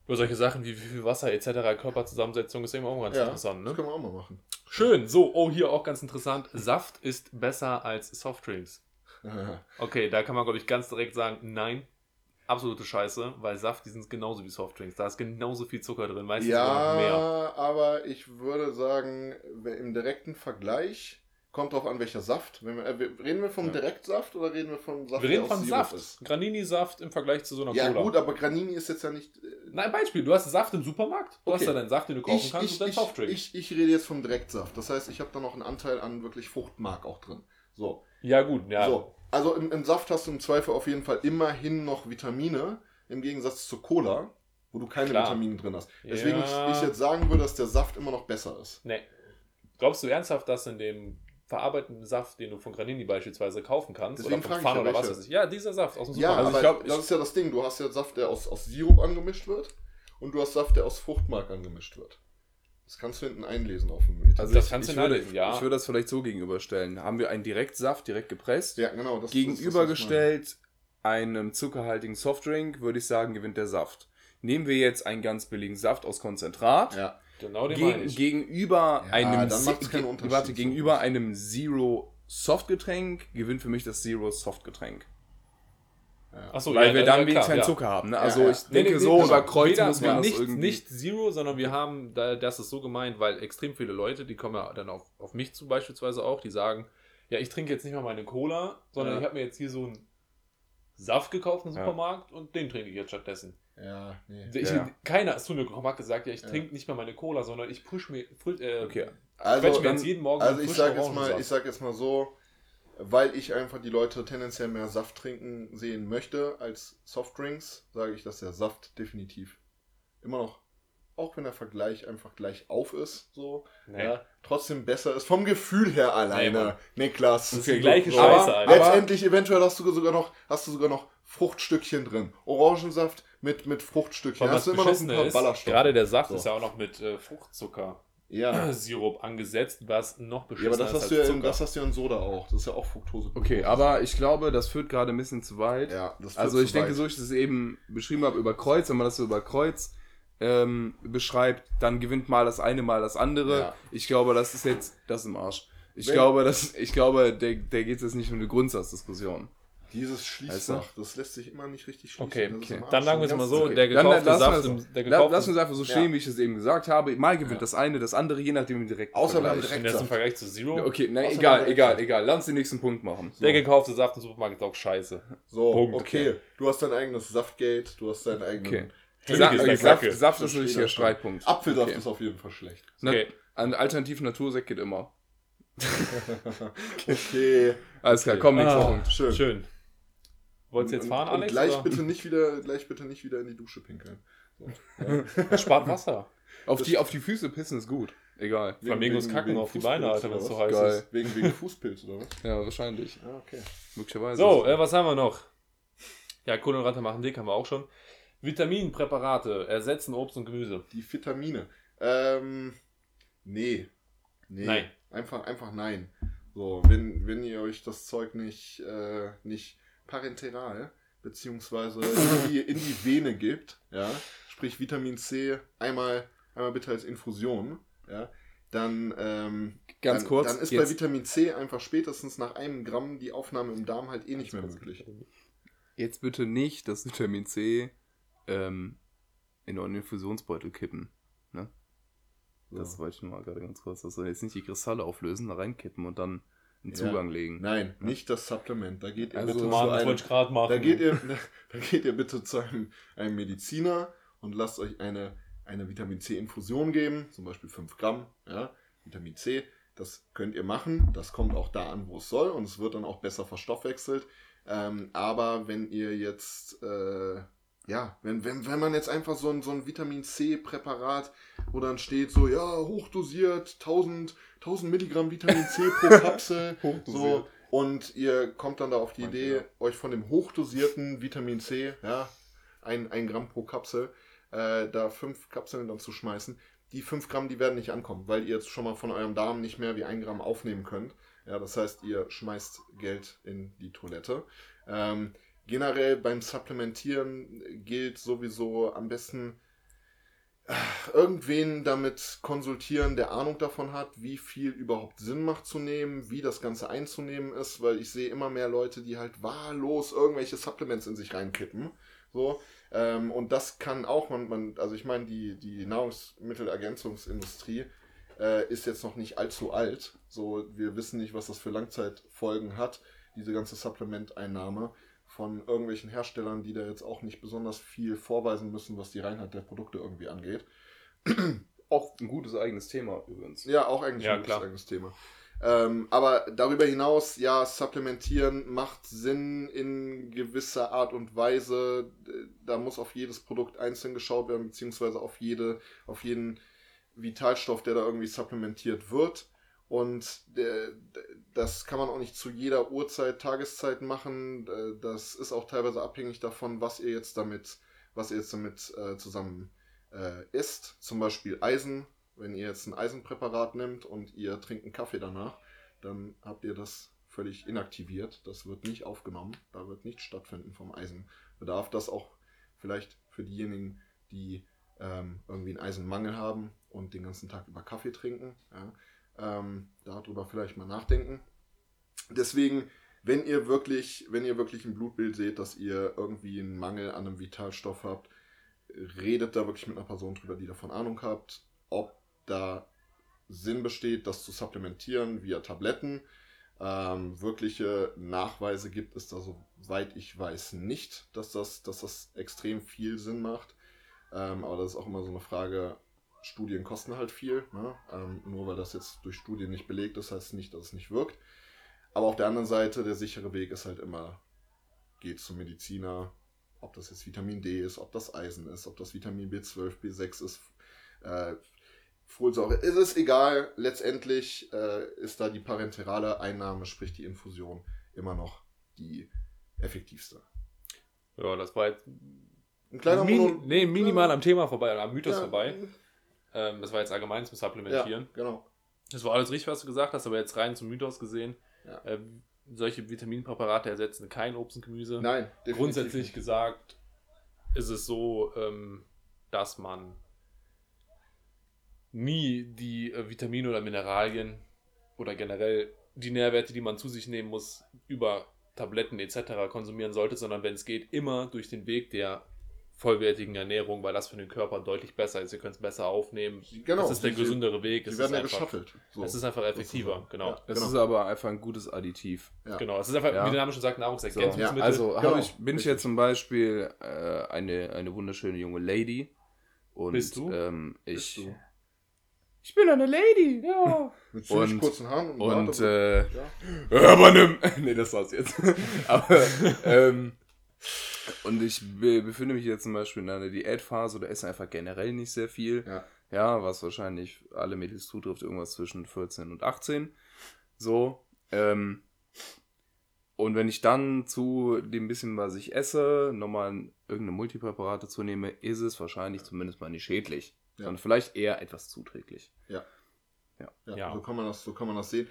Über solche Sachen wie wie viel Wasser etc., Körperzusammensetzung ist eben auch ganz Ja, interessant. das Ne? können wir auch mal machen. Schön, so, oh, hier auch ganz interessant. Saft ist besser als Softdrinks. Okay, da kann man, glaube ich, ganz direkt sagen, nein, absolute Scheiße, weil Saft, die sind genauso wie Softdrinks. Da ist genauso viel Zucker drin, meistens sogar noch mehr. ja, aber ich würde sagen, im direkten Vergleich kommt drauf an, welcher Saft. Wenn wir, äh, reden wir vom Ja. Direktsaft oder reden wir vom Saft, Wir reden von Sirup Saft. Granini-Saft im Vergleich zu so einer Ja Cola. gut, aber Granini ist jetzt ja nicht... äh, Nein, Beispiel, du hast Saft im Supermarkt, du Okay. hast da deinen Saft, den du kaufen Ich, kannst ich, und deinen ich, Softdrink. ich, ich rede jetzt vom Direktsaft. Das heißt, ich habe da noch einen Anteil an wirklich Fruchtmark auch drin. So. ja gut, ja. So, also im, im Saft hast du im Zweifel auf jeden Fall immerhin noch Vitamine, im Gegensatz zur Cola, wo du keine Klar. Vitamine drin hast. Deswegen Ja. ich, ich jetzt sagen würde, dass der Saft immer noch besser ist. Nee. Glaubst du ernsthaft, dass in dem verarbeiteten Saft, den du von Granini beispielsweise kaufen kannst, Deswegen oder von ich Fun ja, oder was weiß ich, ja, dieser Saft aus dem Ja, Supermarkt. Also aber ich glaub, das ich- ist ja das Ding. Du hast ja Saft, der aus, aus Sirup angemischt wird und du hast Saft, der aus Fruchtmark angemischt wird. Das kannst du hinten einlesen auf dem Etikett. Also Das ich, kannst du ich, würde, nachlesen, ja. ich würde das vielleicht so gegenüberstellen. Haben wir einen Direktsaft, direkt gepresst, ja, genau. Das, das ist das, gegenübergestellt einem zuckerhaltigen Softdrink, würde ich sagen, gewinnt der Saft. Nehmen wir jetzt einen ganz billigen Saft aus Konzentrat. Ja. Genau den meine gegen, ich. gegenüber Ja, einem dann macht's keinen Unterschied. warte, gegenüber einem Zero Softgetränk gewinnt für mich das Zero Softgetränk. Ach so, Weil ja, wir ja, dann ja, wenigstens keinen ja. Zucker haben. Ne? Ja, Also ja. ich denke Nee, nee, so, nee, über. Kreuz muss man ja, das nicht, irgendwie... nicht Zero, sondern wir haben, da, das ist so gemeint, weil extrem viele Leute, die kommen ja dann auf, auf mich zu beispielsweise auch, die sagen, ja, ich trinke jetzt nicht mal meine Cola, sondern Ja. ich habe mir jetzt hier so einen Saft gekauft im Ja. Supermarkt und den trinke ich jetzt stattdessen. Ja, nee. Ich, Ja. Keiner ist zu mir gekommen, hat gesagt, ja, ich Ja. trinke nicht mal meine Cola, sondern ich push mir, frisch, äh, Okay. Also, mir dann, jetzt jeden Morgen also ich sage jetzt mal, ich sag jetzt mal so, weil ich einfach die Leute tendenziell mehr Saft trinken sehen möchte als Softdrinks, sage ich, dass der Saft definitiv immer noch, auch wenn der Vergleich einfach gleich auf ist, so, Nee. ja, trotzdem besser ist. Vom Gefühl her alleine, Mann. Niklas. Das ist die gleiche. Scheiße, Aber Alter. Letztendlich, eventuell hast du sogar noch, hast du sogar noch Fruchtstückchen drin. Orangensaft mit, mit Fruchtstückchen. Hast was du immer noch ein paar ist, Ballaststoffe. gerade der Saft So. ist ja auch noch mit äh, Fruchtzucker. Ja. Sirup angesetzt, was noch Ja, aber beschissener das ist hast, als du ja in, das hast du ja in Soda auch. Das ist ja auch Fructose. Okay, aber ich glaube, das führt gerade ein bisschen zu weit. Ja, das Also führt ich zu denke, weit. so ich das eben beschrieben habe über Kreuz, wenn man das so über Kreuz ähm, beschreibt, dann gewinnt mal das eine, mal das andere. Ja. Ich glaube, das ist jetzt das ist im Arsch. Ich Wenn- glaube, das, ich glaube, der, der geht jetzt nicht um eine Grundsatzdiskussion. Dieses Schließfach, das lässt sich immer nicht richtig schließen. Okay, okay. Dann sagen wir es mal so, Okay. der Dann gekaufte lassen wir Saft, es- im, der gekaufte lass uns einfach so stehen, Ja. wie ich es eben gesagt habe. Mal gewinnt Ja. das eine, das andere, je nachdem wie direkt. Außer beim Vergleich. Direkt- Und jetzt im Vergleich zu Zero, Okay, na, Außer egal, egal, Direktsaft. egal. Lass uns den nächsten Punkt machen. der gekaufte Saft im Supermarkt ist auch scheiße. So, Punkt. okay. Du hast dein eigenes Saftgate, du hast deinen eigenen. Okay. Natürlich Sa ist Saft. Saft ist natürlich der. Streitpunkt. Apfelsaft Okay. ist auf jeden Fall schlecht. Okay. Ein alternativ Natursekt geht immer. Okay. Alles klar, Okay. komm, nächster Ah. Punkt. Schön. Schön. Wolltest du jetzt fahren, und, und Alex? gleich oder? bitte nicht wieder, gleich bitte nicht wieder in die Dusche pinkeln. Spart Wasser. Auf die, auf die Füße pissen ist gut. Egal. Flamingos Wegen- kacken wegen auf die Beine, Fußpilz Alter, wenn es so heiß Geil. ist. Wegen, wegen Fußpilz oder was? Ja, wahrscheinlich. Ja, okay. Möglicherweise. So, äh, was haben wir noch? Ja, Kohlenhydrate machen dick, haben wir auch schon. Vitaminpräparate ersetzen Obst und Gemüse. Die Vitamine. Ähm, nee. Nee. Nein. Einfach, einfach nein. So, wenn, wenn ihr euch das Zeug nicht, äh, nicht parenteral beziehungsweise in die, in die Vene gibt, ja, sprich Vitamin C einmal, einmal bitte als Infusion, ja, dann, ähm, Ganz dann, kurz. dann ist jetzt, bei Vitamin C einfach spätestens nach einem Gramm die Aufnahme im Darm halt eh nicht mehr möglich. jetzt bitte nicht das Vitamin C ähm, in euren Infusionsbeutel kippen. Ne? Das So. wollte ich nur mal gerade ganz kurz. Also jetzt nicht die Kristalle auflösen, da reinkippen und dann einen Ja. Zugang legen. Nein, nicht das Supplement. Da geht ihr Also, bitte Mann, zu einem, ich machen. Da geht ihr, da geht ihr bitte zu einem, einem Mediziner und lasst euch eine, eine Vitamin C-Infusion geben, zum Beispiel 5 Gramm, ja, Vitamin C. Das könnt ihr machen, das kommt auch da an, wo es soll und es wird dann auch besser verstoffwechselt. Ähm, aber wenn ihr jetzt, äh, ja, wenn, wenn, wenn man jetzt einfach so ein, so ein Vitamin C-Präparat, wo dann steht so, ja, hochdosiert, 1000, 1000 Milligramm Vitamin C pro Kapsel, so, und ihr kommt dann da auf die Manche, Idee, ja. euch von dem hochdosierten Vitamin C, ja, ein, ein Gramm pro Kapsel, äh, da fünf Kapseln dann zu schmeißen. Die fünf Gramm, die werden nicht ankommen, weil ihr jetzt schon mal von eurem Darm nicht mehr wie ein Gramm aufnehmen könnt. Ja, das heißt, ihr schmeißt Geld in die Toilette. Ähm, generell beim Supplementieren gilt sowieso am besten irgendwen damit konsultieren, der Ahnung davon hat, wie viel überhaupt Sinn macht zu nehmen, wie das Ganze einzunehmen ist, weil ich sehe immer mehr Leute, die halt wahllos irgendwelche Supplements in sich reinkippen. So, ähm, und das kann auch, man, man also ich meine, die, die Nahrungsmittelergänzungsindustrie äh, ist jetzt noch nicht allzu alt. So, wir wissen nicht, was das für Langzeitfolgen hat, diese ganze Supplementeinnahme von irgendwelchen Herstellern, die da jetzt auch nicht besonders viel vorweisen müssen, was die Reinheit der Produkte irgendwie angeht. Auch ein gutes eigenes Thema übrigens. Ja, auch eigentlich Ja, ein gutes klar. eigenes Thema. Ähm, aber darüber hinaus, ja, supplementieren macht Sinn in gewisser Art und Weise. Da muss auf jedes Produkt einzeln geschaut werden, beziehungsweise auf, jede, auf jeden Vitalstoff, der da irgendwie supplementiert wird. Und der, das kann man auch nicht zu jeder Uhrzeit, Tageszeit machen. Äh, Das ist auch teilweise abhängig davon, was ihr jetzt damit, was ihr jetzt damit äh, zusammen äh, isst. Zum Beispiel Eisen. Wenn ihr jetzt ein Eisenpräparat nimmt und ihr trinkt einen Kaffee danach, dann habt ihr das völlig inaktiviert. Das wird nicht aufgenommen. Da wird nichts stattfinden vom Eisenbedarf. Das auch vielleicht für diejenigen, die ähm, irgendwie einen Eisenmangel haben und den ganzen Tag über Kaffee trinken. Ja, ähm, darüber vielleicht mal nachdenken. Deswegen, wenn ihr wirklich, wenn ihr wirklich ein Blutbild seht, dass ihr irgendwie einen Mangel an einem Vitalstoff habt, redet da wirklich mit einer Person drüber, die davon Ahnung habt, ob da Sinn besteht, das zu supplementieren via Tabletten. Ähm, wirkliche Nachweise gibt es da, soweit ich weiß, nicht, dass das, dass das extrem viel Sinn macht. Ähm, aber das ist auch immer so eine Frage, Studien kosten halt viel. Ne? Ähm, nur weil das jetzt durch Studien nicht belegt ist, heißt nicht, dass es nicht wirkt. Aber auf der anderen Seite, der sichere Weg ist halt immer, geht zum Mediziner, ob das jetzt Vitamin D ist, ob das Eisen ist, ob das Vitamin B12, B6 ist, äh, Folsäure, ist es egal. Letztendlich äh, ist da die parenterale Einnahme, sprich die Infusion, immer noch die effektivste. Ja, das war jetzt Ein kleiner Mini, Mono- nee, minimal am Thema vorbei, oder am Mythos Ja, vorbei. Ähm, das war jetzt allgemein zum Supplementieren. Ja, genau. Das war alles richtig, was du gesagt hast, aber jetzt rein zum Mythos gesehen. Ja. Ähm, solche Vitaminpräparate ersetzen kein Obst und Gemüse. Nein, definitiv Grundsätzlich gesagt ist es so, ähm, dass man nie die äh, Vitamine oder Mineralien oder generell die Nährwerte, die man zu sich nehmen muss, über Tabletten etc. konsumieren sollte, sondern wenn es geht, immer durch den Weg der vollwertigen Ernährung, weil das für den Körper deutlich besser ist. Ihr könnt es besser aufnehmen. Genau, das ist der gesündere Weg. Die Es werden ist ja einfach, geschaffelt. So. es ist einfach effektiver. sozusagen. Genau. Ja. Das Genau. ist aber einfach ein gutes Additiv. Ja. Genau. Es ist einfach, Ja. wie der Name schon sagt, So, Nahrungsergänzungsmittel. ja, also Genau, ich, bin ich jetzt zum Beispiel äh, eine, eine wunderschöne junge Lady. Und, Bist du? Ähm, Bist ich, du? ich bin eine Lady, ja. Mit ziemlich Und- kurzen Haaren und, Und, Bart, äh, ja. aber nimm. nee, das war's jetzt. aber, ähm, und ich be befinde mich jetzt zum Beispiel in einer Diätphase oder esse einfach generell nicht sehr viel. Ja. Ja, was wahrscheinlich alle Mädels zutrifft, irgendwas zwischen 14 und 18. So. Ähm, und wenn ich dann zu dem bisschen, was ich esse, nochmal irgendeine Multipräparate zunehme, ist es wahrscheinlich zumindest mal nicht schädlich. Ja. Sondern vielleicht eher etwas zuträglich. Ja, Ja. So, kann man das, so kann man das sehen.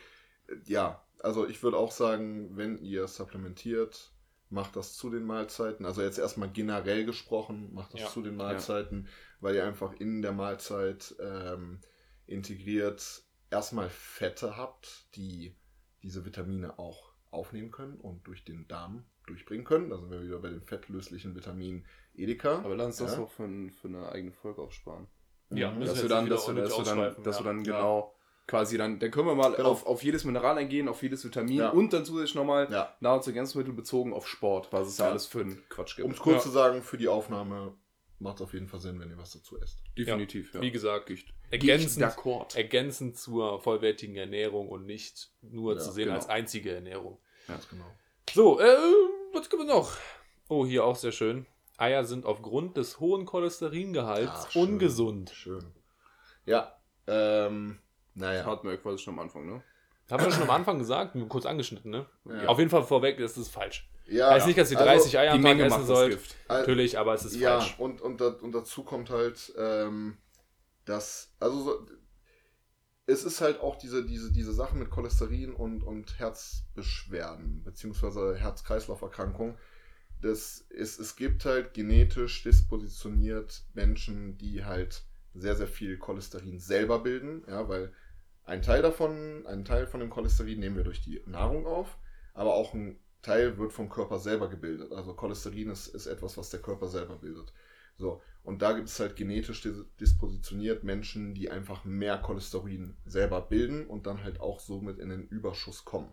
Äh, Ja, also ich würde auch sagen, wenn ihr supplementiert, macht das zu den Mahlzeiten. Also jetzt erstmal generell gesprochen, macht das Ja. zu den Mahlzeiten, weil ihr einfach in der Mahlzeit ähm, integriert erstmal Fette habt, die diese Vitamine auch aufnehmen können und durch den Darm durchbringen können. Da sind wir wieder bei dem fettlöslichen Vitamin Edeka. Aber lass uns das Ja. doch für, ein- für eine eigene Folge aufsparen. Ja, Mhm. müssen dass wir dann, dass wir, dass wir dann, dass wir ja. dann Ja. genau quasi dann, dann können wir mal Genau. auf, auf jedes Mineral eingehen, auf jedes Vitamin Ja. und dann zusätzlich nochmal Ja. Nahrungsergänzungsmittel bezogen auf Sport, was es ja, Ja. alles für einen Quatsch gibt. Um es kurz Ja. zu sagen, für die Aufnahme macht es auf jeden Fall Sinn, wenn ihr was dazu esst. Definitiv, ja. Wie gesagt, Gicht. ergänzend, D'accord. ergänzend zur vollwertigen Ernährung und nicht nur Ja, zu sehen genau. als einzige Ernährung. Ganz genau. So, äh, was gibt es noch? Oh, hier auch sehr schön. Eier sind aufgrund des hohen Cholesteringehalts Ach, schön. ungesund. Schön. Ja, ähm, naja. Hatten wir quasi schon am Anfang, ne? Haben wir schon am Anfang gesagt, nur kurz angeschnitten, ne? Ja. Auf jeden Fall vorweg, das ist falsch. Ja, heißt nicht, dass ihr 30 Eier Die am Tag Menge essen das sollt. Gift. also, Natürlich, aber es ist ja, falsch. und, und, da, und dazu kommt halt, ähm, dass, also so, es ist halt auch diese, diese, diese Sache mit Cholesterin und, und Herzbeschwerden, beziehungsweise Herz-Kreislauf-Erkrankungen. das ist, es gibt halt genetisch dispositioniert Menschen, die halt sehr, sehr viel Cholesterin selber bilden, ja, weil ein Teil davon, einen Teil von dem Cholesterin nehmen wir durch die Nahrung auf, aber auch ein Teil wird vom Körper selber gebildet. Also Cholesterin ist, ist etwas, was der Körper selber bildet. So, und da gibt es halt genetisch dispositioniert Menschen, die einfach mehr Cholesterin selber bilden und dann halt auch somit in den Überschuss kommen.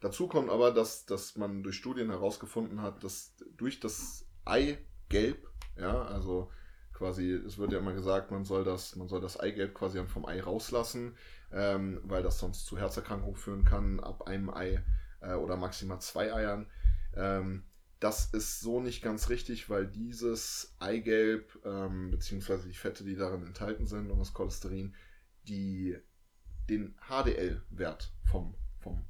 Dazu kommt aber, dass, dass man durch Studien herausgefunden hat, dass durch das Eigelb, ja, also quasi, es wird ja immer gesagt, man soll das, man soll das Eigelb quasi vom Ei rauslassen, ähm, weil das sonst zu Herzerkrankungen führen kann, ab einem Ei äh, oder maximal zwei Eiern. Ähm, das ist so nicht ganz richtig, weil dieses Eigelb, ähm, beziehungsweise die Fette, die darin enthalten sind und das Cholesterin, die den HDL-Wert vom, vom,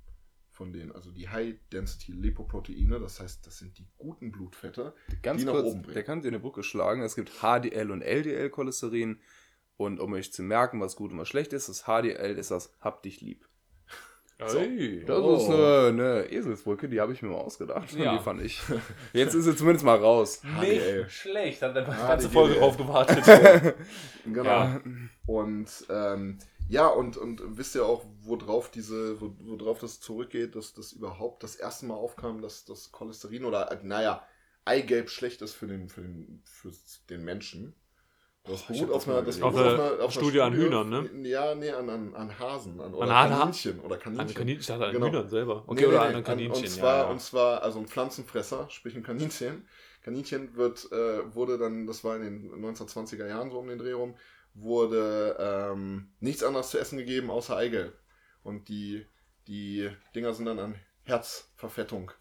von den, also die High-Density-Lipoproteine, das heißt, das sind die guten Blutfette, Ganz die nach kurz, oben bringen. der kann dir eine Brücke schlagen. Es gibt HDL und LDL-Cholesterin. Und um euch zu merken, was gut und was schlecht ist, das HDL ist das Hab dich lieb. Ey. Das Oh. ist eine, eine Eselsbrücke, die habe ich mir mal ausgedacht. Ja. Die fand ich. Jetzt ist sie zumindest mal raus. HDL. Nicht schlecht, hat einfach die Ah, ganze Folge GDL. drauf gewartet. Genau. Ja. Und ähm, ja, und, und wisst ihr auch, worauf diese, wo, worauf das zurückgeht, dass das überhaupt das erste Mal aufkam, dass das Cholesterin oder äh, naja, Eigelb schlecht ist für den, für den, für den Menschen. Das ich beruht auf das einer, das beruht Auf auf eine einer, auf einer Studie an Hühnern, ne? Ja, nee, an, an, an Hasen. An, oder An Kaninchen. Oder Kaninchen. An Kaninchen, ich dachte an Genau. Hühnern selber. Okay, Nee, oder nee, an Kaninchen. Und zwar, ja, ja. und zwar, also ein Pflanzenfresser, sprich ein Kaninchen. Kaninchen wird, äh, wurde dann, das war in den 1920er Jahren so um den Dreh rum, wurde ähm, nichts anderes zu essen gegeben außer Eigelb. Und die, die Dinger sind dann an Herzverfettung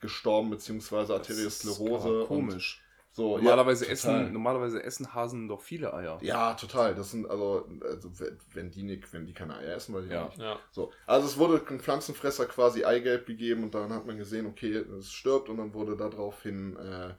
gestorben, beziehungsweise Arteriosklerose. aber und komisch. So, Normalerweise, ja, essen, normalerweise essen Hasen doch viele Eier. Ja, total. Das sind also, also wenn- die nicht, wenn die keine Eier essen, weil die Ja. nicht. ja. So, also es wurde ein Pflanzenfresser quasi Eigelb gegeben und dann hat man gesehen, okay, es stirbt und dann wurde daraufhin äh,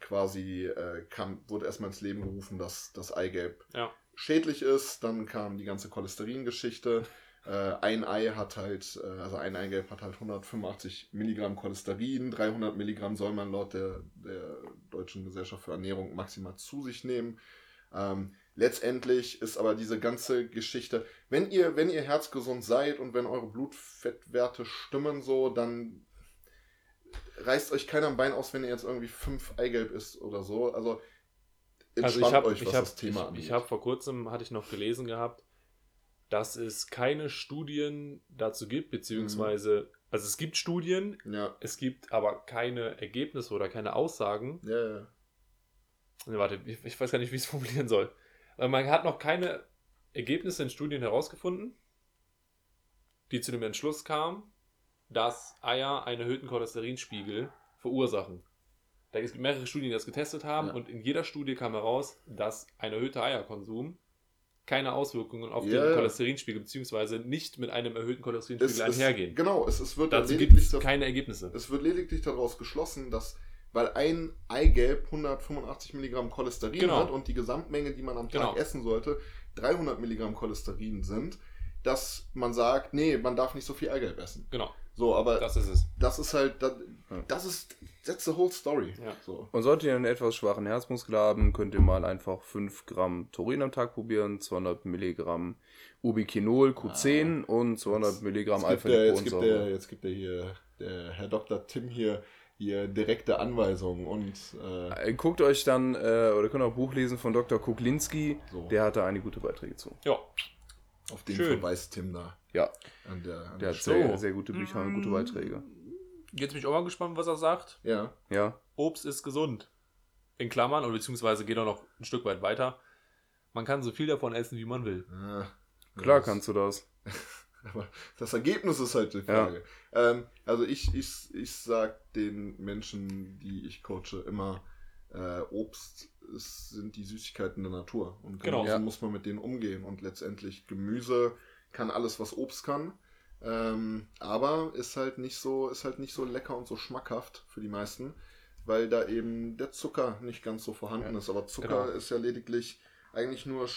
quasi äh, kam, wurde erstmal ins Leben gerufen, dass das Eigelb Ja. schädlich ist. Dann kam die ganze Cholesterin-Geschichte. Äh, ein Ei hat halt, äh, also ein Eigelb hat halt 185 Milligramm Cholesterin, 300 Milligramm soll man laut der, der Deutschen Gesellschaft für Ernährung maximal zu sich nehmen. Ähm, letztendlich ist aber diese ganze Geschichte, wenn ihr, wenn ihr herzgesund seid und wenn eure Blutfettwerte stimmen so, dann reißt euch keiner am Bein aus, wenn ihr jetzt irgendwie fünf Eigelb isst oder so. Also Also ich habe euch, was ich hab, das Thema ich, angeht. ich hab vor kurzem, hatte ich noch gelesen gehabt, dass es keine Studien dazu gibt, beziehungsweise, also es gibt Studien, ja, es gibt aber keine Ergebnisse oder keine Aussagen. ja, ja. Ne, warte, ich, ich weiß gar nicht, wie ich es formulieren soll. Aber man hat noch keine Ergebnisse in Studien herausgefunden, die zu dem Entschluss kamen, dass Eier einen erhöhten Cholesterinspiegel verursachen. Da es gibt mehrere Studien, die das getestet haben Ja. und in jeder Studie kam heraus, dass ein erhöhter Eierkonsum keine Auswirkungen auf Ja, den. Cholesterinspiegel beziehungsweise nicht mit einem erhöhten Cholesterinspiegel Es, es, einhergehen. genau, es, es wird Dazu gibt lediglich es das- keine Ergebnisse. Es wird lediglich daraus geschlossen, dass, weil ein Eigelb 185 Milligramm Cholesterin Genau. hat und die Gesamtmenge, die man am Tag Genau. essen sollte, 300 Milligramm Cholesterin sind, dass man sagt, nee, man darf nicht so viel Eigelb essen. Genau, So, aber das, das ist es. ist halt, das, das ist, that's the whole story. Ja. So. Und solltet ihr einen etwas schwachen Herzmuskel haben, könnt ihr mal einfach 5 Gramm Taurin am Tag probieren, 200 Milligramm Ubiquinol Q10 und 200 Milligramm gibt, der, jetzt, gibt der, jetzt gibt der hier, der Herr Dr. Tim hier, hier direkte Anweisungen und äh, Äh, Guckt euch dann, äh, oder könnt auch ein Buch lesen von Dr. Kuklinski, So. der hat da einige gute Beiträge zu. Ja, auf den Schön. verweist Tim da Ja, an der, an der der hat sehr, sehr gute Bücher und gute Beiträge. Jetzt bin ich auch mal gespannt, was er sagt. Ja. Ja, Obst ist gesund. In Klammern, oder beziehungsweise geht auch noch ein Stück weit weiter. Man kann so viel davon essen, wie man will. Ah, klar das- kannst du das. Aber das Ergebnis ist halt die Frage. Ähm, also ich, ich, ich sag den Menschen, die ich coache, immer, äh, Obst ist, sind die Süßigkeiten der Natur. Und Genau. genauso Ja. muss man mit denen umgehen. Und letztendlich Gemüse kann alles, was Obst kann. Ähm, aber ist halt nicht so, ist halt nicht so lecker und so schmackhaft für die meisten, weil da eben der Zucker nicht ganz so vorhanden Ja, ist. Aber Zucker genau. ist ja lediglich eigentlich nur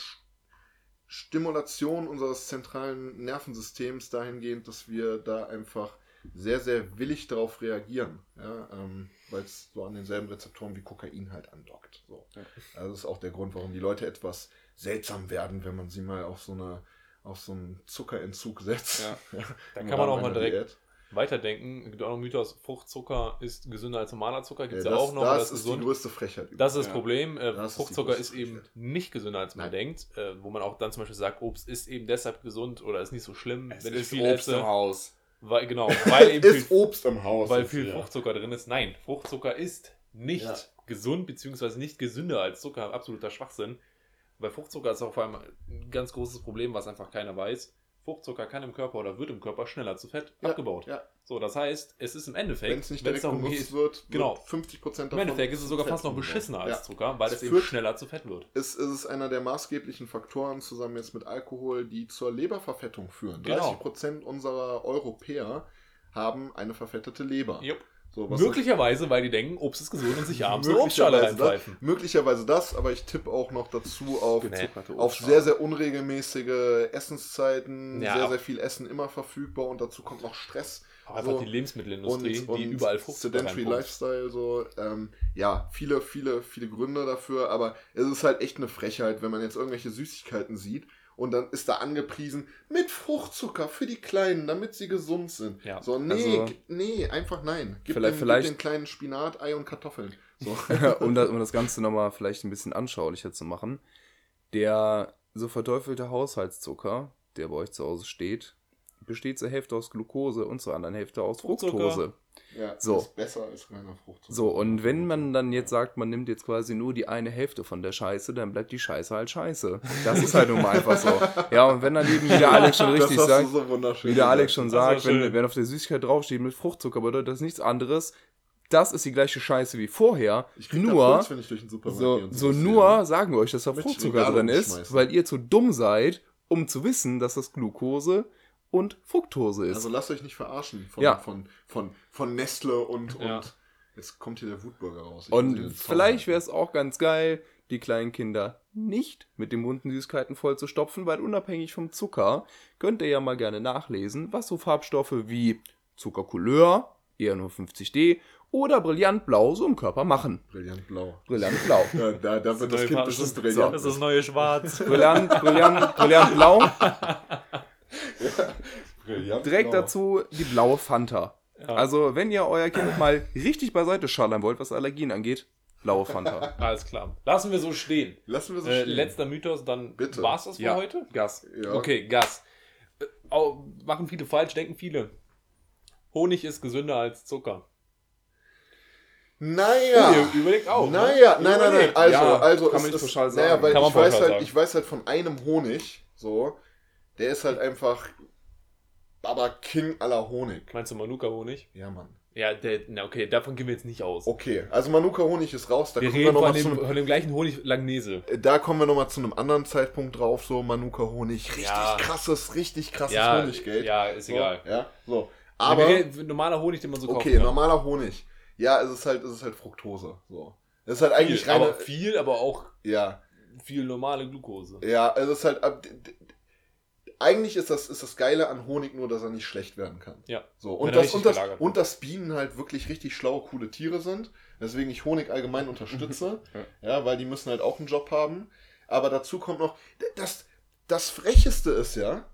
Stimulation unseres zentralen Nervensystems dahingehend, dass wir da einfach sehr, sehr willig darauf reagieren, ja, ähm, weil es so an denselben Rezeptoren wie Kokain halt andockt. So. Ja. Also das ist auch der Grund, warum die Leute etwas seltsam werden, wenn man sie mal auf so eine auf so einen Zuckerentzug setzt. Ja. Da Im kann man auch mal direkt Diät. weiterdenken. Es gibt auch noch einen Mythos, Fruchtzucker ist gesünder als normaler Zucker. Gibt es Ja, ja, das, auch noch. das das ist gesund. die größte Frechheit. Das ist das Ja. Problem. Äh, Das ist Fruchtzucker größte ist eben Frechheit. nicht gesünder, als man Nein. denkt. Äh, wo man auch dann zum Beispiel sagt, Obst ist eben deshalb gesund oder ist nicht so schlimm, Es wenn ist viel Obst im. Haus. Weil, genau, weil eben ist viel, Obst im Haus. weil ist viel hier. Fruchtzucker drin ist. Nein, Fruchtzucker ist nicht Ja. gesund, beziehungsweise nicht gesünder als Zucker. Absoluter Schwachsinn. Weil Fruchtzucker ist auch vor allem ein ganz großes Problem, was einfach keiner weiß. Fruchtzucker kann im Körper oder wird im Körper schneller zu Fett Ja, abgebaut. Ja, So, das heißt, es ist im Endeffekt, wenn es nicht direkt darum geht, wird, genau. wird 50 Prozent im Endeffekt ist es sogar fast noch beschissener als Ja. Zucker, weil Es es eben schneller zu Fett wird. Es ist einer der maßgeblichen Faktoren zusammen jetzt mit Alkohol, die zur Leberverfettung führen. Genau. 30 Prozent unserer Europäer haben eine verfettete Leber. Jupp. So, was Möglicherweise, weil die denken, Obst ist gesund und sich abends eine Obstschale möglicherweise, das, reinpfeifen. möglicherweise das, aber ich tippe auch noch dazu auf, Nee. auf sehr, sehr unregelmäßige Essenszeiten, Ja, sehr, sehr viel Essen immer verfügbar und dazu kommt noch Stress. Auch einfach So. die Lebensmittelindustrie, und, die und überall Fruchtzucker Sedentary. Lifestyle, so, ähm, ja, viele, viele, viele Gründe dafür, aber es ist halt echt eine Frechheit, wenn man jetzt irgendwelche Süßigkeiten sieht und dann ist da angepriesen mit Fruchtzucker für die Kleinen, damit sie gesund sind. Ja, so, nee, also- nee, einfach nein. Gib, Vielleicht- den, vielleicht- gib den kleinen Spinat, Ei und Kartoffeln. So. um, das, um das Ganze nochmal vielleicht ein bisschen anschaulicher zu machen. Der so verteufelte Haushaltszucker, der bei euch zu Hause steht, besteht zur Hälfte aus Glucose und zur anderen Hälfte aus Fruchtzucker. Fructose. ja, So. ist besser als reiner Fruchtzucker. So, und wenn man dann jetzt sagt, man nimmt jetzt quasi nur die eine Hälfte von der Scheiße, dann bleibt die Scheiße halt scheiße. Das ist halt nun mal einfach so. Ja, und wenn dann eben, wie der Alex schon richtig sagt, so wie der Alex schon sagt, wenn, wenn auf der Süßigkeit draufsteht mit Fruchtzucker, bedeutet das nichts anderes. Das ist die gleiche Scheiße wie vorher. Ich krieg da nur, Puls, wenn ich durch den Supermarkt so, so nur sagen wir euch, dass da Fruchtzucker drin ist, weil ihr zu dumm seid, um zu wissen, dass das Glucose und Fructose ist. Also lasst euch nicht verarschen von, Ja. von, von, von Nestle und, Ja. und jetzt kommt hier der Wutbürger raus. Ich und vielleicht wäre es auch ganz geil, die kleinen Kinder nicht mit den bunten Süßigkeiten voll zu stopfen, weil unabhängig vom Zucker könnt ihr ja mal gerne nachlesen, was so Farbstoffe wie Zuckercouleur, eher nur 50D, oder Brillantblau so im Körper machen. Brillant blau. Brillantblau. Ja, da, da wird das neue Kind bestimmt das brillant. ist das neue Schwarz. Brillant, Brillant, Brillantblau. Brillant Direkt blau. dazu die blaue Fanta. Ja. Also, wenn ihr euer Kind mal richtig beiseite schallern wollt, was Allergien angeht, blaue Fanta. Alles klar. Lassen wir so stehen. Lassen wir so Äh, stehen. letzter Mythos, dann Bitte. war's das für heute? Gas. ja. Okay, Gas. Äh, machen viele falsch, denken viele. Honig ist gesünder als Zucker. Naja. Ihr überlegt auch. Naja, ne? nein, nein, nein. Also, Ja, also kann es man nicht ist, pauschal Naja, sagen. weil ich weiß halt, sagen. ich weiß halt von einem Honig, so, der ist halt einfach Baba King aller Honig. Meinst du Manuka-Honig? Ja, Mann. Ja, der, na okay, davon gehen wir jetzt nicht aus. Okay, also Manuka Honig ist raus. Da wir kommen wir reden noch von mal dem, zu einem, von dem gleichen Honig Langnese. da kommen wir noch mal zu einem anderen Zeitpunkt drauf. So Manuka Honig, richtig Ja. krasses, richtig krasses Ja, Honiggeld. ja, ist so, egal. Ja, so. Aber Aber wir reden- normaler Honig, den man so kaufen okay, kann. normaler Honig. Ja, es ist halt, es ist halt Fructose. So. Es ist halt eigentlich viel, reine. aber viel, aber auch ja, viel normale Glucose. ja, es ist halt. Eigentlich ist das, ist das Geile an Honig nur, dass er nicht schlecht werden kann. Ja. So, und das, und, das, gelagert und dass Bienen halt wirklich richtig schlaue, coole Tiere sind. Deswegen ich Honig allgemein unterstütze. ja. weil die müssen halt auch einen Job haben. Aber dazu kommt noch, das, das Frecheste ist ja,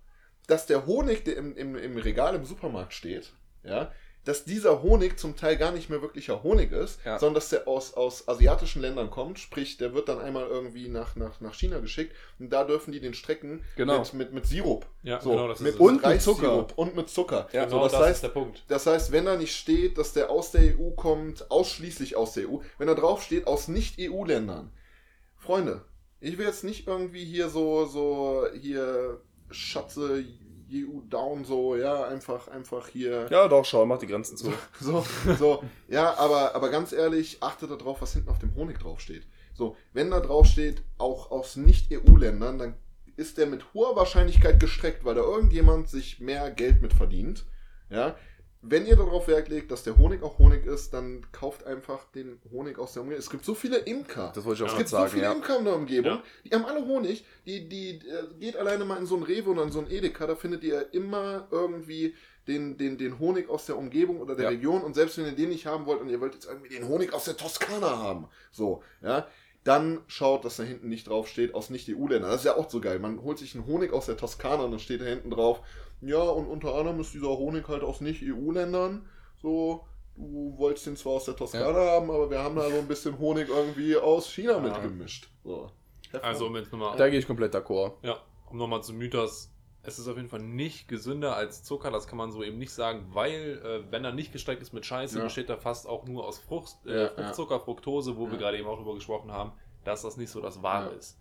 dass der Honig, der im, im, im Regal im Supermarkt steht, ja, dass dieser Honig zum Teil gar nicht mehr wirklicher Honig ist, Ja. sondern dass der aus, aus asiatischen Ländern kommt. Sprich, der wird dann einmal irgendwie nach, nach, nach China geschickt und da dürfen die den strecken Genau. mit, mit, mit Sirup. Ja, So, genau, das mit, ist Und mit Zucker. und mit Zucker. Ja, Genau so, das, das, heißt, ist der Punkt. das heißt, wenn da nicht steht, dass der aus der EU kommt, ausschließlich aus der EU, wenn da drauf steht, aus Nicht-EU-Ländern. Freunde, ich will jetzt nicht irgendwie hier so, so, hier, Schatze, EU down, so, ja, einfach, einfach hier. Ja, doch, schau, mach die Grenzen zu. So, so, ja, aber, aber ganz ehrlich, achtet darauf, was hinten auf dem Honig draufsteht. So, wenn da draufsteht, auch aus Nicht-EU-Ländern, dann ist der mit hoher Wahrscheinlichkeit gestreckt, weil da irgendjemand sich mehr Geld mit verdient. Ja, wenn ihr darauf Wert legt, dass der Honig auch Honig ist, dann kauft einfach den Honig aus der Umgebung. Es gibt so viele Imker. Das wollte ich auch Es gerade gibt so sagen, viele ja. Imker in der Umgebung, Ja. die haben alle Honig. Die, die äh, geht alleine mal in so ein Rewe oder in so ein Edeka, da findet ihr immer irgendwie den, den, den Honig aus der Umgebung oder der Ja. Region und selbst wenn ihr den nicht haben wollt und ihr wollt jetzt irgendwie den Honig aus der Toskana haben, so, ja, dann schaut, dass da hinten nicht drauf steht, aus Nicht-EU-Ländern. Das ist ja auch so geil. Man holt sich einen Honig aus der Toskana und dann steht da hinten drauf, ja, und unter anderem ist dieser Honig halt aus Nicht-EU-Ländern. So, du wolltest den zwar aus der Toskana haben, aber wir haben da so ein bisschen Honig irgendwie aus China Ja. mitgemischt. So. Also, um jetzt nochmal. Da gehe ich komplett d'accord. Ja, um nochmal zum Mythos. Es ist auf jeden Fall nicht gesünder als Zucker, das kann man so eben nicht sagen, weil, äh, wenn er nicht gestreckt ist mit Scheiße, Ja. besteht er fast auch nur aus Frucht, Ja, äh, ja. Fruchtzucker, Fructose, wo wir Ja. gerade eben auch drüber gesprochen haben, dass das nicht so das Wahre Ja. ist.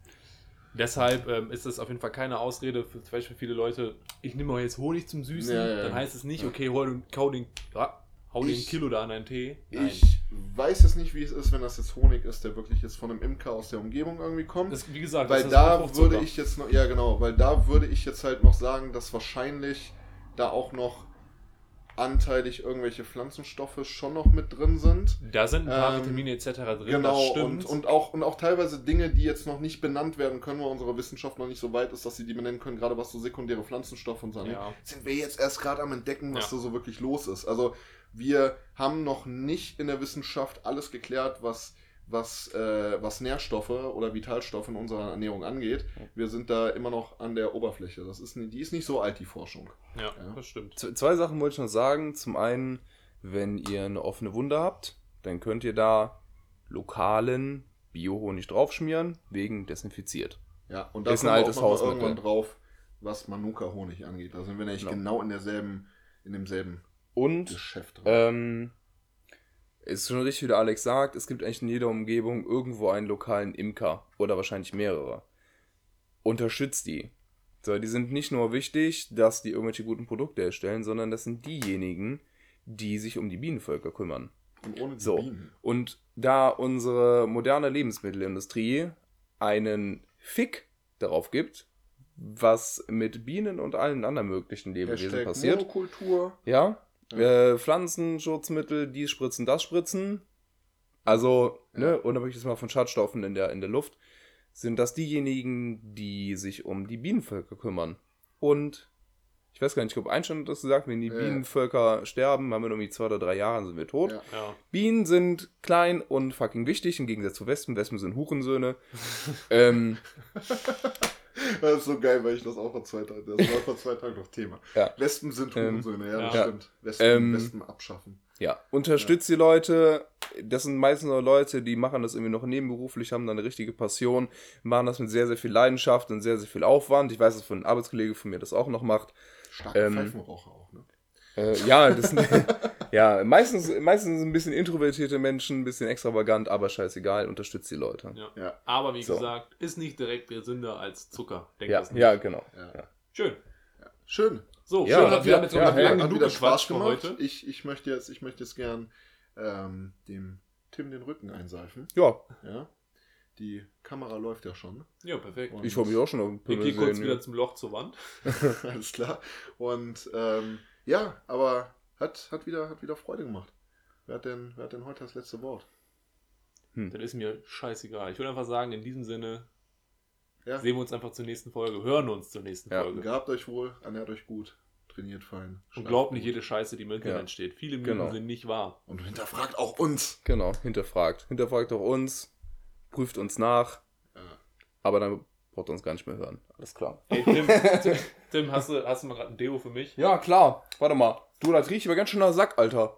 Deshalb ähm, ist es auf jeden Fall keine Ausrede für zum Beispiel viele Leute, ich nehme mal jetzt Honig zum Süßen, Ja, ja, dann heißt es nicht, okay, hol, hau den, ja, hau den Ich- Kilo da an einen Tee. Nein. Ich weiß es nicht, wie es ist, wenn das jetzt Honig ist, der wirklich jetzt von einem Imker aus der Umgebung irgendwie kommt. das, wie gesagt, weil das ist da würde ich jetzt noch, ja genau, weil da würde ich jetzt halt noch sagen, dass wahrscheinlich da auch noch anteilig irgendwelche Pflanzenstoffe schon noch mit drin sind. Da sind ein paar Ähm, Vitamine etc. drin, Genau, das stimmt. und, und, auch, und auch teilweise Dinge, die jetzt noch nicht benannt werden können, weil unsere Wissenschaft noch nicht so weit ist, dass sie die benennen können, gerade was so sekundäre Pflanzenstoffe und so angeht, ja. sind wir jetzt erst gerade am Entdecken, was Ja. da so wirklich los ist. Also wir haben noch nicht in der Wissenschaft alles geklärt, was, was, äh, was Nährstoffe oder Vitalstoffe in unserer Ernährung angeht. Wir sind da immer noch an der Oberfläche. Das ist, die ist nicht so alt, die Forschung. ja, Ja. das stimmt. Z- Zwei Sachen wollte ich noch sagen. Zum einen, wenn ihr eine offene Wunde habt, dann könnt ihr da lokalen Biohonig draufschmieren, wegen desinfiziert. Ja, und da Ist ein altes Hausmittel. irgendwann drauf, was Manuka-Honig angeht. Da sind wir nämlich Genau. genau in derselben, in demselben Und Geschäft drin. ähm, ist schon richtig, wie der Alex sagt, es gibt eigentlich in jeder Umgebung irgendwo einen lokalen Imker oder wahrscheinlich mehrere. Unterstützt die. So, die sind nicht nur wichtig, dass die irgendwelche guten Produkte erstellen, sondern das sind diejenigen, die sich um die Bienenvölker kümmern. Und ohne die So. Bienen. Und da unsere moderne Lebensmittelindustrie einen Fick darauf gibt, was mit Bienen und allen anderen möglichen Lebewesen Hashtag passiert, Monokultur. ja, Ja. äh, Pflanzenschutzmittel, die spritzen, das spritzen, also, ne, unabhängig jetzt mal von Schadstoffen in der, in der Luft, sind das diejenigen, die sich um die Bienenvölker kümmern. Und ich weiß gar nicht, ich glaube, Einstein hat das gesagt, wenn die Ja. Bienenvölker sterben, haben wir irgendwie zwei oder drei Jahre, sind wir tot. Ja. Ja. Bienen sind klein und fucking wichtig, im Gegensatz zu Wespen. Wespen sind Hurensöhne. ähm, Das ist so geil, weil ich das auch vor zwei Tagen, das war vor zwei Tagen noch Thema. Ja. Wespen sind Ähm, Hurensöhne, ja, das ja. stimmt. Wespen, Ähm, Wespen abschaffen. ja, unterstützt die Leute. Das sind meistens nur Leute, die machen das irgendwie noch nebenberuflich, haben da eine richtige Passion, machen das mit sehr, sehr viel Leidenschaft und sehr, sehr viel Aufwand. Ich weiß, dass von einem Arbeitskollege von mir das auch noch macht. Starke ähm, Pfeifenraucher auch, ne? Äh, ja, das sind, ja, meistens, meistens ein bisschen introvertierte Menschen, ein bisschen extravagant, aber scheißegal, unterstützt die Leute. Ja. Ja. Aber wie So. gesagt, ist nicht direkt gesünder als Zucker. Denkt Ja, das nicht. ja, genau. Ja. Ja. Schön. Schön. So, Ja, schön. hat wir wieder- haben jetzt ja, ja, hey, lange hat genug wieder Spaß gemacht. heute. Ich, ich möchte jetzt, ich möchte jetzt gern ähm, dem Tim den Rücken einseifen. Ja, Ja. Die Kamera läuft ja schon. Ja, perfekt. Und- ich freue mich auch schon auf den Ich gehe kurz wieder zum Loch zur Wand. Alles klar. Und ähm, ja, aber hat, hat, wieder, hat wieder Freude gemacht. Wer hat, denn, wer hat denn heute das letzte Wort? Das ist mir scheißegal. Ich würde einfach sagen, in diesem Sinne Ja. sehen wir uns einfach zur nächsten Folge, hören uns zur nächsten Ja. Folge. Gehabt euch wohl, ernährt euch gut, trainiert fein. Und glaubt nicht jede Scheiße, die im Internet Ja. steht. Viele Mythen Genau. sind nicht wahr. Und hinterfragt auch uns. Genau, hinterfragt. Hinterfragt auch uns, prüft uns nach, Ja. aber dann braucht uns gar nicht mehr hören. Alles klar. Hey, Tim, Tim, Tim hast, du, hast du mal gerade ein Deo für mich? Ja, klar. Warte mal. Du, das riecht aber ganz schön nach Sack, Alter.